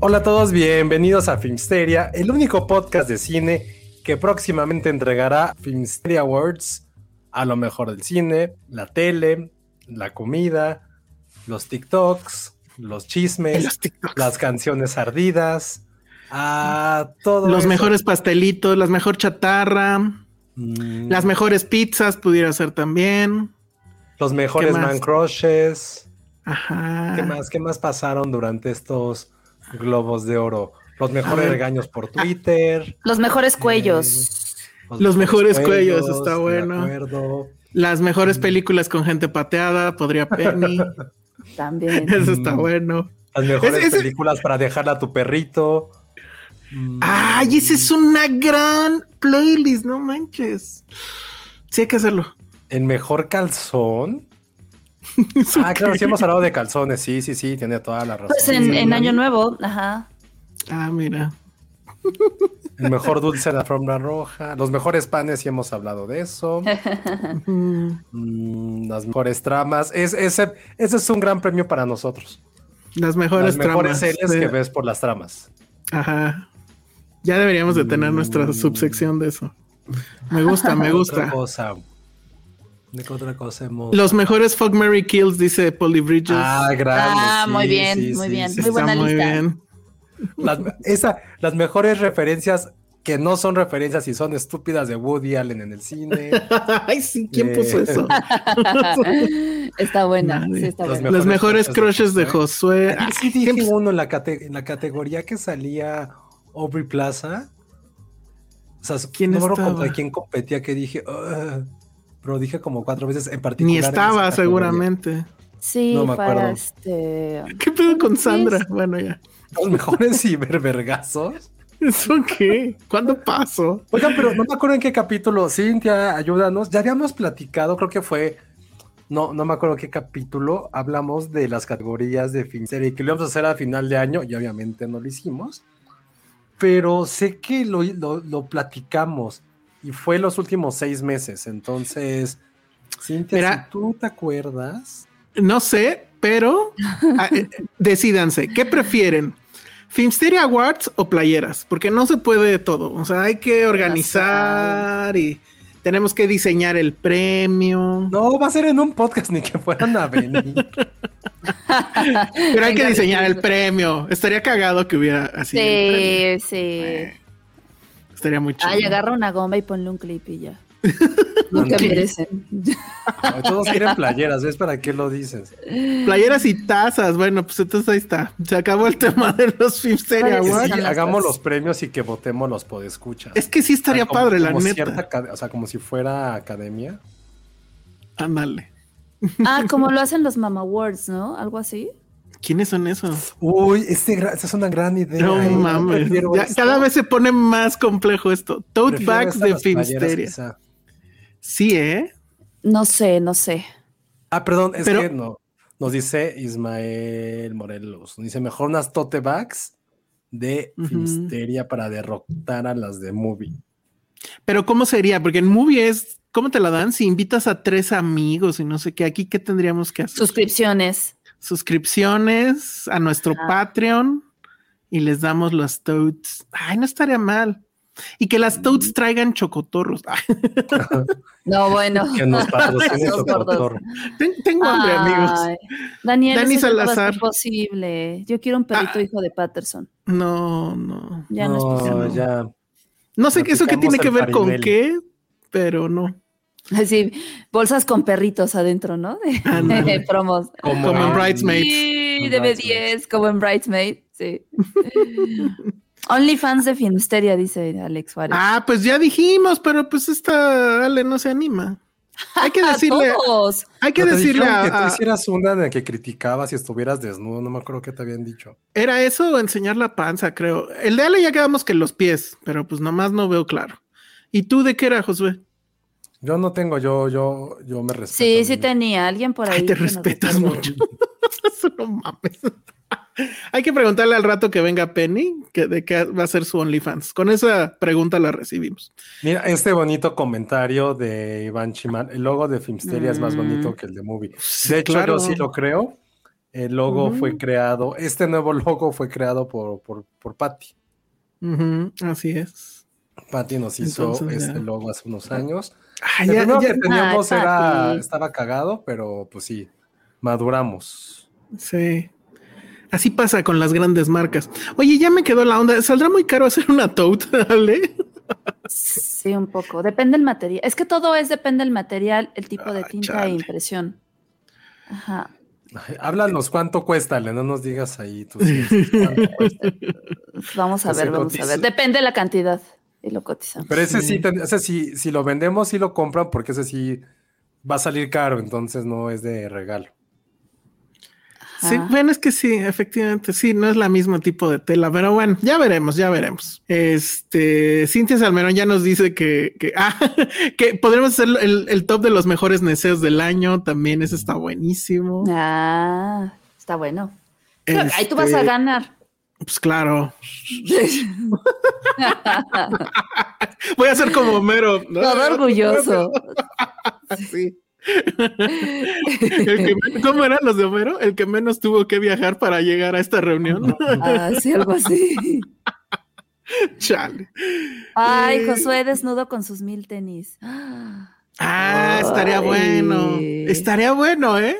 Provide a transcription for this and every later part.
Hola a todos, bienvenidos a Filmsteria, el único podcast de cine que próximamente entregará Filmsteria Awards a lo mejor del cine, la tele, la comida, los TikToks, los chismes, Los TikToks. las canciones ardidas, a todo Los eso. mejores pastelitos, las mejor chatarra, Mm, las mejores pizzas pudiera ser también. los mejores man crushes. Ajá. ¿Qué más? ¿Qué más pasaron durante estos globos de oro? Los mejores regaños por Twitter. Los mejores cuellos. Los mejores cuellos, está bueno. acuerdo. Las mejores películas con gente pateada, podría Penny. También. Eso está bueno. Las mejores Es- películas para dejarla a tu perrito. Mm, Ay, esa es una gran playlist, no manches. Sí, hay que hacerlo. El mejor calzón. Ah, claro, sí hemos hablado de calzones. Sí, sí, sí, tiene toda la razón. Pues en, Sí, en ¿no? Año Nuevo, ajá. Ah, mira. El mejor dulce en la forma roja. Los mejores panes, sí hemos hablado de eso. Mm, las mejores tramas. Es, ese, ese es un gran premio para nosotros. Las mejores las mejores tramas. series que ves por las tramas. Ajá. Ya deberíamos de tener nuestra Mm. subsección de eso. Me gusta, me Otra gusta. cosa. ¿De qué otra cosa hemos...? Los mejores Fuck Mary Kills, dice Polly Bridges. Ah, grande. Ah, sí, muy bien, sí, muy sí, bien. sí. Muy buena muy lista. bien. Las, esa, las mejores referencias que no son referencias y son estúpidas de Woody Allen en el cine. Ay, sí, ¿quién Eh, puso eso? está buena. Sí, está Los buena. Los mejores crushes crushes de de Josué. Ah, sí dije uno en la, cate- en la categoría que salía Aubrey Plaza. O sea, ¿Quién no estaba? contra quién competía que dije, "Ugh", pero dije como cuatro veces en particular. Ni estaba, seguramente. Sí, No me acuerdo. este. ¿Qué pedo con Sí, Sandra? es- Bueno, ya. Los mejores cibervergazos. ¿Eso qué? ¿Cuándo pasó? Oigan, pero no me acuerdo en qué capítulo. Cintia, ayúdanos. Ya habíamos platicado, creo que fue. No, no me acuerdo qué capítulo. Hablamos de las categorías de Finserie que lo íbamos a hacer a final de año y obviamente no lo hicimos. Pero sé que lo, lo, lo platicamos y fue los últimos seis meses. Entonces, Cintia, Mira. si tú te acuerdas. No sé, pero ah, eh, decídanse. ¿Qué prefieren? ¿Filmsteria Awards o playeras? Porque no se puede todo. O sea, hay que organizar y tenemos que diseñar el premio. No, va a ser en un podcast ni que fueran a venir. Pero hay que diseñar el premio. Estaría cagado que hubiera así. Sí, sí. Estaría muy chido. Ay, agarra una goma y ponle un clip y ya. Que Ok. merecen. Todos quieren playeras, ¿ves para qué lo dices? Playeras y tazas. Bueno, pues entonces ahí está. Se acabó el tema de los Filmsteria Awards. sí, hagamos los premios y que votemos los podescuchas. Es que sí estaría Como- padre, la como neta. cierta acad- o sea, como si fuera academia. Ándale. Ah, como lo hacen los Mama Awards, ¿no? Algo así. ¿Quiénes son esos? Uy, este esa es una gran idea. No ¿eh? Yo mames. Ya cada vez se pone más complejo esto. Tote Prefiero bags de quizá. Sí, ¿eh? No sé, no sé. Ah, perdón, es Pero- que no. Nos dice Ismael Morelos. Nos dice mejor unas tote bags de. Filmsteria para derrotar a las de Movie. Pero ¿cómo sería? Porque en movie es, ¿cómo te la dan? Si invitas a tres amigos y no sé qué, aquí qué tendríamos que hacer? Suscripciones. Suscripciones a nuestro Ah. Patreon y les damos los totes. Ay, no estaría mal. Y que las toads traigan chocotorros. No, bueno. Que nos patrocine Esos gordos. Chocotorro. Ten- Tengo hambre, amigos. Daniel, Dani eso no Salazar. posible. Yo quiero un perrito Ah. hijo de Patterson. No, no. Ya no, es No, posible. ya. No sé qué eso qué tiene que ver con qué, pero no. Así, bolsas con perritos adentro, ¿no? De, promos. Como, Como en en Bridesmaids. Sí, En de Bridesmaids. B10, como en Bridesmaid, sí. OnlyFans de Finsteria, dice Alex Juárez. Ah, pues ya dijimos, pero pues esta Ale no se anima. Hay que ¡A decirle, todos! hay que te decirle a, que tú hicieras una de que criticabas si estuvieras desnudo, no me acuerdo qué te habían dicho. ¿Era eso o enseñar la panza, creo? El de Ale ya quedamos que los pies, pero pues nomás no veo claro. ¿Y tú de qué era, Josué? Yo no tengo, yo, yo, yo me respeto. Sí, sí tenía alguien por ahí. Ay, te respetas recuerde. mucho. Eso no mames. Hay que preguntarle al rato que venga Penny que de qué va a ser su OnlyFans. Con esa pregunta la recibimos. Mira, este bonito comentario de Iván Chimal. El logo de Filmsteria es más Mm. bonito que el de Movie. De hecho, claro. yo sí lo creo. El logo fue creado, este nuevo logo fue creado por, por, por Patty. Así es. Patty nos hizo Entonces, este ya. logo hace unos años. Ah, el ya- primero ya- que teníamos Ay, era, estaba cagado, pero pues sí, maduramos. Sí. Así pasa con las grandes marcas. Oye, ya me quedó la onda. ¿Saldrá muy caro hacer una tote, Ale? Sí, un poco. Depende del material. Es que todo es depende del material, el tipo de Ah, tinta chale. e impresión. Ajá. Ay, Háblanos cuánto cuesta, Ale, no nos digas ahí cuánto cuesta. Vamos a ver, vamos a ver. Depende de la cantidad y lo cotizamos. Pero ese sí, ese sí, si lo vendemos, sí lo compran porque ese sí va a salir caro, entonces no es de regalo. Sí, bueno, es que sí, efectivamente, sí, no es la mismo tipo de tela, pero bueno, ya veremos, ya veremos. Este, Cintia Salmerón ya nos dice que, que, ah, que podremos hacer el, el top de los mejores neceos del año, también eso está buenísimo. Ah, está bueno. Ahí tú vas Este, a ganar. Pues claro, voy a ser como Homero. ¿no? Todo orgulloso. Sí. El que ¿Cómo eran los de Homero? El que menos tuvo que viajar para llegar a esta reunión. Ah, sí, algo así. Chale. Ay, Eh. Josué desnudo con sus mil tenis. Ah, estaría Ay. bueno. Estaría bueno, ¿eh?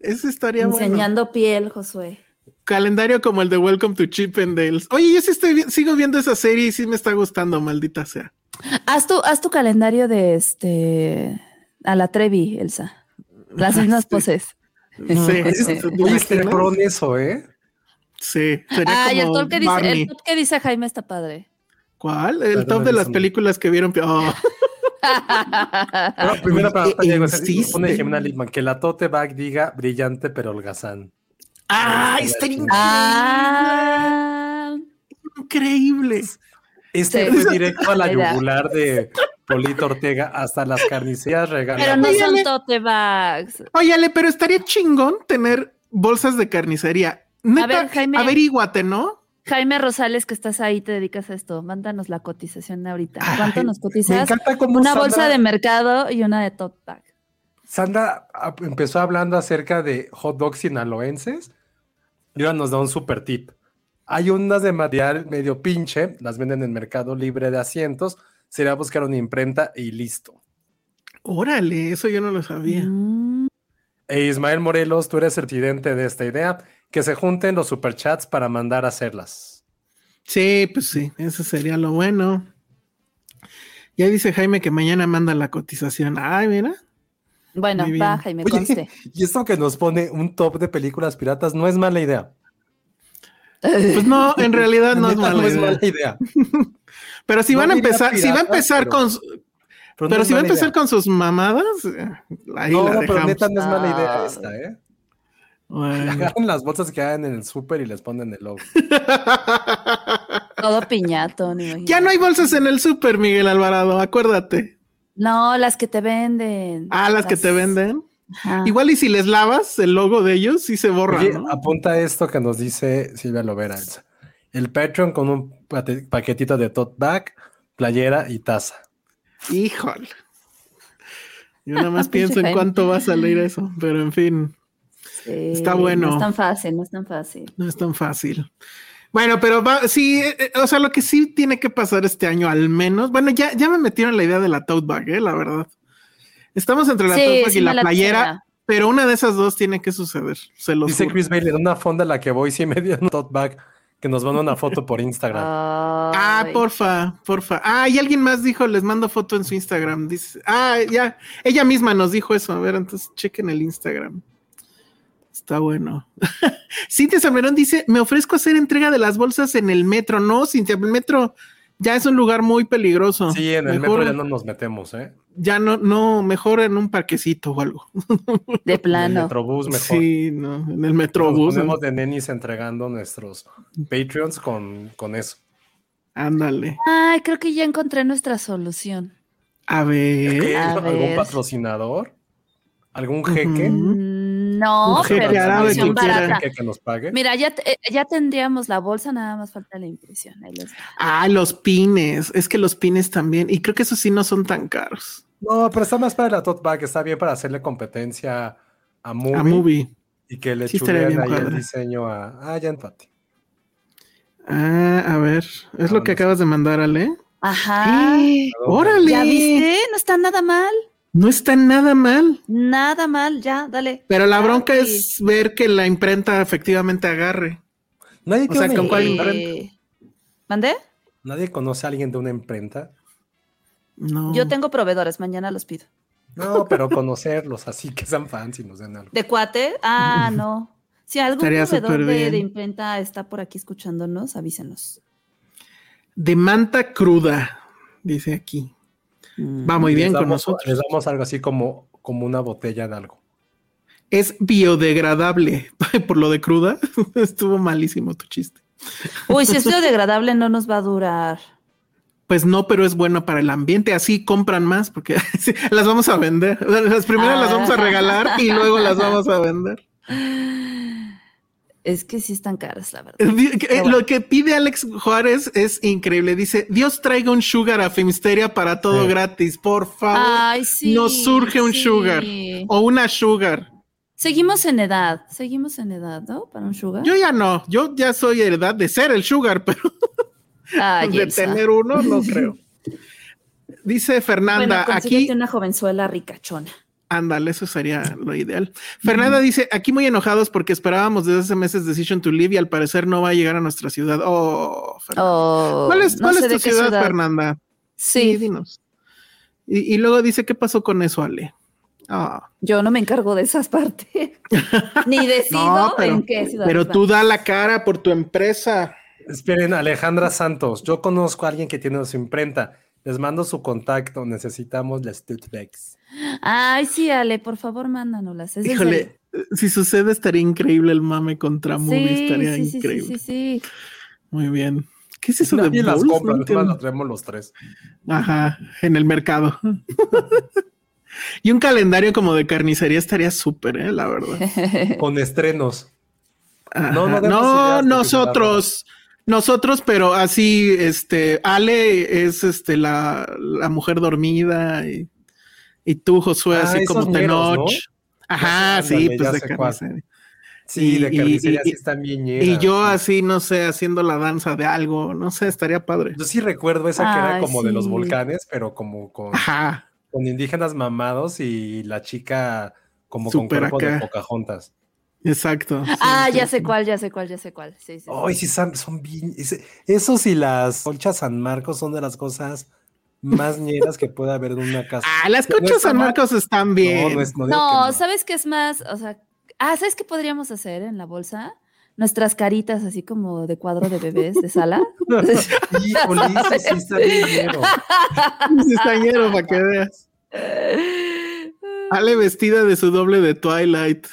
Eso estaría bueno. Enseñando piel, Josué. Calendario como el de Welcome to Chip and Dales. Oye, yo sí estoy sigo viendo esa serie y sí me está gustando, maldita sea. Haz tu, haz tu calendario de este a la Trevi, Elsa. Las mismas Sí. poses. Sí, Oye, ¿te este imaginas? pro en eso, ¿eh? Sí, sería Ah, y el como top que dice, el top que dice Jaime está padre. ¿Cuál? El Perdón, top de las películas que vieron. Oh, Pero primera pregunta, Diego, es- insiste. pone Jimena Lipman, que la tote bag diga brillante pero holgazán. ¡Ah! Estaría chingón. ah, Este Sí. fue directo a la Mira. yugular de Polito Ortega hasta las carnicerías pero regalan. no Oye, son tote bags. Óyale, pero estaría chingón tener bolsas de carnicería. Neta, ver, Jaime. averíguate, ¿no? Jaime Rosales, que estás ahí, te dedicas a esto. Mándanos la cotización ahorita. Ay, ¿Cuánto nos Me cotizas? encanta cómo Una Sandra- bolsa de mercado y una de tote bag. Sandra ah, empezó hablando acerca de hot dogs sinaloenses y ahora nos da un super tip. Hay unas de material medio pinche, las venden en Mercado Libre de asientos. Sería buscar una imprenta y listo. Órale, eso yo no lo sabía. Mm, E Ismael Morelos, tú eres el presidente de esta idea, que se junten los superchats para mandar a hacerlas. Sí, pues sí, eso sería lo bueno. Ya dice Jaime que mañana manda la cotización. Ay, mira. Bueno, va, bien. Jaime, Oye, conste. y esto que nos pone un top de películas piratas no es mala idea. Pues no, en realidad no es mala idea. idea. Pero si No van a empezar, si va a empezar pero- con, Pero, no pero es si va a mala empezar idea. con sus mamadas, eh, ahí No, la no, pero neta no es mala idea Ah. esta, ¿eh? Bueno. Agarran las bolsas que hagan en el súper y les ponen el logo. Todo piñato, ni ya no hay bolsas en el súper, Miguel Alvarado, acuérdate. No, las que te venden. Ah, las que te venden. Ajá. Igual y si les lavas el logo de ellos, sí se borra, Oye, ¿no? apunta esto que nos dice Silvia Lovera. El Patreon con un paquetito de tote bag, playera y taza. Híjole. Yo nada más pienso en cuánto va a salir eso, pero en fin, Sí, está bueno. No es tan fácil, no es tan fácil. no es tan fácil. Bueno, pero va, sí, eh, eh, o sea, lo que sí tiene que pasar este año al menos, bueno, ya, ya me metieron la idea de la tote bag, eh, la verdad. Estamos entre la Sí, tote bag sí y la playera, pero una de esas dos tiene que suceder, se los Dice juro. Chris Bailey, una fonda a la que voy, sí me dio un tote bag, que nos manda una foto por Instagram. Ah, porfa, porfa. Ah, y alguien más dijo, les mando foto en su Instagram. Dice, ah, ya, ella misma nos dijo eso. A ver, entonces chequen el Instagram. Está bueno. Cintia Salmerón dice, me ofrezco hacer entrega de las bolsas en el metro. No, Cintia, el metro ya es un lugar muy peligroso. Sí, en el Mejor- metro ya no nos metemos, ¿eh? Ya no, no, mejor en un parquecito o algo. De En el plano. Metrobús mejor. Sí, no, en el Nos metrobús. ponemos de nenis entregando nuestros Patreons con, con eso. Ándale. Ay, creo que ya encontré nuestra solución. A ver. ¿Qué? A ¿Algún ver. patrocinador? ¿Algún jeque? No, Un pero es árabe que barata. ¿Jeque que nos pague? Mira, ya, eh, ya tendríamos la bolsa, nada más falta la impresión. Va. Ah, los pines. Es que los pines también. Y creo que esos sí no son tan caros. No, pero está más para la tote bag, está bien para hacerle competencia a Movie, A movie. y que le Sí, bien ahí el diseño a... Ah, ya empate. Ah, a ver. Es lo Vámonos. que acabas de mandar, Ale. Ajá. ¡Órale! ¿Ya viste? No está nada mal. No está nada mal. Nada mal, ya, dale. Pero la bronca es ver que la imprenta efectivamente agarre. Nadie, O sea, ¿con cuál imprenta. Eh, ¿Mandé? Nadie conoce a alguien de una imprenta. No. Yo tengo proveedores, mañana los pido. No, pero conocerlos así que sean fans y nos den algo. ¿De cuate? Ah, no. Si algún Estaría proveedor de, de imprenta está por aquí escuchándonos, avísenos. De manta cruda, dice aquí. Mm. Va muy bien con nosotros. Les damos algo así como, como una botella de algo. Es biodegradable. Por lo de cruda, estuvo malísimo tu chiste. Uy, si es biodegradable no nos va a durar. Pues no, pero es bueno para el ambiente. Así compran más porque las vamos a vender. Las primeras las vamos a regalar y luego las vamos a vender. Es que sí están caras, la verdad. Que- bueno. Lo que pide Alex Juárez es increíble. Dice, Dios traiga un sugar a Filmsteria para todo Sí. gratis, por favor. Ay, sí. Nos surge un sí. sugar o una sugar. Seguimos en edad, seguimos en edad, ¿no? Para un sugar. Yo ya no, yo ya soy de edad de ser el sugar, pero Ay, de Elsa. tener uno no creo. Dice Bueno, Fernanda, consíguete aquí, una jovenzuela ricachona. Ándale, eso sería lo ideal. Fernanda dice, aquí muy enojados porque esperábamos desde hace meses Decision to Live y al parecer no va a llegar a nuestra ciudad. Oh, Fernanda. Oh, ¿Cuál es, no cuál sé es tu ciudad, Fernanda? Sí, dinos. Y, y luego dice, ¿qué pasó con eso, Ale? Ah, yo no me encargo de esas partes. Ni decido no, pero, en qué ciudad. pero tú da la cara por tu empresa. Esperen, Alejandra Santos. Yo conozco a alguien que tiene su imprenta. Les mando su contacto. Necesitamos las bags. Ay, sí, Ale, por favor, mándanoslas. Es Híjole, si sucede estaría increíble el mame contra movie, Sí, estaría sí, sí, sí, increíble. sí, sí. Muy bien. ¿Qué es eso de las Bulls? compra, No las traemos los tres. Ajá, en el mercado. y un calendario como de carnicería estaría súper, ¿eh? la verdad. Con estrenos. Ajá. No, no No, nosotros, nosotros, pero así, este, Ale es este la, la mujer dormida y, y tú, Josué, Ah, así como Tenoch. Ajá, Ándale, sí, pues de carnicería. Sí, Y- de carnicería y- sí están bien llenas. Y yo sí. así, no sé, haciendo la danza de algo, no sé, estaría padre. Yo sí recuerdo esa que era como de los volcanes, pero como con, Ajá, con indígenas mamados y la chica como con cuerpo de. Pocahontas. exacto. Sí, ah, sí, ya sí. sé cuál, ya sé cuál, ya sé cuál. Sí, sí. Ay, sí, son, son bien. Esos y las conchas San Marcos son de las cosas más ñeras que puede haber en una casa. Ah, las No conchas está San mal. Marcos están No, bien. no es. No, No, que no. ¿sabes qué es más? O sea, ah, ¿sabes qué podríamos hacer en la bolsa? Nuestras caritas así como de cuadro de bebés de sala. Híjole, eso sí está bien ñero. Para que veas. Ale vestida de su doble de Twilight.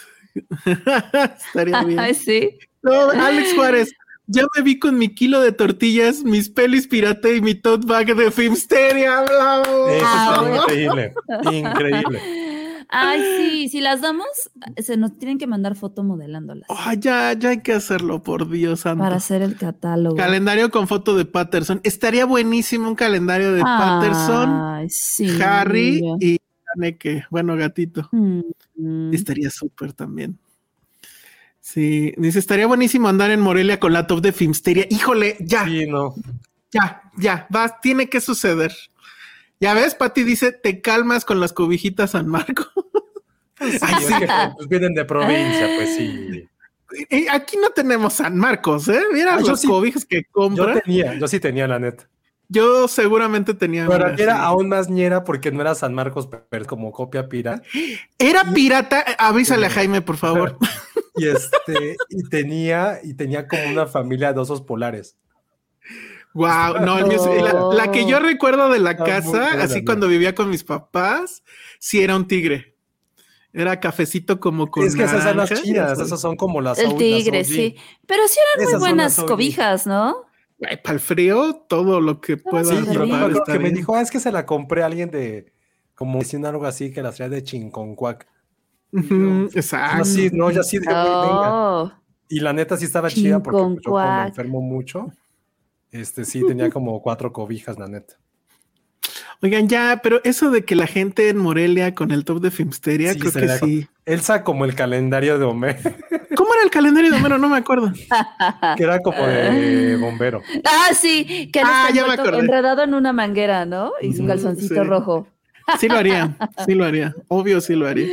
Estaría bien. Ay, sí. No, Alex Juárez, ya me vi con mi kilo de tortillas, mis pelis pirata y mi tote bag de Filmsteria. ¡Bravo! Eso Ah, increíble. Increíble. Ay, sí, si las damos, se nos tienen que mandar foto modelándolas Ah, ya, ya hay que hacerlo, por Dios santo. para hacer el catálogo. Calendario con foto de Patterson. Estaría buenísimo un calendario de Patterson, Ay, sí. Harry y Haneke. Bueno, gatito. Mm, mm. Estaría súper también. Sí, dice, estaría buenísimo andar en Morelia con la top de Filmsteria. Híjole, ya, Sí, no. ya, ya, va, tiene que suceder. Ya ves, Pati dice, te calmas con las cobijitas San Marco. Sí, es que pues, vienen de provincia, pues sí. Aquí no tenemos San Marcos, ¿eh? Mira Ah, yo los sí. cobijas que Yo compra. tenía, yo sí tenía la neta. Yo seguramente tenía. Pero una, era sí. aún más ñera porque no era San Marcos, pero como copia pira. Era pirata. Avísale a Jaime, por favor. Y este, y tenía, y tenía como una familia de osos polares. Wow, no, el la, la que yo recuerdo de la Está casa, buena, así ¿no? cuando vivía con mis papás, sí era un tigre. Era cafecito como con. es que esas son las chidas, esas son como las El tigre, las sí. Pero sí eran Esas muy buenas cobijas, ¿no? Para el frío, todo lo que pueda. Sí, pero que me dijo, ah, es que se la compré a alguien de, como diciendo algo así, que las traía de chinconcuac. Yo exacto. sí, no, ya sí, de, güey, venga. Oh, Y la neta sí estaba chida porque pues, yo como enfermo mucho, este sí tenía como cuatro cobijas, la neta. Oigan, ya, pero eso de que la gente en Morelia con el top de Filmsteria, Sí, creo que sí. Elsa como el calendario de Homer, ¿Cómo era el calendario de Homero? No me acuerdo. que era como de bombero. Ah, sí, que Ah, ya me enredado en una manguera, ¿no? Y su calzoncito sí. rojo. Sí lo haría, sí lo haría. Obvio, sí lo haría.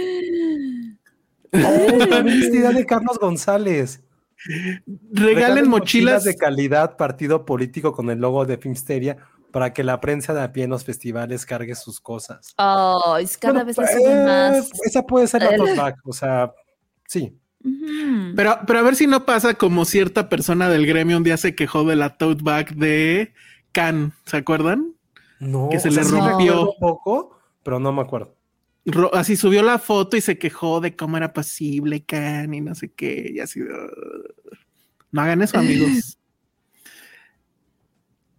Oh, también vestida de Carlos González. Regalen mochilas. de calidad, partido político con el logo de Filmsteria para que la prensa de a pie en los festivales cargue sus cosas. Oh, es cada Bueno, vez eh, más. Esa puede ser la bag, o sea, sí. Pero, pero a ver si no pasa como cierta persona del gremio un día se quejó de la tote bag de Can, ¿se acuerdan? No, Que se o sea, le sí rompió. un poco, pero no me acuerdo. Así subió la foto y se quejó de cómo era posible Can y no sé qué, y así. No hagan eso, amigos.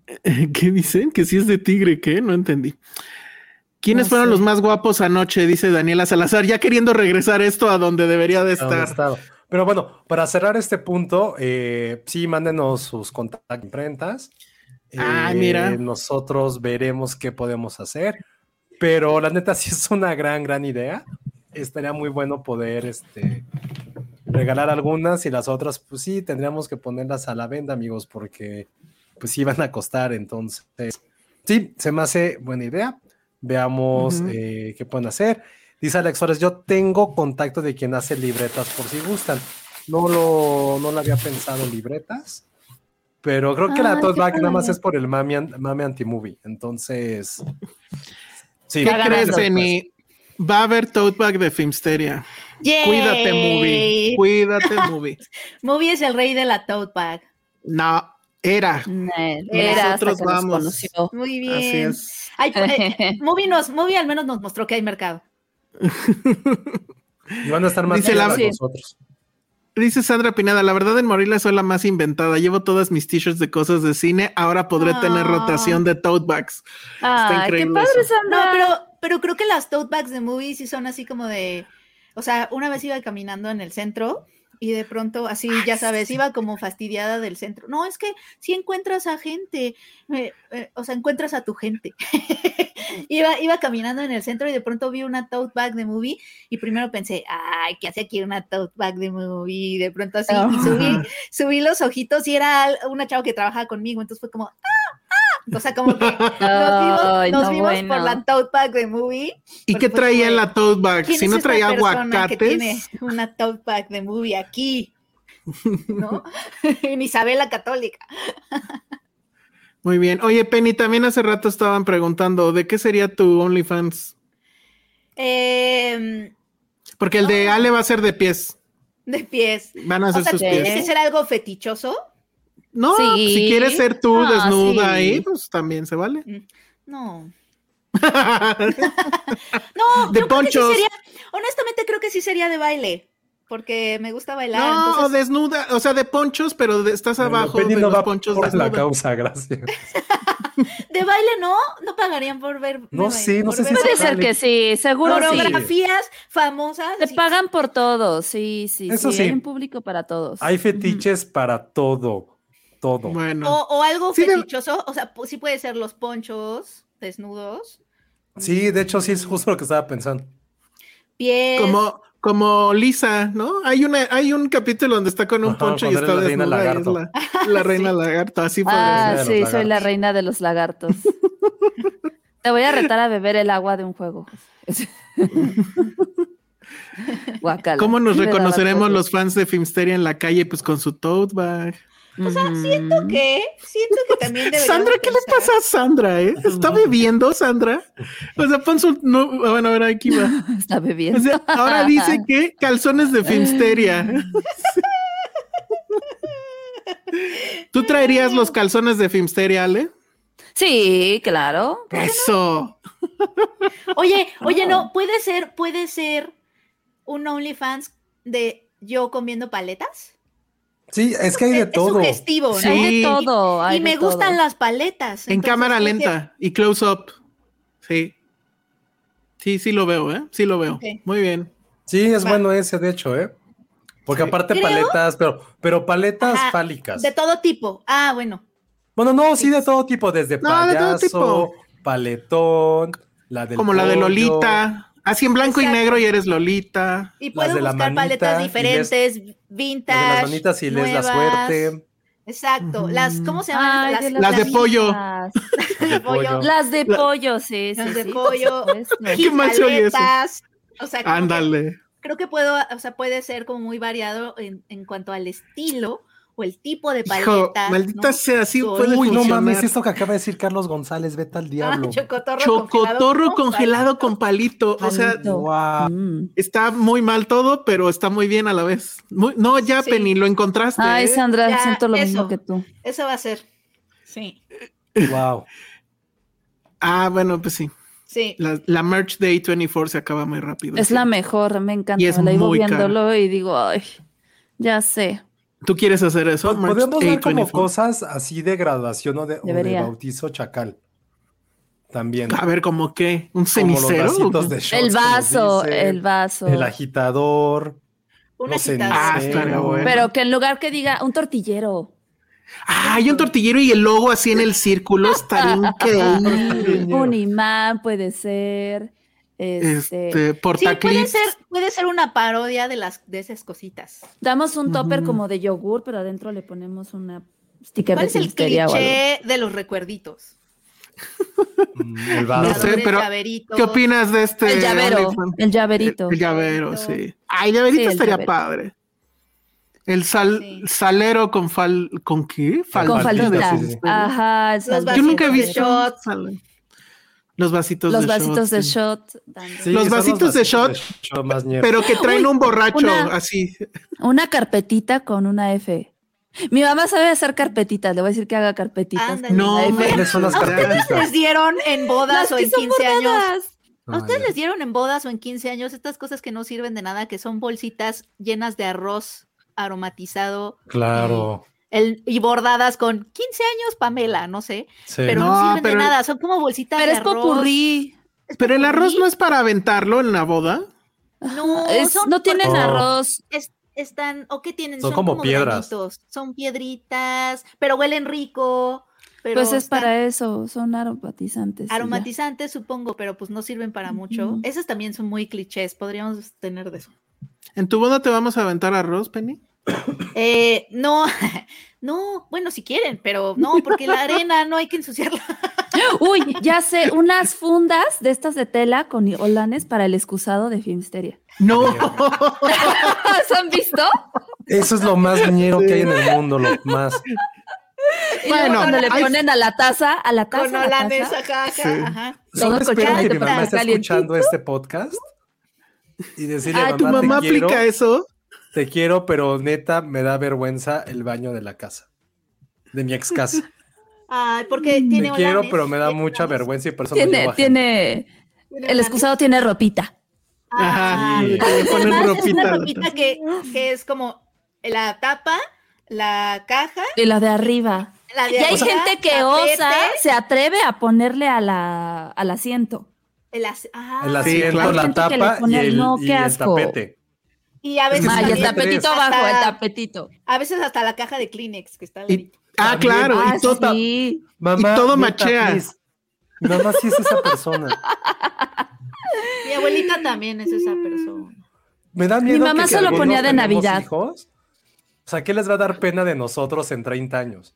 ¿Qué dicen? Que si es de tigre, ¿qué? No entendí. ¿Quiénes No fueron sé. los más guapos anoche? Dice Daniela Salazar, ya queriendo regresar esto a donde debería de estar. Pero bueno, para cerrar este punto, eh, sí, mándenos sus contactos imprentas. Ah, Eh, mira. Nosotros veremos qué podemos hacer. Pero la neta sí es una gran, gran idea. Estaría muy bueno poder este, regalar algunas y las otras, pues sí, tendríamos que ponerlas a la venta, amigos, porque pues sí van a costar. Entonces, sí, se me hace buena idea. Veamos eh, qué pueden hacer. Dice Alex Flores, yo tengo contacto de quien hace libretas por si gustan. No lo, no lo había pensado en libretas, pero creo que la tote qué bag nada más es por el mami, mami anti-movie. Entonces, sí. ¿Qué crees, Penny? Va a haber tote bag de Filmsteria. Cuídate, movie. Cuídate, movie. Movie es el rey de la tote bag. No, era. Era Nosotros nos vamos. Muy bien. Así es. Ay, eh, movie, nos, movie al menos nos mostró que hay mercado. Y van a estar más Dice la- nosotros. Dice Sandra Pineda, la verdad en Morelia soy la más inventada. Llevo todas mis t-shirts de cosas de cine. Ahora podré tener Ah. rotación de tote bags. Qué increíble padre, eso. No, pero, pero creo que las tote bags de movie sí son así como de. O sea, una vez iba caminando en el centro y de pronto, así, ya sabes, iba como fastidiada del centro. No, es que si encuentras a gente, eh, eh, o sea, encuentras a tu gente. iba, iba caminando en el centro y de pronto vi una tote bag de movie y primero pensé, ay, ¿qué hace aquí una tote bag de movie? Y de pronto así, y subí, subí los ojitos y era una chava que trabajaba conmigo, entonces fue como, ¡ah! O sea, como que nos vimos, Ay, nos no, vimos bueno. por la tote bag de movie. ¿Y qué traía en la tote bag? ¿Quién Si no esta traía persona que tiene aguacates. una tote bag de movie aquí, ¿no? en Isabela Católica. Muy bien. Oye, Penny, también hace rato estaban preguntando, ¿de qué sería tu OnlyFans? Em, Porque el de Ale va a ser de pies. de pies. Van a O hacer sea, sus ¿tiene pies. que ser algo fetichoso? No, Sí. si quieres ser tú Ah, desnuda sí. ahí, pues también se vale. No. No, De yo creo que sí ponchos. sería, honestamente creo que sí sería de baile, porque me gusta bailar. no, entonces, desnuda, o sea, de ponchos, pero de- estás Bueno, abajo de no los va ponchos por la causa, gracias. de baile no, no pagarían por ver. No sé, no sé si Puede ser que sí, seguro sí. coreografías famosas. Te pagan por todo, sí, sí, Eso sí. sí. Hay un público para todos. Hay fetiches para todo, todo. Bueno, O, o algo Sí, de- fetichoso, o sea, sí puede ser los ponchos desnudos, Sí, de hecho, sí es justo lo que estaba pensando. pies. como, como Lisa, ¿no? Hay una, hay un capítulo donde está con un Ajá, poncho y está la reina lagarto. la, la reina lagarto, así fue. Ah, sí, soy la reina de los lagartos. Te voy a retar a beber el agua de un juego. Guacala. ¿Cómo nos reconoceremos los fans de Filmsteria en la calle? Pues con su tote bag. O sea, siento que, siento que también Sandra, ¿qué le pasa a Sandra? Eh? ¿Está bebiendo, Sandra? O sea, pon su. No, bueno, a ver, aquí va. Está bebiendo. O sea, ahora dice que calzones de Filmsteria. ¿Tú traerías los calzones de Filmsteria, Ale? Sí, claro. Eso. Oye, oye, no, puede ser, puede ser un OnlyFans de yo comiendo paletas. Sí, es que hay de Es, es todo. sugestivo, ¿no? Sí. Hay de todo. Y me gustan todo. las paletas. En entonces cámara que- lenta y close up. Sí. Sí, sí lo veo, ¿eh? Sí lo veo. Muy bien. Sí, es Va. bueno ese, de hecho, ¿eh? Porque Sí. aparte Creo- paletas, pero, pero paletas Ajá, fálicas. De todo tipo. Ah, bueno. Bueno, no, sí, de todo tipo, desde No, de todo payaso, tipo. paletón, la del Como la de Lolita. Así en blanco y negro y eres Lolita. Y la buscar manita paletas les- diferentes, de vintage. las manitas y les la nuevas. suerte. Exacto. Las, ¿cómo se llaman? Ay, las, de Las de pollo. mismas. de pollo. Las de pollo, sí, sí. Las de sí, pollo. Qué. Paletas. O sea, como que Ándale. creo que puedo, o sea, puede ser como muy variado en, en cuanto al estilo o el tipo de Hijo, paleta. maldita ¿no? sea, sí Su puede Uy, no funcionar. mames, esto que acaba de decir Carlos González, vete al Ah, diablo. chocotorro, Chocotorro congelado palito. con palito. O sea, Palito. Wow. Mm. está muy mal todo, pero está muy bien a la vez. Muy- no, ya, Sí. Penny, lo encontraste. Ay, ¿eh? Sandra, Ya, siento lo eso. mismo que tú. Eso va a ser. Sí, Wow. Ah, bueno, pues sí. sí. La, la merch de A24 se acaba muy rápido. Es sí. la mejor, me encanta. Y es la iba muy cara. viéndolo y digo, ay, ya sé. ¿Tú quieres hacer eso? Merch Podemos ver como A24? cosas así de graduación o de, o de Debería. bautizo chacal. También. A ver, ¿como qué? ¿Un Como los cenicero? vasitos de shots el vaso, el vaso. El agitador. Un No agitador. Ah, bueno. Pero que en lugar que diga un tortillero. Ah, hay un tortillero y el logo así en el círculo estaría increíble. un imán puede ser. Este, Este, Sí, puede portaclips. ser, puede ser una parodia de las de esas cositas. Damos un topper como de yogur, pero adentro le ponemos una sticker ¿Cuál de es el cliché de los recuerditos? Mm, El No sé, pero. ¿Qué opinas de este? El llavero, OnlyFans? el llaverito. El, el llavero, Llaverito. sí. Ay, llaverito Sí, el estaría llavero. padre. El sal, Sí. salero con fal, ¿con qué? con faldita, faldita. sí, sí. Ajá, Los Yo nunca he de visto los vasitos los de vasitos de sí. shot. Sí, Los vasitos de shot, shot más. Pero que traen un borracho una- así. Una carpetita con una F. Mi mamá sabe hacer carpetitas, le voy a decir que haga carpetitas. Ándale. No. ¿Cuáles son las ¿A ustedes carpetitas? les dieron en bodas Las o en son 15 años? ¿A ustedes les dieron en bodas o en 15 años estas cosas que no sirven de nada, que son bolsitas llenas de arroz aromatizado Claro. El, y bordadas con 15 años, Pamela, no sé, Sí. pero no, No, sirven pero- de nada, son como bolsitas Pero de es arroz. popurrí. Pero el arroz no es para aventarlo en la boda. No, Es- son no tienen Oh. arroz. es- están, ¿o qué tienen? Son como piedras. granitos, son piedritas, pero huelen rico. Pero Pues es están para eso, son aromatizantes. aromatizantes, supongo, pero pues no sirven para mucho. Ujú. Esas también son muy clichés, podríamos tener de eso. ¿En tu boda te vamos a aventar arroz, Penny? Eh, no, no, bueno, si quieren, pero no, porque la arena no hay que ensuciarla. Uy, ya sé, unas fundas de estas de tela con olanes para el excusado de Filmsteria. No. ¿Se han visto? Eso es lo más ñero que hay en el mundo, lo más. Y luego Bueno, cuando le hay- ponen a la taza, a la taza, Con a la olanes taza, acá, acá, Sí. ajá. Solo espero que mi mamá esté escuchando este podcast y decirle, Ay, ¿Tu mamá, mamá te quiero, aplica eso? Te quiero, pero neta me da vergüenza el baño de la casa, de mi ex casa. Ay, porque tiene Te quiero, pero me da mucha olanes, vergüenza y por eso tiene, gente. tiene, tiene el excusado tiene ropita. Ajá. Ay, Sí. ponen es una ropita que, que es como la tapa, la caja, Y la de arriba. la de Y hay arriba, gente que osa, se atreve a ponerle a la, al asiento. el as- ah, El Sí, asiento, claro. la tapa y el, no, y qué el asco. tapete. Y a veces, el tapetito hasta- abajo, el tapetito. A veces hasta la caja de Kleenex que está al Y- ah, También. claro. Ah, y todo, sí. Mamá, todo neta, machea. please. Mi mamá sí es esa persona. Mi abuelita también es esa persona. Me da miedo. mamá que solo ponía de Navidad. hijos, o sea, ¿qué les va a dar pena de nosotros en 30 años?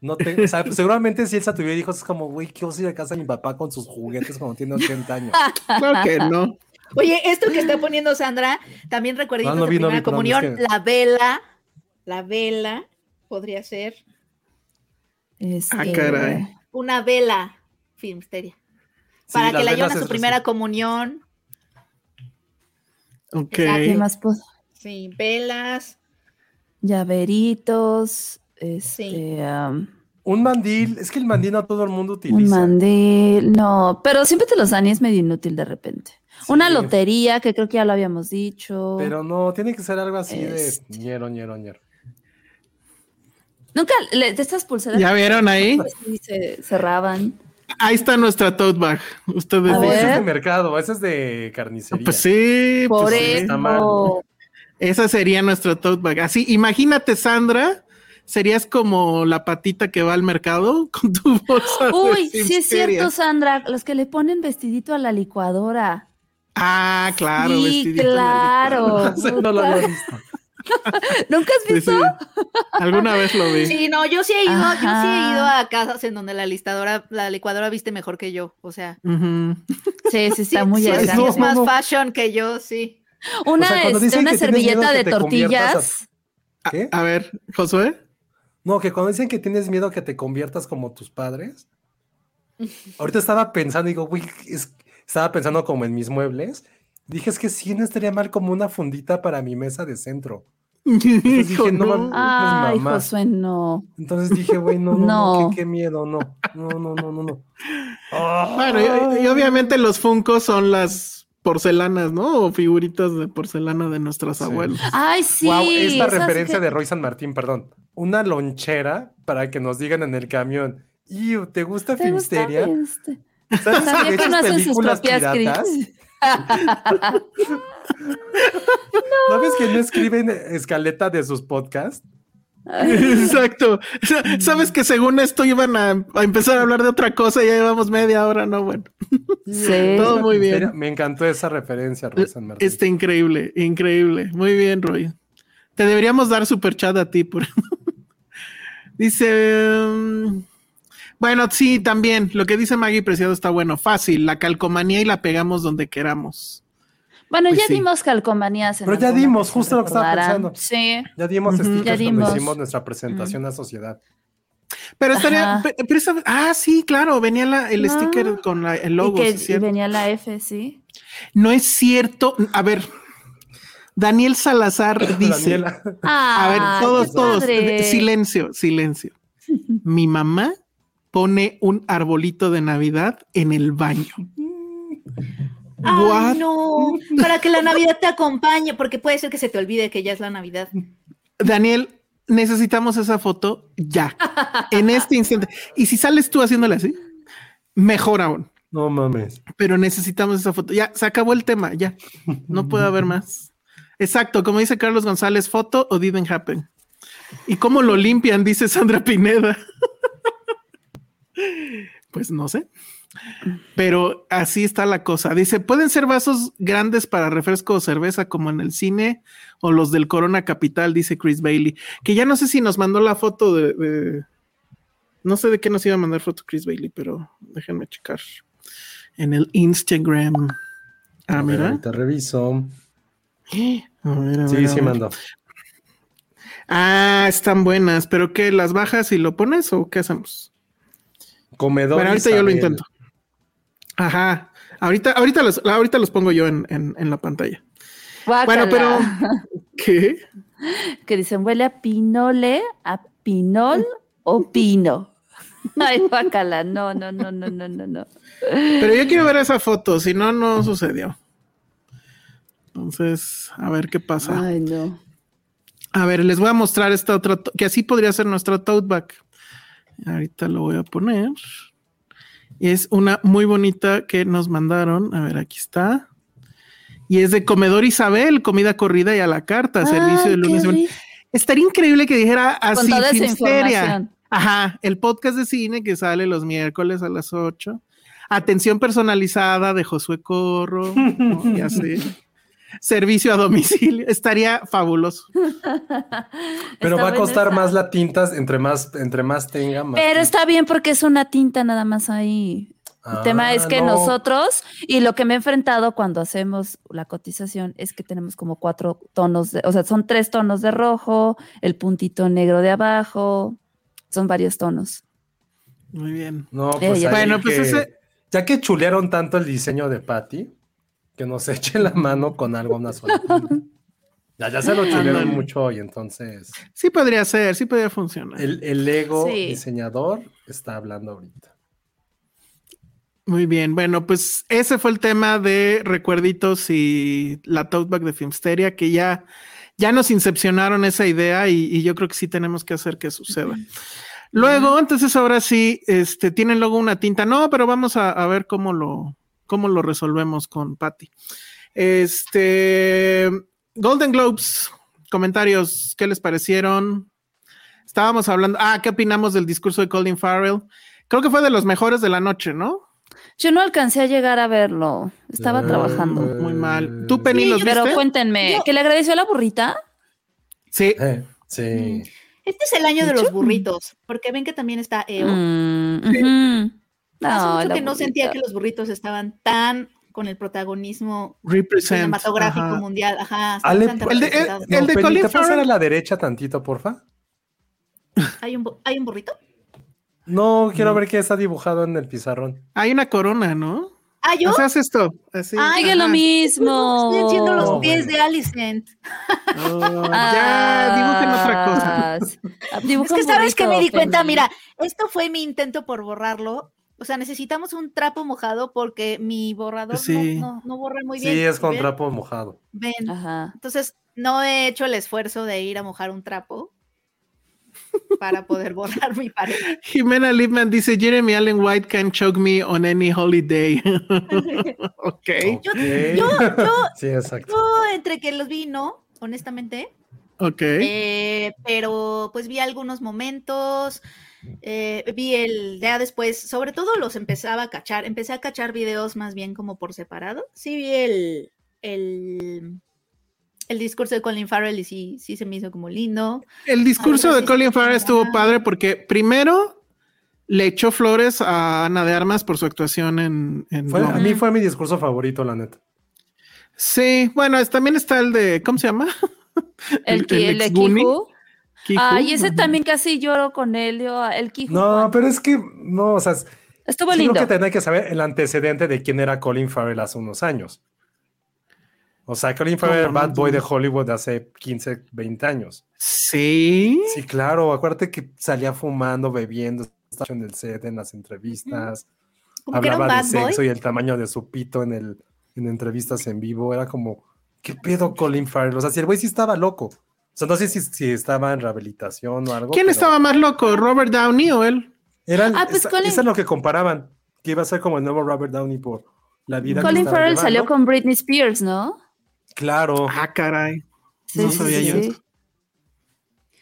No te, o sea, seguramente si Elsa tuviera hijos es como, güey, ¿qué oso ir a casa de mi papá con sus juguetes cuando tiene 80 años? Claro que no. Oye, esto que está poniendo Sandra, también recuerditos No, no de vi, no primera vi, perdón, comunión, es que- la vela, la vela podría ser Este, Ah, caray. una vela filmsteria. Sí, Para que la lleven a su primera comunión. Ok. ¿Qué más puedo? Sí, velas. Llaveritos, este, am, Un mandil, es que el mandil no todo el mundo utiliza. un mandil, no, pero siempre te los dan y es medio inútil de repente. Una lotería, que creo que ya lo habíamos dicho. Pero no, tiene que ser algo así Este. de ñero, ñero, ñero. Nunca, le- de estas pulseras ¿Ya vieron ahí? sí se cerraban. Ahí está nuestra tote bag. Ustedes dicen. ese es de mercado, ese es de carnicería. Pues sí, Por pues sí. está mal. eso. Esa sería nuestra tote bag. Así, imagínate, Sandra, serías como la patita que va al mercado con tu bolsa. de Uy, sí es cierto, Sandra, los que le ponen vestidito a la licuadora. Ah, claro, sí, claro. No lo había visto. ¿Nunca has visto? sí. Alguna vez lo vi. Sí, no, yo sí he ido, yo sí he ido a casas en donde la listadora, la licuadora viste mejor que yo. O sea. Sí, sí, sí, está muy sí, es más No, fashion que yo, sí. Una, O sea, este, una servilleta de tortillas. ¿Qué? A ver, Josué. No, que cuando dicen que tienes miedo que te conviertas como tus padres. Ahorita estaba pensando, digo, güey, es- estaba pensando como en mis muebles. Dije, es que sí, no estaría mal como una fundita para mi mesa de centro. dije, Hijo, no no. Ay, mamá. Josué, no. Entonces dije, güey, no, no, no, No. qué, qué miedo, no. No, no, no, no, no. Bueno, y, y obviamente los Funkos son las porcelanas, ¿no? O figuritas de porcelana de nuestros Sí. abuelos. Ay, sí. wow, esta referencia que- de Roy San Martín, perdón. Una lonchera para que nos digan en el camión. Iu, ¿te gusta ¿Te gusta Filmsteria? ¿Sabes Sabía que no hacen sus propias. ¿Sabes que no escriben escaleta de sus podcasts? Exacto. Sa- Sabes que según esto iban a, a empezar a hablar de otra cosa y ya llevamos media hora, ¿no? Bueno, Sí. Todo muy bien. Me encantó esa referencia, Roy San Martín. está increíble, increíble. Muy bien, Roy. Te deberíamos dar super chat a ti. Por... dice. mm, Bueno, sí, también. Lo que dice Maggie Preciado está bueno. Fácil. La calcomanía y la pegamos donde queramos. Bueno, Pues ya sí. dimos calcomanías. en Pero ya dimos, justo lo que estaba pensando. Sí. Ya dimos Ujú. stickers Ya cuando hicimos nuestra presentación a sociedad. Pero estaría. Ajá. pe- pero esa- ah, sí, claro. Venía la- el Ah. sticker con la- el logo. y que sí, y venía la F, sí. No es cierto. A ver. Daniel Salazar dice. Daniela. A ver, todos, todos. Silencio, silencio. Mi mamá pone un arbolito de Navidad en el baño. What? Ay, no, para que la Navidad te acompañe, porque puede ser que se te olvide que ya es la Navidad. Daniel, necesitamos esa foto ya, en este instante. Y si sales tú haciéndole así, mejor aún. No mames. Pero necesitamos esa foto. Ya, se acabó el tema, ya. No puede haber más. Exacto, como dice Carlos González, foto o didn't happen. ¿Y cómo lo limpian? Dice Sandra Pineda. Pues no sé. Pero así está la cosa. Dice, pueden ser vasos grandes para refresco o cerveza como en el cine o los del Corona Capital, dice Chris Bailey. Que ya no sé si nos mandó la foto de... de- No sé de qué nos iba a mandar foto Chris Bailey, pero déjenme checar. En el Instagram. Ah, A ver, mira. ahorita reviso. A ver, a Sí, ver, a sí ver. mandó. Ah, están buenas, pero ¿qué? ¿Las bajas y lo pones o qué hacemos? Comedor. Bueno, ahorita yo lo intento. Ajá. Ahorita, ahorita los, ahorita los pongo yo en, en- en la pantalla. Bueno, pero. ¿Qué? Que dicen, huele a pinole, a pinol o pino. Ay, guácala. No, no, no, no, no, no, no. Pero yo quiero ver esa foto, si no, no sucedió. Entonces, a ver qué pasa. Ay, no. A ver, les voy a mostrar esta otra, que así podría ser nuestra tote bag. Ahorita lo voy a poner. Y es una muy bonita que nos mandaron. A ver, aquí está. Y es de Comedor Isabel, comida corrida y a la carta, servicio de lunes. rico. Estaría increíble que dijera Con así, toda esa información. Ajá, el podcast de cine que sale los miércoles a las 8. Atención personalizada de Josué Corro. ¿no? Y así. Servicio a domicilio. Estaría fabuloso. Pero Está va a costar esa. más la tinta, entre más, entre más tenga, más. Pero está bien porque es una tinta nada más ahí. El Ah, tema es que no. nosotros, y lo que me he enfrentado cuando hacemos la cotización es que tenemos como cuatro tonos, de, o sea, son tres tonos de rojo, el puntito negro de abajo, son varios tonos. Muy bien. No, Eh, pues Bueno, pues que- ese- Ya que chulearon tanto el diseño de Patty, que nos echen la mano con algo, una sola. ya, ya se lo chulearon mucho y entonces Sí podría ser, sí podría funcionar. el, el ego Sí. diseñador está hablando ahorita. Muy bien, bueno, pues ese fue el tema de recuerditos y la tote bag de Filmsteria, que ya, ya nos incepcionaron esa idea y, y yo creo que sí tenemos que hacer que suceda. Luego, entonces ahora sí, este, tienen luego una tinta, no, pero vamos a, a ver cómo lo, cómo lo resolvemos con Patty. Este, Golden Globes, comentarios, ¿qué les parecieron? Estábamos hablando, ah, ¿qué opinamos del discurso de Colin Farrell? Creo que fue de los mejores de la noche, ¿no? Yo no alcancé a llegar a verlo, estaba Eh, trabajando. Muy mal. ¿Tú, Penny, Sí, los yo- viste? Pero cuéntenme, ¿que le agradeció a la burrita? Sí. Eh, sí. Este es el año de ¿De los burritos, porque ven que también está EO. Mm, No, mucho la que no sentía que los burritos estaban tan con el protagonismo Represent. cinematográfico ajá. mundial. Ajá, Ale, el de- el- representados. el de Colin ¿Te puedes hacer Farrell? a la derecha tantito, porfa? ¿Hay, un, ¿Hay un burrito? No, quiero ver qué está dibujado en el pizarrón. Hay una corona, ¿no? ¿Ah, yo? O sea, haz esto. Así. Ay, Sigue lo Ajá. mismo. Estoy haciendo los Oh, pies de Alicent. Oh, ya, dibujen otra cosa. Ah, Es que sabes que me di cuenta, mira, esto fue mi intento por borrarlo. O sea, necesitamos un trapo mojado porque mi borrador no- Sí. no, no borra muy bien. Sí, es con ¿Ven? trapo mojado. Ven. Ajá. Entonces, no he hecho el esfuerzo de ir a mojar un trapo para poder borrar mi pared. Jimena Lipman dice: Jeremy Allen White can choke me on any holiday. ok. Yo- Ok. yo- sí, exacto. Yo entre que los vi, no, honestamente. Ok. Eh, pero pues vi algunos momentos, eh, vi el ya después, sobre todo los empezaba a cachar, empecé a cachar videos más bien como por separado. Sí vi el, el, el discurso de Colin Farrell y sí, sí se me hizo como lindo. El discurso Ahora de sí Colin Farrell estuvo padre porque primero le echó flores a Ana de Armas por su actuación en. en Fue- a mí fue mi discurso favorito, la neta. Sí, bueno, es- también está el de. ¿Cómo se llama? El, El- el el de Ay, ese Ajá. también casi lloro con él. yo, El Kiju. No, pero es que, no, o sea, es- Estuvo sí lindo. lo que tenía que saber el antecedente de quién era Colin Farrell hace unos años. O sea, Colin Farrell, ¿Cómo? Bad Boy de Hollywood de hace 15, 20 años. Sí. Sí, claro, acuérdate que salía fumando, bebiendo, estaba en el set, en las entrevistas, un hablaba de boy. sexo y el tamaño de su pito en, el, en entrevistas en vivo. Era como, ¿qué pedo Colin Farrell? O sea, si el güey sí estaba loco. O sea, no sé si, si estaba en rehabilitación o algo. ¿Quién pero estaba más loco, Robert Downey o él? Era, Ah, pues esa- Colin- eso es lo que comparaban, que iba a ser como el nuevo Robert Downey por la vida Colin Farrell salió con Britney Spears, ¿no? Claro. Ah, caray. Sí, No sí, sabía sí, yo. sí.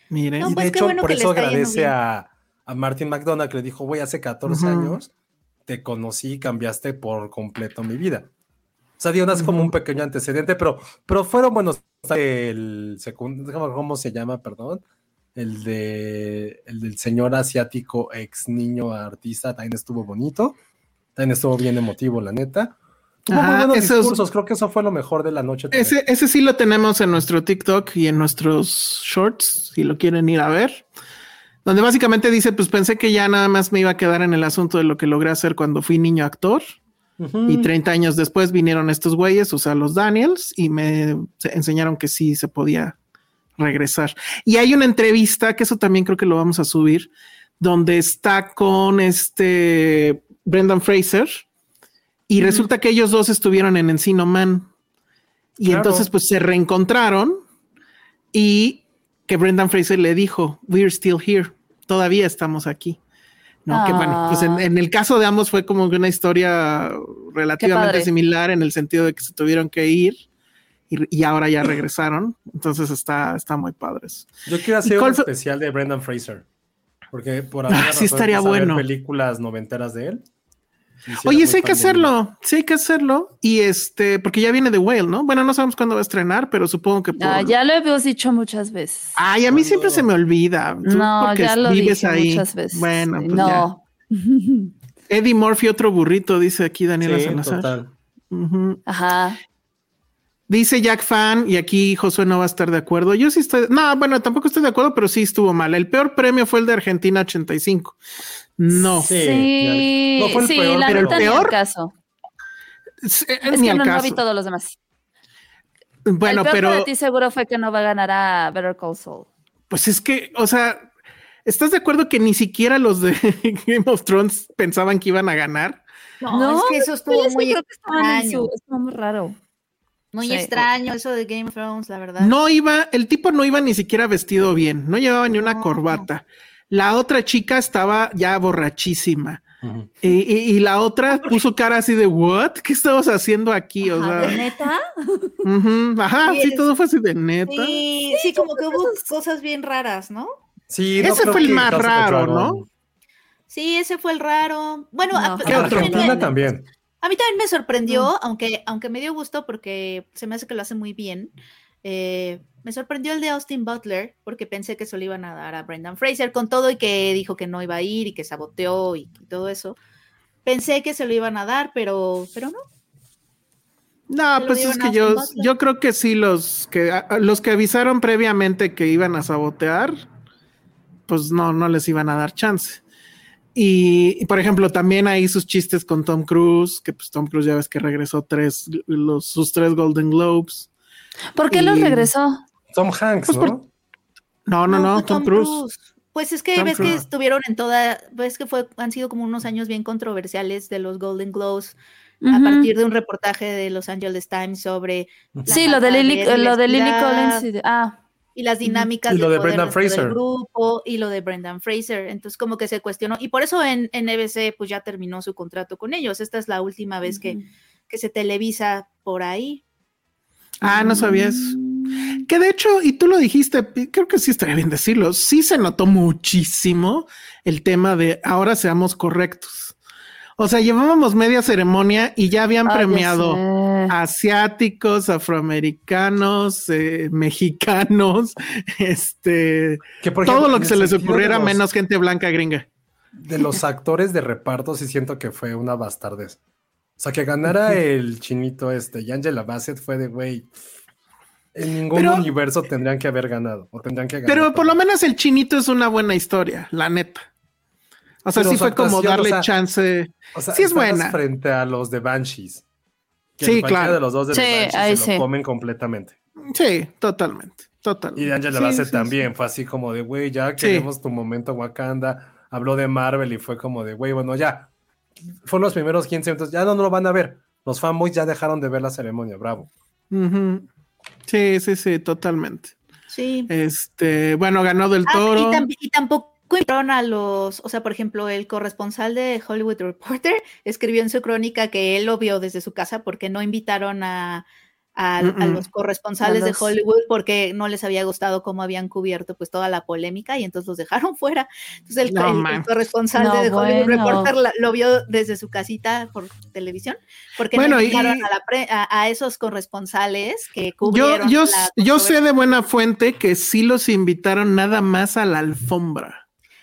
Miren. No, y pues de hecho, bueno por eso agradece a, a Martin McDonald que le dijo, güey, hace 14 Ujú. años te conocí y cambiaste por completo mi vida. O sea, dio unas como un pequeño antecedente, pero, pero fueron buenos. El segundo, ¿cómo se llama? Perdón. El de el del señor asiático ex niño artista también estuvo bonito. También estuvo bien emotivo, la neta. Ajá, buenos esos- discursos, creo que eso fue lo mejor de la noche. Ese, ese sí lo tenemos en nuestro TikTok y en nuestros shorts, si lo quieren ir a ver. Donde básicamente dice, pues pensé que ya nada más me iba a quedar en el asunto de lo que logré hacer cuando fui niño actor. Y 30 años después vinieron estos güeyes, o sea, los Daniels, y me se- enseñaron que sí se podía regresar. Y hay una entrevista, que eso también creo que lo vamos a subir, donde está con este Brendan Fraser, y resulta que ellos dos estuvieron en Encino Man. Y Claro. entonces pues se reencontraron y que Brendan Fraser le dijo, we're still here, todavía estamos aquí. No, que bueno, pues en, Ah. en el caso de ambos fue como que una historia relativamente similar en el sentido de que se tuvieron que ir y, y ahora ya regresaron. Entonces está, está muy padres. Yo quiero hacer un especial de Brendan Fraser. Porque por Ah, alguna sí razón estaría empecé a ver bueno. películas noventeras de él. Oye, sí hay que hacerlo, sí hay que hacerlo. Y este, porque ya viene The Whale, ¿no? Bueno, no sabemos cuándo va a estrenar, pero supongo que por... Ah, ya lo hemos dicho muchas veces. Ay, a mí siempre se me olvida. Tú no, porque ya lo vives dije ahí. muchas veces. Bueno, pues ya. no. Eddie Murphy, otro burrito, dice aquí Daniela Sí, Salazar. total. Ajá. Dice Jack Fan, y aquí Josué no va a estar de acuerdo. Yo sí estoy, no, bueno, tampoco estoy de acuerdo, pero sí estuvo mal. El peor premio fue el de Argentina 85. No, Sí, no fue el sí, peor, la pero el ni peor, al caso. es, eh, Es ni que al no, no caso. vi todos los demás. Bueno, el peor pero para ti seguro fue que no va a ganar a Better Call Saul. pues es que, o sea, ¿estás de acuerdo que ni siquiera los de Game of Thrones pensaban que iban a ganar? No, es que eso estuvo muy extraño. su- estuvo muy raro. Muy Sí. extraño eso de Game of Thrones, la verdad. No iba, el tipo no iba ni siquiera vestido bien, no llevaba ni una No. corbata. La otra chica estaba ya borrachísima. Y, y- y la otra puso cara así de, ¿what? ¿Qué estabas haciendo aquí? O Ajá, ¿de sea, neta? ajá, Sí, todo fue así de neta. Sí, sí, como que hubo cosas bien raras, ¿no? Sí, Ese creo fue el más raro, ¿no? Sí, ese fue el raro. Bueno, No, a, ¿qué a mí Argentina también me- también. A mí también me sorprendió, aunque, aunque me dio gusto porque se me hace que lo hace muy bien. eh, me sorprendió el de Austin Butler porque pensé que se lo iban a dar a Brendan Fraser con todo y que dijo que no iba a ir y que saboteó y, y todo eso. Pensé que se lo iban a dar, pero, pero no. No, pues es que yo, Butler. yo creo que sí, los que, a- los que avisaron previamente que iban a sabotear, pues no, no les iban a dar chance. Y, y, por ejemplo, también ahí sus chistes con Tom Cruise, que pues Tom Cruise ya ves que regresó tres, los, sus tres Golden Globes. ¿Por qué los Y- regresó? Tom Hanks, Pues ¿no? por- No, no, no, Tom, Cruise. Pues es que Tom ves que estuvieron en toda, ves que fue, han sido como unos años bien controversiales de los Golden Globes a partir de un reportaje de Los Angeles Times sobre Sí, lo de Lily, lo de Lily Collins. y de- ah, y las dinámicas Y lo de Brendan dentro del Fraser. grupo y lo de Brendan Fraser. Entonces como que se cuestionó y por eso en, en NBC pues ya terminó su contrato con ellos. Esta es la última vez que, que se televisa por ahí. Ah, no sabías. Que de hecho, y tú lo dijiste, creo que sí estaría bien decirlo, sí se notó muchísimo el tema de ahora seamos correctos. O sea, llevábamos media ceremonia y ya habían premiado. Asiáticos, afroamericanos, eh, mexicanos, este, Que, por todo lo que se les ocurriera los- menos gente blanca gringa. De los actores de reparto, sí siento que fue una bastardez. O sea, que ganara el chinito este y Angela Bassett fue de, güey, en ningún Pero- universo tendrían que haber ganado. O tendrían que ganar. Pero por lo menos el chinito es una buena historia, la neta. O sea, Pero sí fue como darle o sea, chance. O sea, sí es buena. frente a los de Banshees. Que Sí, cualquiera claro. de los dos de Sí, ahí se sí. lo comen completamente. Sí, totalmente, totalmente. Y de Angela Sí, Bassett sí, también fue así como de, güey, ya Sí. queremos tu momento Wakanda. Habló de Marvel y fue como de, güey, bueno, ya. Fueron los primeros 15 minutos, ya no, no lo van a ver. Los fanboys ya dejaron de ver la ceremonia, bravo. Sí, sí, sí, totalmente. Sí. Este, bueno, ganó del Ah, toro. y, y tampoco invitaron a los, o sea, por ejemplo, el corresponsal de Hollywood Reporter escribió en su crónica que él lo vio desde su casa porque no invitaron a, a- los corresponsales A de Hollywood porque no les había gustado cómo habían cubierto pues toda la polémica y entonces los dejaron fuera. Entonces el, No, el- el man. corresponsal No, de Hollywood bueno. Reporter la- lo vio desde su casita por televisión porque Bueno, no invitaron a, la pre- a- a esos corresponsales que Yo, cubrieron yo, la yo sé de buena fuente que sí los invitaron nada más a la alfombra.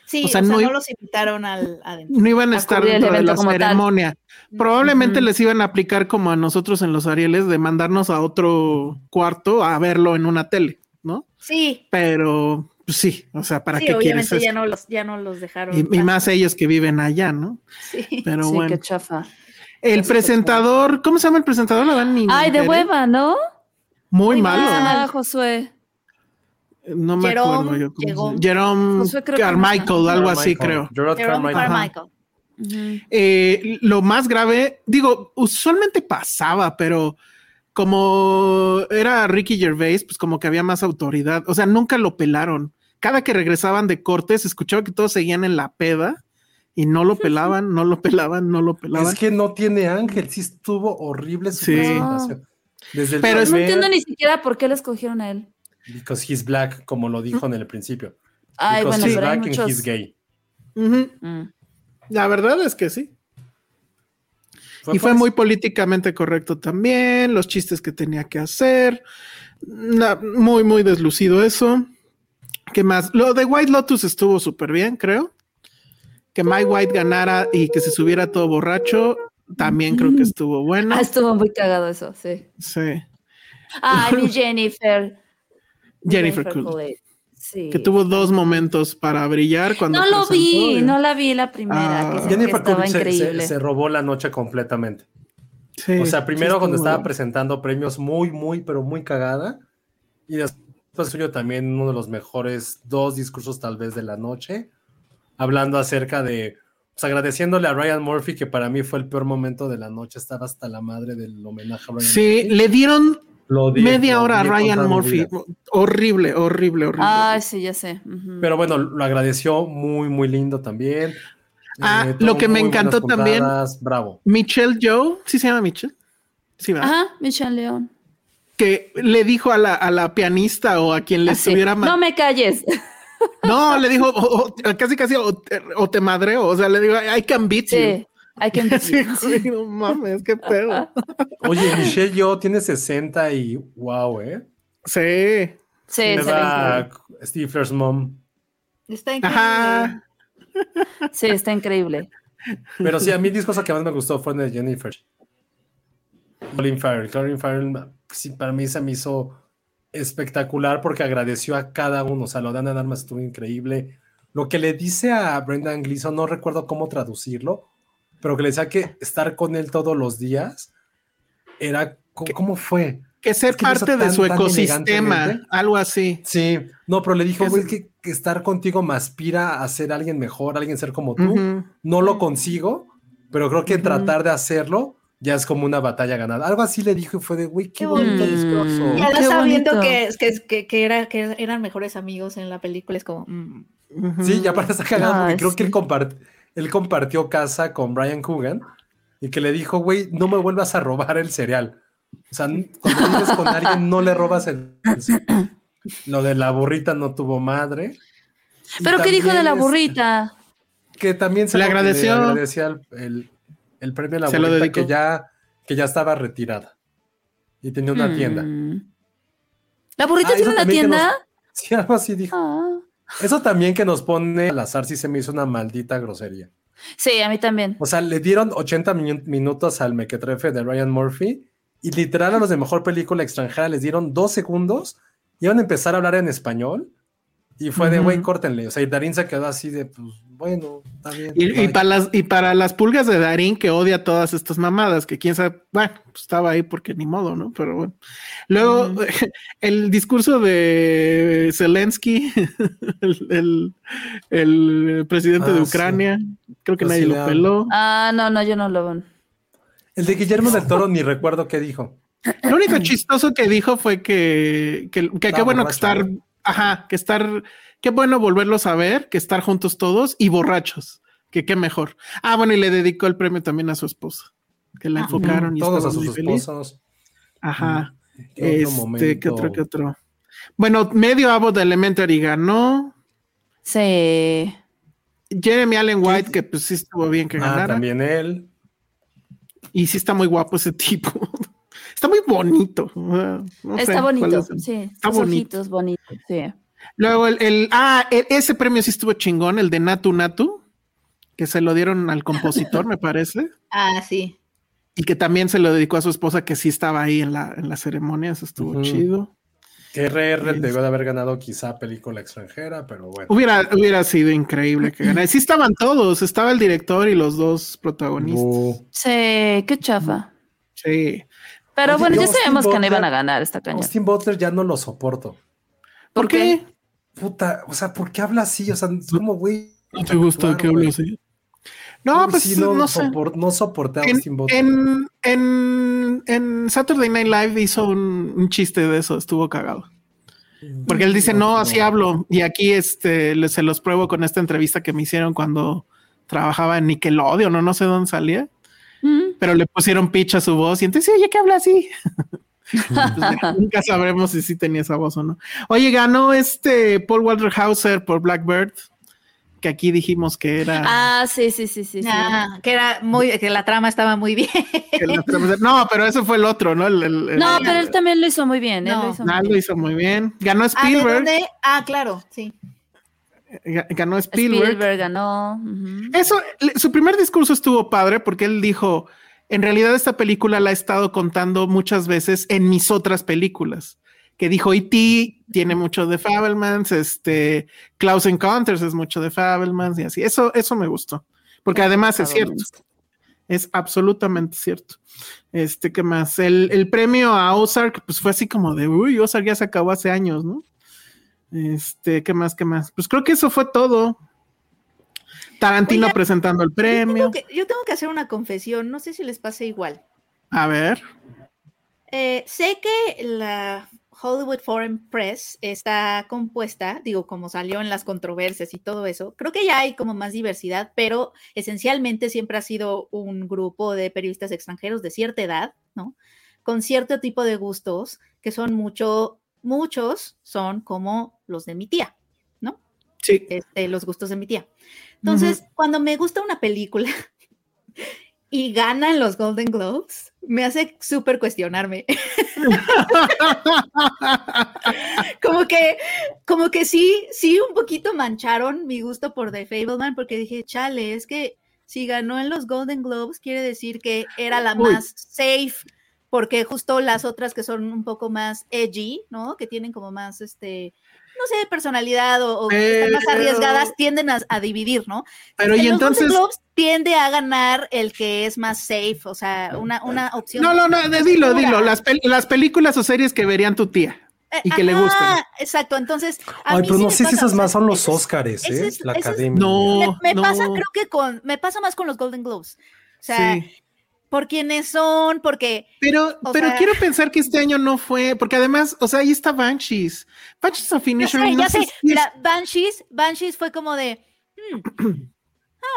Sí, o o sea, no los invitaron al adentro. No iban a, A estar dentro de la tal. ceremonia. Probablemente les iban a aplicar como a nosotros en los Arieles de mandarnos a otro cuarto a verlo en una tele, ¿no? Sí, Pero pues sí, o sea, ¿para sí, qué quieres obviamente eso? ya no los, ya no los dejaron. Y, más ellos que viven allá, ¿no? Sí. Pero sí, bueno. qué chafa. El Eso presentador, ¿cómo se llama el presentador? La Ay, de enteré. hueva, ¿no? Muy, Muy malo. mal. Ah, Josué. No me Jerome, acuerdo yo. Jerome. Carmichael, algo así Carmichael, creo. Jerome Carmichael. Eh, lo más grave, digo, usualmente pasaba, pero como era Ricky Gervais, pues como que había más autoridad. O sea, nunca lo pelaron. Cada que regresaban de cortes, escuchaba que todos seguían en la peda y no lo pelaban, no lo pelaban, no lo pelaban. Es que no tiene ángel, sí estuvo horrible su Sí. presentación. Desde el Pero es- No primer- entiendo ni siquiera por qué le escogieron a él. Because he's black, como lo dijo en el principio. Ay, Because bueno, he's pero hay black and he's gay. Mm. La verdad es que sí. y fue pues. muy políticamente correcto también, los chistes que tenía que hacer. Muy, muy deslucido eso. ¿Qué más? Lo de White Lotus estuvo súper bien, creo. Que Mike White ganara y que se subiera todo borracho, también creo que estuvo bueno. Ah, estuvo muy cagado eso, sí. Sí. Ah, mi Jennifer. Mi Jennifer Coolidge. Coolidge. Sí. Que tuvo dos momentos para brillar cuando No lo presentó, vi, no la vi la primera. Ah. que, que Jennifer estaba Coolidge se- se, se robó la noche completamente. Sí, O sea, primero sí cuando estuvo- estaba presentando premios muy, muy, pero muy cagada. Y después suyo también uno de los mejores dos discursos tal vez de la noche. Hablando acerca de, pues agradeciéndole a Ryan Murphy, que para mí fue el peor momento de la noche. Estaba hasta la madre del homenaje a Ryan Sí, Murphy. le dieron Lo odié, media lo hora odié con Ryan Murphy. Horrible, horrible, horrible. Ay, sí, ya sé. Pero bueno, lo agradeció muy, muy lindo también. Ah, Eh, lo que me encantó también- Bravo. Michelle Joe, ¿sí se llama Michelle? Sí, ¿verdad? Ajá, Michelle León. Que le dijo a la, a la pianista o a quien le Así, estuviera ma- No me calles. No, le dijo o- o- casi casi o te, o te madreo. O sea, le digo, I can beat you. Hay que Sí, güey, no mames, qué pedo. Oye, Michelle Yo tiene 60 y wow, ¿eh? Sí. Sí, ve da. Stifler's mom. Está increíble. Ajá. Sí, está increíble. Pero sí, a mí el discurso que más me gustó fue el de Jennifer. Colin Farrell. Colin Farrell, sí, para mí se me hizo espectacular porque agradeció a cada uno. O sea, lo de Ana de Armas estuvo increíble. Lo que le dice a Brendan Gleeson, no recuerdo cómo traducirlo, pero que le decía que estar con él todos los días era. ¿Cómo, cómo fue? Que ser Es que parte de tan, su tan ecosistema, algo así. Sí, no, pero le dijo, Que güey, es- que, que estar contigo me aspira a ser alguien mejor, alguien ser como tú. Ujú. No lo consigo, pero creo que Ujú. tratar de hacerlo ya es como una batalla ganada. Algo así le dijo y fue de, güey, qué, bonito bonito. discurso. Y ahora sabiendo que, que, que, era, que eran mejores amigos en la película, es como. mm. Ujú. Sí, ya para estar cagado, porque Ay, creo que él, sí. Él compartió casa con Brian Coogan y que le dijo, güey, no me vuelvas a robar el cereal. O sea, cuando vives con alguien, no le robas el, el cereal. Lo de la burrita no tuvo madre. Y ¿Pero qué dijo de la burrita? que también se Le agradeció. agradecía el, el- el premio a la Se burrita que ya, que ya estaba retirada y tenía una tienda. Mm. ¿La burrita Ah, tiene una nos- tienda? Sí, algo así dijo. Ah. Eso también que nos pone al azar sí se me hizo una maldita grosería. Sí, a mí también. O sea, le dieron 80 minu- minutos al mequetrefe de Ryan Murphy y literal a los de mejor película extranjera les dieron dos segundos y iban a empezar a hablar en español y fue de, güey, córtenle. O sea, y Darín se quedó así de, pues, bueno, está bien. Y, y bye". para las, y para las pulgas de Darín que odia todas estas mamadas, que quién sabe, bueno, pues estaba ahí porque ni modo, ¿no? Pero bueno. Luego, el discurso de Zelensky, el, el- el presidente de Ah, sí. Ucrania, creo que Pues nadie sí, lo peló. Ah, no, no, yo no lo. El de Guillermo del Toro ni recuerdo qué dijo. Lo único chistoso que dijo fue que, que, que qué bueno que estar, ajá, que estar, qué bueno volverlos a ver, que estar juntos todos y borrachos, que qué mejor. Ah, bueno, y le dedicó el premio también a su esposa, que la enfocaron y Todos a sus esposos. Ajá. ¿Qué otro Este, ¿qué otro, momento? qué otro? Bueno, medio Abbott de Elementary ganó. Sí. Jeremy Allen White, que pues sí estuvo bien que Ah, ganara. también él. Y sí está muy guapo ese tipo. está muy bonito. Ah, no Está bonito. es el- Sí. Está sus bonito. ojitos bonitos. Sí. Luego el, el- ah, e- ese premio sí estuvo chingón, el de Natu Natu, que se lo dieron al compositor, me parece, Ah, sí. y que también se lo dedicó a su esposa, que sí estaba ahí en la, en la ceremonia, eso estuvo chido. Que RR Sí. debió de haber ganado quizá película extranjera, pero bueno. Hubiera, hubiera sido increíble que ganara. Sí estaban todos, estaba el director y los dos protagonistas. Bu. Sí, qué chafa. Sí. Pero Oye, bueno, ya sabemos que no Butler- iban a ganar esta caña. Austin Butler ya no lo soporto. ¿Por qué? Puta, o sea, ¿por qué habla así? O sea, es como, güey. ¿No te gusta que hable así? No, Uy, pues sí, no, sopor- no soporté a En, Austin Butler. en, en, en Saturday Night Live hizo un, un chiste de eso, estuvo cagado. Porque él dice, no, así hablo. Y aquí este, le- se los pruebo con esta entrevista que me hicieron cuando trabajaba en Nickelodeon, no, no sé dónde salía, Mm. pero le pusieron pitch a su voz y entonces, oye, que habla así. Nunca sabremos si sí tenía esa voz o no. Oye, ganó este Paul Walter Hauser por Blackbird, que aquí dijimos que era. Ah, sí, sí, sí, sí. sí. Ah, que era muy, que la trama estaba muy bien. trama- no, pero eso fue el otro, ¿no? El- el- el- No, pero él también lo hizo muy bien. él No. lo hizo muy Ah, lo bien. hizo muy bien. Ganó Ah, ¿de Spielberg. dónde? Ah, claro, sí. ga- Ganó Spielberg. Spielberg ganó. Eso, su primer discurso estuvo padre porque él dijo, en realidad esta película la he estado contando muchas veces en mis otras películas. Que dijo E.T. tiene mucho de Fabelmans, este, Klaus Encounters es mucho de Fabelmans y así. Eso, eso me gustó. Porque además es cierto. Es absolutamente cierto. Este, ¿qué más? El, el premio a Ozark, pues fue así como de, uy, Ozark ya se acabó hace años, ¿no? Este, ¿qué más? ¿Qué más? Pues creo que eso fue todo. Tarantino presentando el Yo premio. tengo, que, yo tengo que hacer una confesión, no sé si les pase igual. A ver. Eh, sé que la Hollywood Foreign Press está compuesta, digo, como salió en las controversias y todo eso, creo que ya hay como más diversidad, pero esencialmente siempre ha sido un grupo de periodistas extranjeros de cierta edad, ¿no? Con cierto tipo de gustos, que son mucho, muchos son como los de mi tía. Sí. este, los gustos de mi tía. Entonces, cuando me gusta una película y ganan los Golden Globes, me hace súper cuestionarme. como que, como que sí, sí, un poquito mancharon mi gusto por The Fableman, porque dije, chale, es que si ganó en los Golden Globes, quiere decir que era la Uy. más safe, porque justo las otras que son un poco más edgy, ¿no? Que tienen como más, este, no sé, personalidad o, están más arriesgadas, tienden a, a dividir, ¿no? Pero En y los entonces. Golden Globes tiende a ganar el que es más safe, o sea, una, una opción. No, no, no, de- dilo, dilo. Las, pel- las películas o series que verían tu tía. Eh, y que le gustan. ajá, Exacto, entonces. a Ay, mí pero sí no sé si esas más son los Óscares, ¿eh? es- La ese es- academia. No, Me, me pasa, creo que con. Me pasa más con los Golden Globes. O sea, sí. Por quiénes son, porque. Pero, pero sea- quiero pensar que este año no fue, porque además, o sea, ahí está Banshees. Banshees of Ya sé, no ya sé sé. si es- Mira, Banshees, Banshees fue como de. hmm,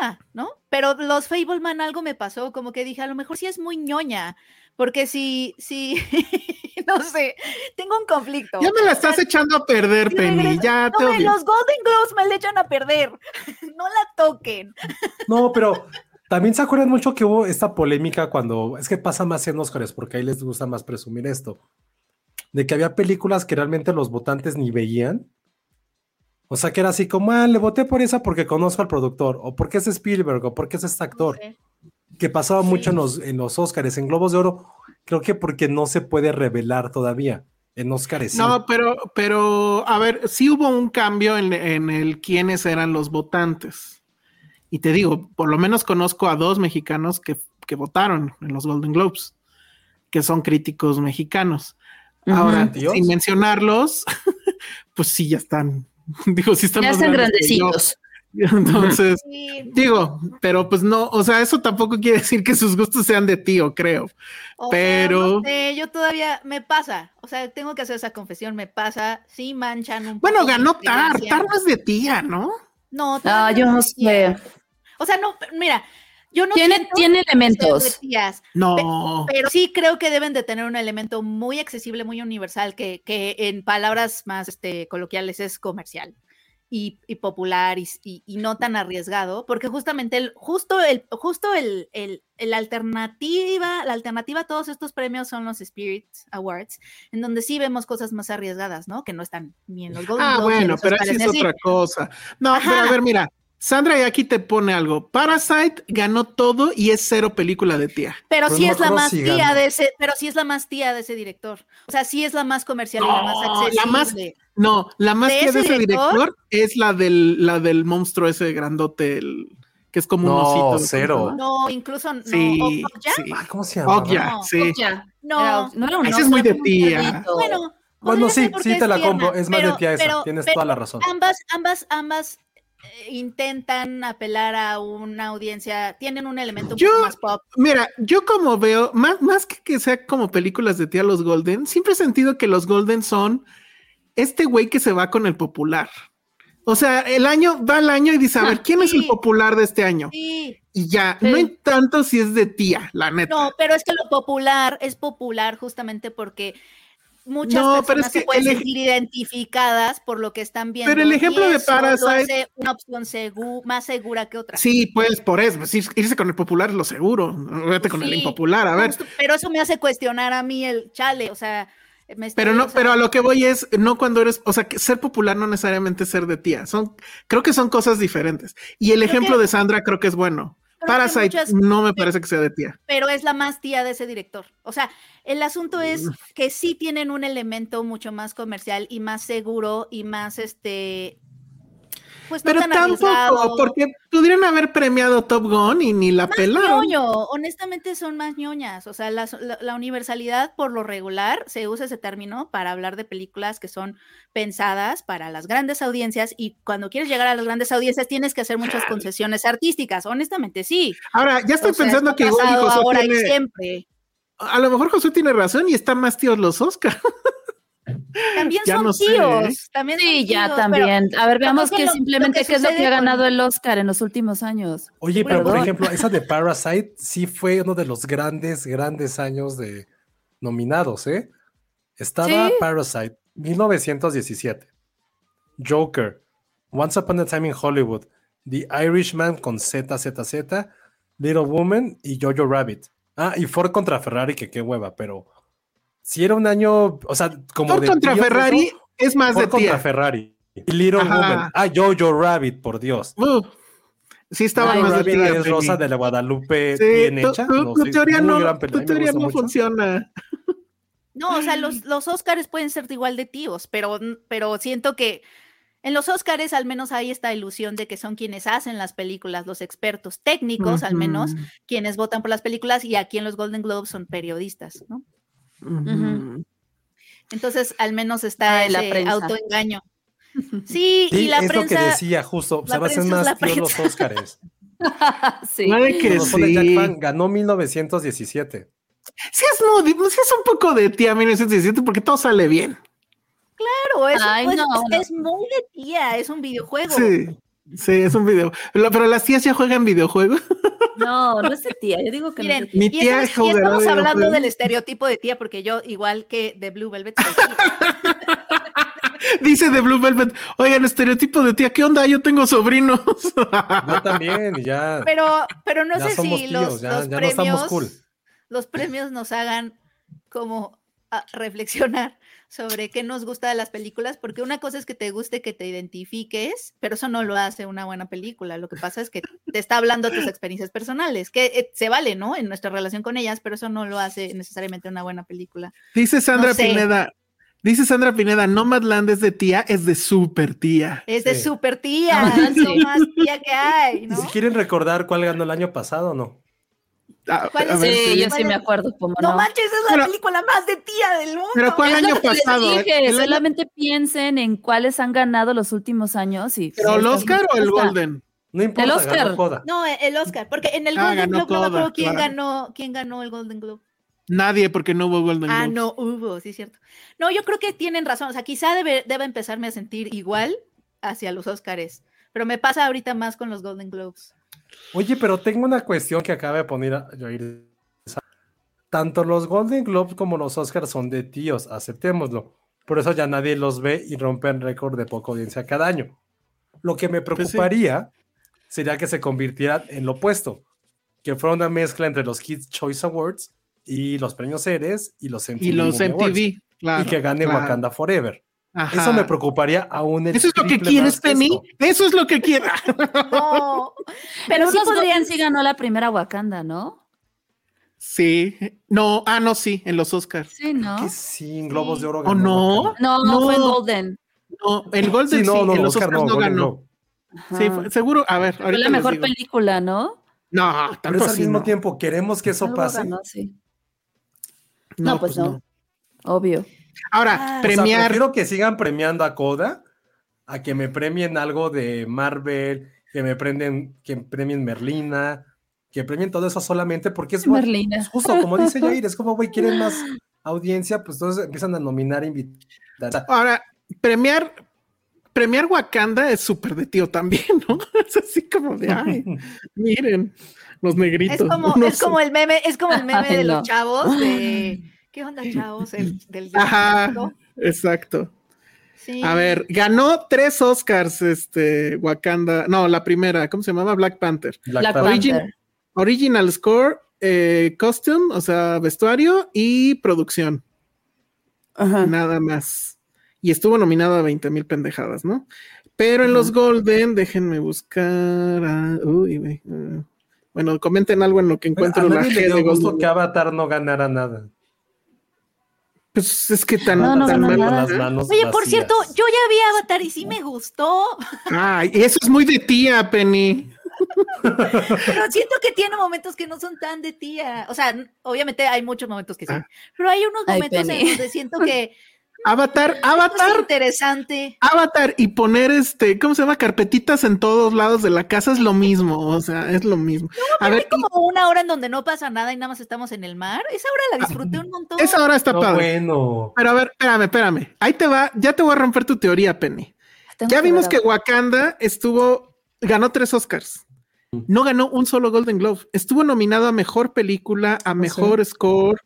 ah, ¿no? Pero los Fableman algo me pasó, como que dije, a lo mejor sí es muy ñoña. Porque si, si, no sé, tengo un conflicto. Ya me la estás O sea, echando a perder, si Penny. regresa- Ya te no, me- los Golden Globes me le echan a perder. no la toquen. No, pero también se acuerdan mucho que hubo esta polémica cuando es que pasa más en Óscares, porque ahí les gusta más presumir esto, de que había películas que realmente los votantes ni veían. O sea, que era así como, ah, le voté por esa porque conozco al productor, o porque es Spielberg, o porque es este actor. Que pasaba mucho en los, en los Óscares, en Globos de Oro, creo que porque no se puede revelar todavía. En Óscares sí. No, pero, pero, a ver, sí hubo un cambio en, en el quiénes eran los votantes. Y te digo, por lo menos conozco a dos mexicanos que, que votaron en los Golden Globes, que son críticos mexicanos. Ahora, Dios. sin mencionarlos, pues sí, ya están. Digo, sí están Ya están grandecitos. Entonces, Sí, digo, pero pues no, o sea, eso tampoco quiere decir que sus gustos sean de tío, creo. o sea, Pero- no sé, yo todavía me pasa. O sea, tengo que hacer esa confesión, me pasa. Sí manchan un Bueno, ganó Tar. Tar no es de tía, ¿no? No, Ah, yo no sé. O sea, no, mira, yo no Tiene, tiene elementos. No. pero sí creo que deben de tener un elemento muy accesible, muy universal, que, que en palabras más este, coloquiales es comercial y, y popular y, y- y no tan arriesgado, porque justamente el, justo el, justo el, el- el alternativa, la alternativa a todos estos premios son los Spirit Awards, en donde sí vemos cosas más arriesgadas, ¿no? Que no están ni en los Golden Ah, en bueno, pero ni es así. otra cosa. No, pero a Ajá. ver, mira, Sandra y aquí te pone algo. Parasite ganó todo y es cero película de tía. Pero Pero sí no es la más si tía de ese, pero sí es la más tía de ese director. O sea, sí es la más comercial y la más No, accesible. la más- No, la más ¿De tía de ese director? director es la del, la del monstruo ese grandote, el, que es como un No, osito. ¿cómo se cero. No, incluso no. Sí, sí. Ah, ¿Cómo se llama? Okja, No, sí. No. Era- no un Ese es muy de tía. Bueno, sí, sí te la compro. Es más pero- de tía esa. pero- Tienes pero toda la razón. Ambas, ambas, ambas intentan apelar a una audiencia, tienen un elemento un Yo- poco más pop. Mira, yo como veo, más, más que que sea como películas de tía los Golden, siempre he sentido que los Golden son este güey que se va con el popular. O sea, el año va al año y dice, a ver, ¿quién es el popular de este año? Sí, Y ya, Sí. no hay tanto si es de tía, la neta. no, pero es que lo popular es popular justamente porque muchas No, pero personas se pueden sentir identificadas por lo que están viendo. Pero el ejemplo de Parasite- una opción segu- más segura que otra. Sí, pues por eso, pues, ir- irse con el popular es lo seguro. Vete con el impopular, a ver. pero eso me hace cuestionar a mí el chale, o sea, me Pero no, pero a lo que voy es, no cuando eres, o sea, que ser popular no necesariamente ser de tía. Son, creo que son cosas diferentes. Y el Creo ejemplo que- de Sandra creo que es bueno. Parasite muchas- no me parece que sea de tía. pero es la más tía de ese director. O sea, el asunto es que sí tienen un elemento mucho más comercial y más seguro y más este. Pues no Pero tan tampoco, arriesgado. porque pudieran haber premiado Top Gun y ni la Más pelaron. ñoño, honestamente son más ñoñas. O sea, la, la universalidad por lo regular se usa ese término para hablar de películas que son pensadas para las grandes audiencias y cuando quieres llegar a las grandes audiencias tienes que hacer muchas concesiones artísticas. Honestamente, sí. Ahora, ya estoy O sea, pensando esto que igual ahora y siempre. a lo mejor Josué tiene razón y están más tíos los Oscar. También Ya son no sé, tíos. ¿eh? También Sí, son ya tíos, también. A ver, veamos que lo- simplemente que qué es lo que ha con- ganado el Oscar en los últimos años. Oye, pero por ejemplo, esa de Parasite sí fue uno de los grandes, grandes años de nominados, ¿eh? Estaba Sí. Parasite, 1917, Joker, Once Upon a Time in Hollywood, The Irishman con ZZZ, Little Woman y Jojo Rabbit. Ah, y Ford contra Ferrari, que qué hueva, pero si era un año, o sea, como Ford de contra Ferrari eso, es más Ford de contra tía. Ferrari. Y Little Ajá. Woman. Ah, Jojo Rabbit, por Dios. Uh, sí estaba más de tía. es. Rosa de la Guadalupe Sí, bien tu- hecha. tu, No tu sé, teoría, no, tu teoría mucho. funciona. No, o sea, los, los Oscars pueden ser igual de tíos, pero, pero siento que en los Oscars al menos hay esta ilusión de que son quienes hacen las películas, los expertos técnicos, al menos, quienes votan por las películas, y aquí en los Golden Globes son periodistas, ¿no? Entonces, al menos está ese prensa. autoengaño. Sí, Sí, y la es lo que prensa. decía justo, la se prensa es la más tíos los prensa. Óscares. sí. Que sí. Fan, ganó 1917. Sí es, no, sí es un poco de tía 1917 porque todo sale bien. Claro, es, Ay, pues, no, es, no. es muy de tía, es un videojuego. Sí, sí, es un video. Pero, pero las tías ya juegan videojuegos. No, no es de tía. Yo digo que Miren, no es de Mi y, tía eso es- y estamos hablando del estereotipo de tía, porque yo, igual que de Blue Velvet. Dice de Blue Velvet, oigan, estereotipo de tía, ¿qué onda? Yo tengo sobrinos. Yo también, y ya, pero, pero no ya sé si tíos, los, ya, los ya premios, estamos cool. los premios nos hagan como a reflexionar sobre qué nos gusta de las películas, porque una cosa es que te guste, que te identifiques, pero eso no lo hace una buena película. Lo que pasa es que te está hablando de tus experiencias personales, que eh, se vale, ¿no? En nuestra relación con ellas, pero eso no lo hace necesariamente una buena película. Dice Sandra No sé. Pineda, dice Sandra Pineda, Nomadland es de tía, es de super tía. Es de Sí. super tía, No es lo manches. más tía que hay, ¿Y ¿no? si quieren recordar cuál ganó el año pasado o no? Ah, ¿Cuál a es ver, Sí, yo ¿cuál sí me acuerdo, como No no. manches, es la Pero- película más de tía del mundo. Pero ¿cuál Es lo año les pasado? dije, El año- solamente piensen en cuáles han ganado los últimos años y ¿Pero el Sí, Oscar o el. Golden? No importa, El Oscar. ganó Coda. No, eh, el Oscar, porque en el Ah, Golden Globe no me acuerdo quién claro. ganó, quién ganó el Golden Globe. Nadie, porque no hubo Golden Ah, Globes. no hubo, sí, cierto. No, yo creo que tienen razón. O sea, quizá debe, debe empezarme a sentir igual hacia los Oscars, pero me pasa ahorita más con los Golden Globes. Oye, pero tengo una cuestión que acaba de poner a Jair. Tanto los Golden Globes como los Oscars son de tíos, aceptémoslo. Por eso ya nadie los ve y rompen récord de poca audiencia cada año. Lo que me Pues sí. preocuparía sería que se convirtiera en lo opuesto, que fuera una mezcla entre los Kids Choice Awards y los premios Ceres y los MTV. Y los Movie Awards, MTV, claro. y que gane claro. Wakanda Forever. Ajá. Eso me preocuparía aún el ¿Eso es lo que quieres, Penny? Eso es lo que quieres. No, Pero sí los podrían, sí ganó la primera Wakanda, ¿no? Sí. No, ah, no, sí, en los Oscars. Sí, ¿no? Que sí, en Globos Sí. de Oro. ¿O ganó no? No, no, fue en No. Golden. No, el Golden Sí, no, sí, no, en no, los Oscar Oscars no, no, ganó. Sí, fue- seguro, a ver, Fue la mejor digo. película, ¿no? No, Pero tanto es al mismo no. tiempo, queremos que eso Algo pase. ganó, sí. No, No, pues no. Obvio. Ahora, Ah. O sea, premiar. prefiero que sigan premiando a Coda a que me premien algo de Marvel, que me prenden, que premien Merlina, que premien todo eso solamente porque es bueno, es justo como dice Jair, es como, güey, quieren más audiencia, pues entonces empiezan a nominar invitados. Ahora, premiar. Premiar Wakanda es súper de tío también, ¿no? Es así como de, ay, miren, los negritos. Es como, no es sé. como el meme, es como el meme Ay, de no. los chavos de ¿Qué onda, chavos? El, del Ajá, desierto. exacto. Sí. A ver, ganó tres Oscars, este, Wakanda. No, la primera, ¿cómo se llamaba? Black Panther. Black Black Panther. Origin- Panther. Original score, eh, costume, o sea, vestuario y producción. Ajá. Nada más. Y estuvo nominado a 20 mil pendejadas, ¿no? Pero en los Golden, déjenme buscar. a- uy, eh, bueno, comenten algo en lo que encuentro a la nadie G le de dio gusto Golden. que Avatar no ganara nada. Pues es que tan, No, no tan mal-. Con las manos Oye, por cierto, yo ya vi Avatar y sí me gustó, Ay, eso es muy de tía, Penny. pero siento que tiene momentos que no son tan de tía. O sea, obviamente hay muchos momentos que sí, Ah. pero hay unos Ay, momentos en Penny. donde siento que Avatar, es Avatar, interesante. Avatar y poner este, ¿cómo se llama? Carpetitas en todos lados de la casa es lo mismo, o sea, es lo mismo. A ver, Hay como una hora en donde no pasa nada y nada más estamos en el mar. Esa hora la disfruté un montón. esa hora está No, padre. bueno. Pero a ver, espérame, espérame. Ahí te va, ya te voy a romper tu teoría, Penny. Tengo Ya vimos que Wakanda estuvo, ganó tres Oscars. No ganó un solo Golden Globe. Estuvo nominado a mejor película, a mejor score,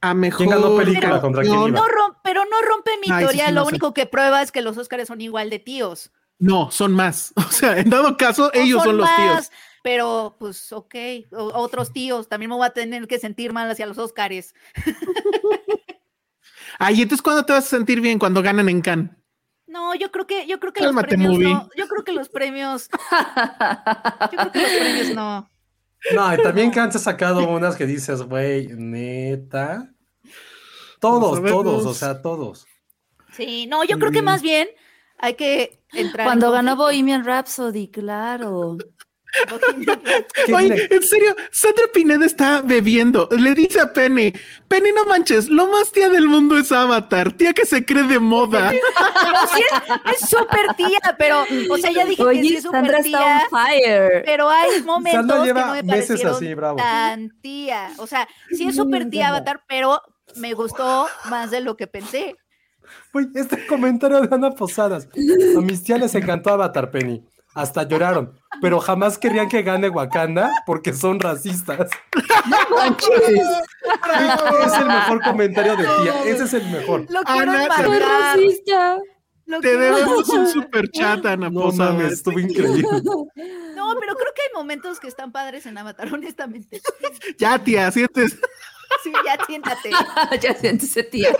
a mejor. ¿Quién ganó película? Pero- ¿Contra quién guion. iba? No rom- pero no rompe mi Ay, teoría, sí, lo no sé. único que prueba es que los Óscares son igual de tíos. No, son más. O sea, en dado caso, No ellos son, los tíos. Pero, pues, ok, o- otros tíos, también me voy a tener que sentir mal hacia los Óscares. Ay, entonces, ¿cuándo te vas a sentir bien? Cuando ganan en Cannes. No, yo creo que, yo creo que Cálmate, los premios movie. no, yo creo que los premios, yo creo que los premios no. No, y también que han sacado unas que dices, güey, neta. Todos, todos, o sea, todos. Sí, no, yo creo que más bien hay que entrar. en Cuando ganó. Bohemian Rhapsody, claro. ¿Qué Oye, en serio, Sandra Pineda está bebiendo. Le dice a Penny, Penny, no manches, lo más tía del mundo es Avatar, tía que se cree de moda. Pero sí es- súper tía, pero, o sea, ya dije que sí es súper Sandra tía. está on fire. Pero hay momentos que lleva no me meses parecieron así, bravo. tan tía. O sea, sí es súper tía Avatar, pero me gustó más de lo que pensé. Güey, este comentario de Ana Posadas. A mis tías les encantó Avatar Penny. Hasta lloraron. Pero jamás querían que gane Wakanda porque son racistas. es el mejor comentario de tía. Ese es el mejor. Lo quiero Ana, ¡Qué enmarcar. racista! Lo Te debemos un super chat, Ana No mames, estuvo increíble. No, pero creo que hay momentos que están padres en Avatar, honestamente. Ya, tía, sientes. Sí, ya siéntate. ya siéntese, tía.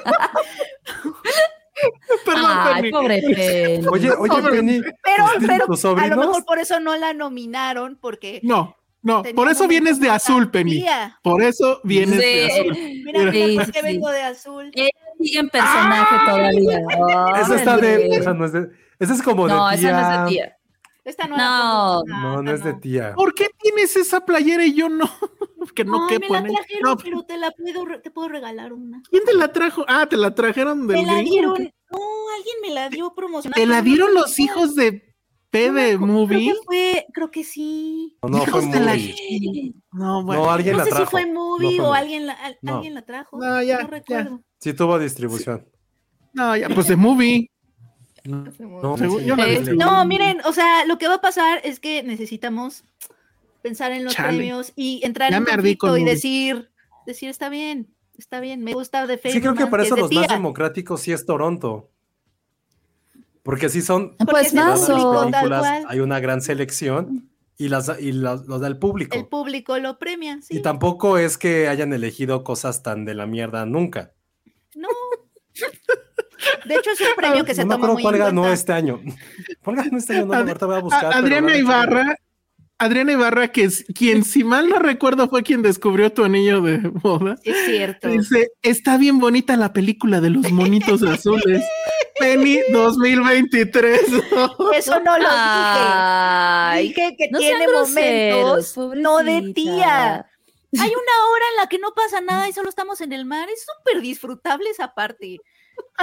Perdón, Ay, Penny. pobre Penny. Oye, oye, Penny. Pero, ¿tus- pero a lo mejor por eso no la nominaron, porque No, no, por eso vienes de azul, Penny. tía. Por eso vienes de azul. Sí. Mira, mira Sí, por sí, qué sí. vengo de azul. Ella sigue en personaje todavía. Esa está de. Esa no es de. Esa es como de No, tía. esa no es de tía. Esta no, No. era No, no es de tía. ¿Por qué tienes esa playera y yo no? que no Ay, quepo me la trajeron, No, pero te la puedo, re- te puedo regalar una. ¿Quién te la trajo? Ah, te la trajeron del Me la gringo? dieron, no, alguien me la dio promocionada. ¿Te la no dieron los hijos de P No de Movie? Creo que fue, creo que sí. No, no fue Hijos de la. No, bueno. No, alguien No la sé si trajo. fue No movie fue o alguien la, al- No. alguien la trajo. No, ya, ya. recuerdo. Sí tuvo distribución. No, ya, pues de Movie. No. No, miren, o sea, lo que va a pasar es que necesitamos pensar en los Chale. premios y entrar Ya en conflicto con y decir, decir, está bien, está bien, me gusta de Sí, creo que para eso los más democráticos sí es Toronto. Porque sí son. Pues es el más películas, hay una gran selección y las y las- los da el público. El público lo premia, sí. Y tampoco es que hayan elegido cosas tan de la mierda nunca. No. De hecho, es un premio que se no toma muy cuál ganó cuenta. este año. ¿Cuál ganó este año? No, Ad- ahorita voy a buscar. A- Adriana Ibarra, Adriana Ibarra, que es quien, si mal no recuerdo, fue quien descubrió tu anillo de boda. Sí, Es cierto. Dice, está bien bonita la película de los monitos azules. Penny 2023. Eso no lo dije. Ay, Dije que no tiene groseros, momentos no de tía. Hay una hora en la que no pasa nada y solo estamos en el mar. Es súper disfrutable esa parte.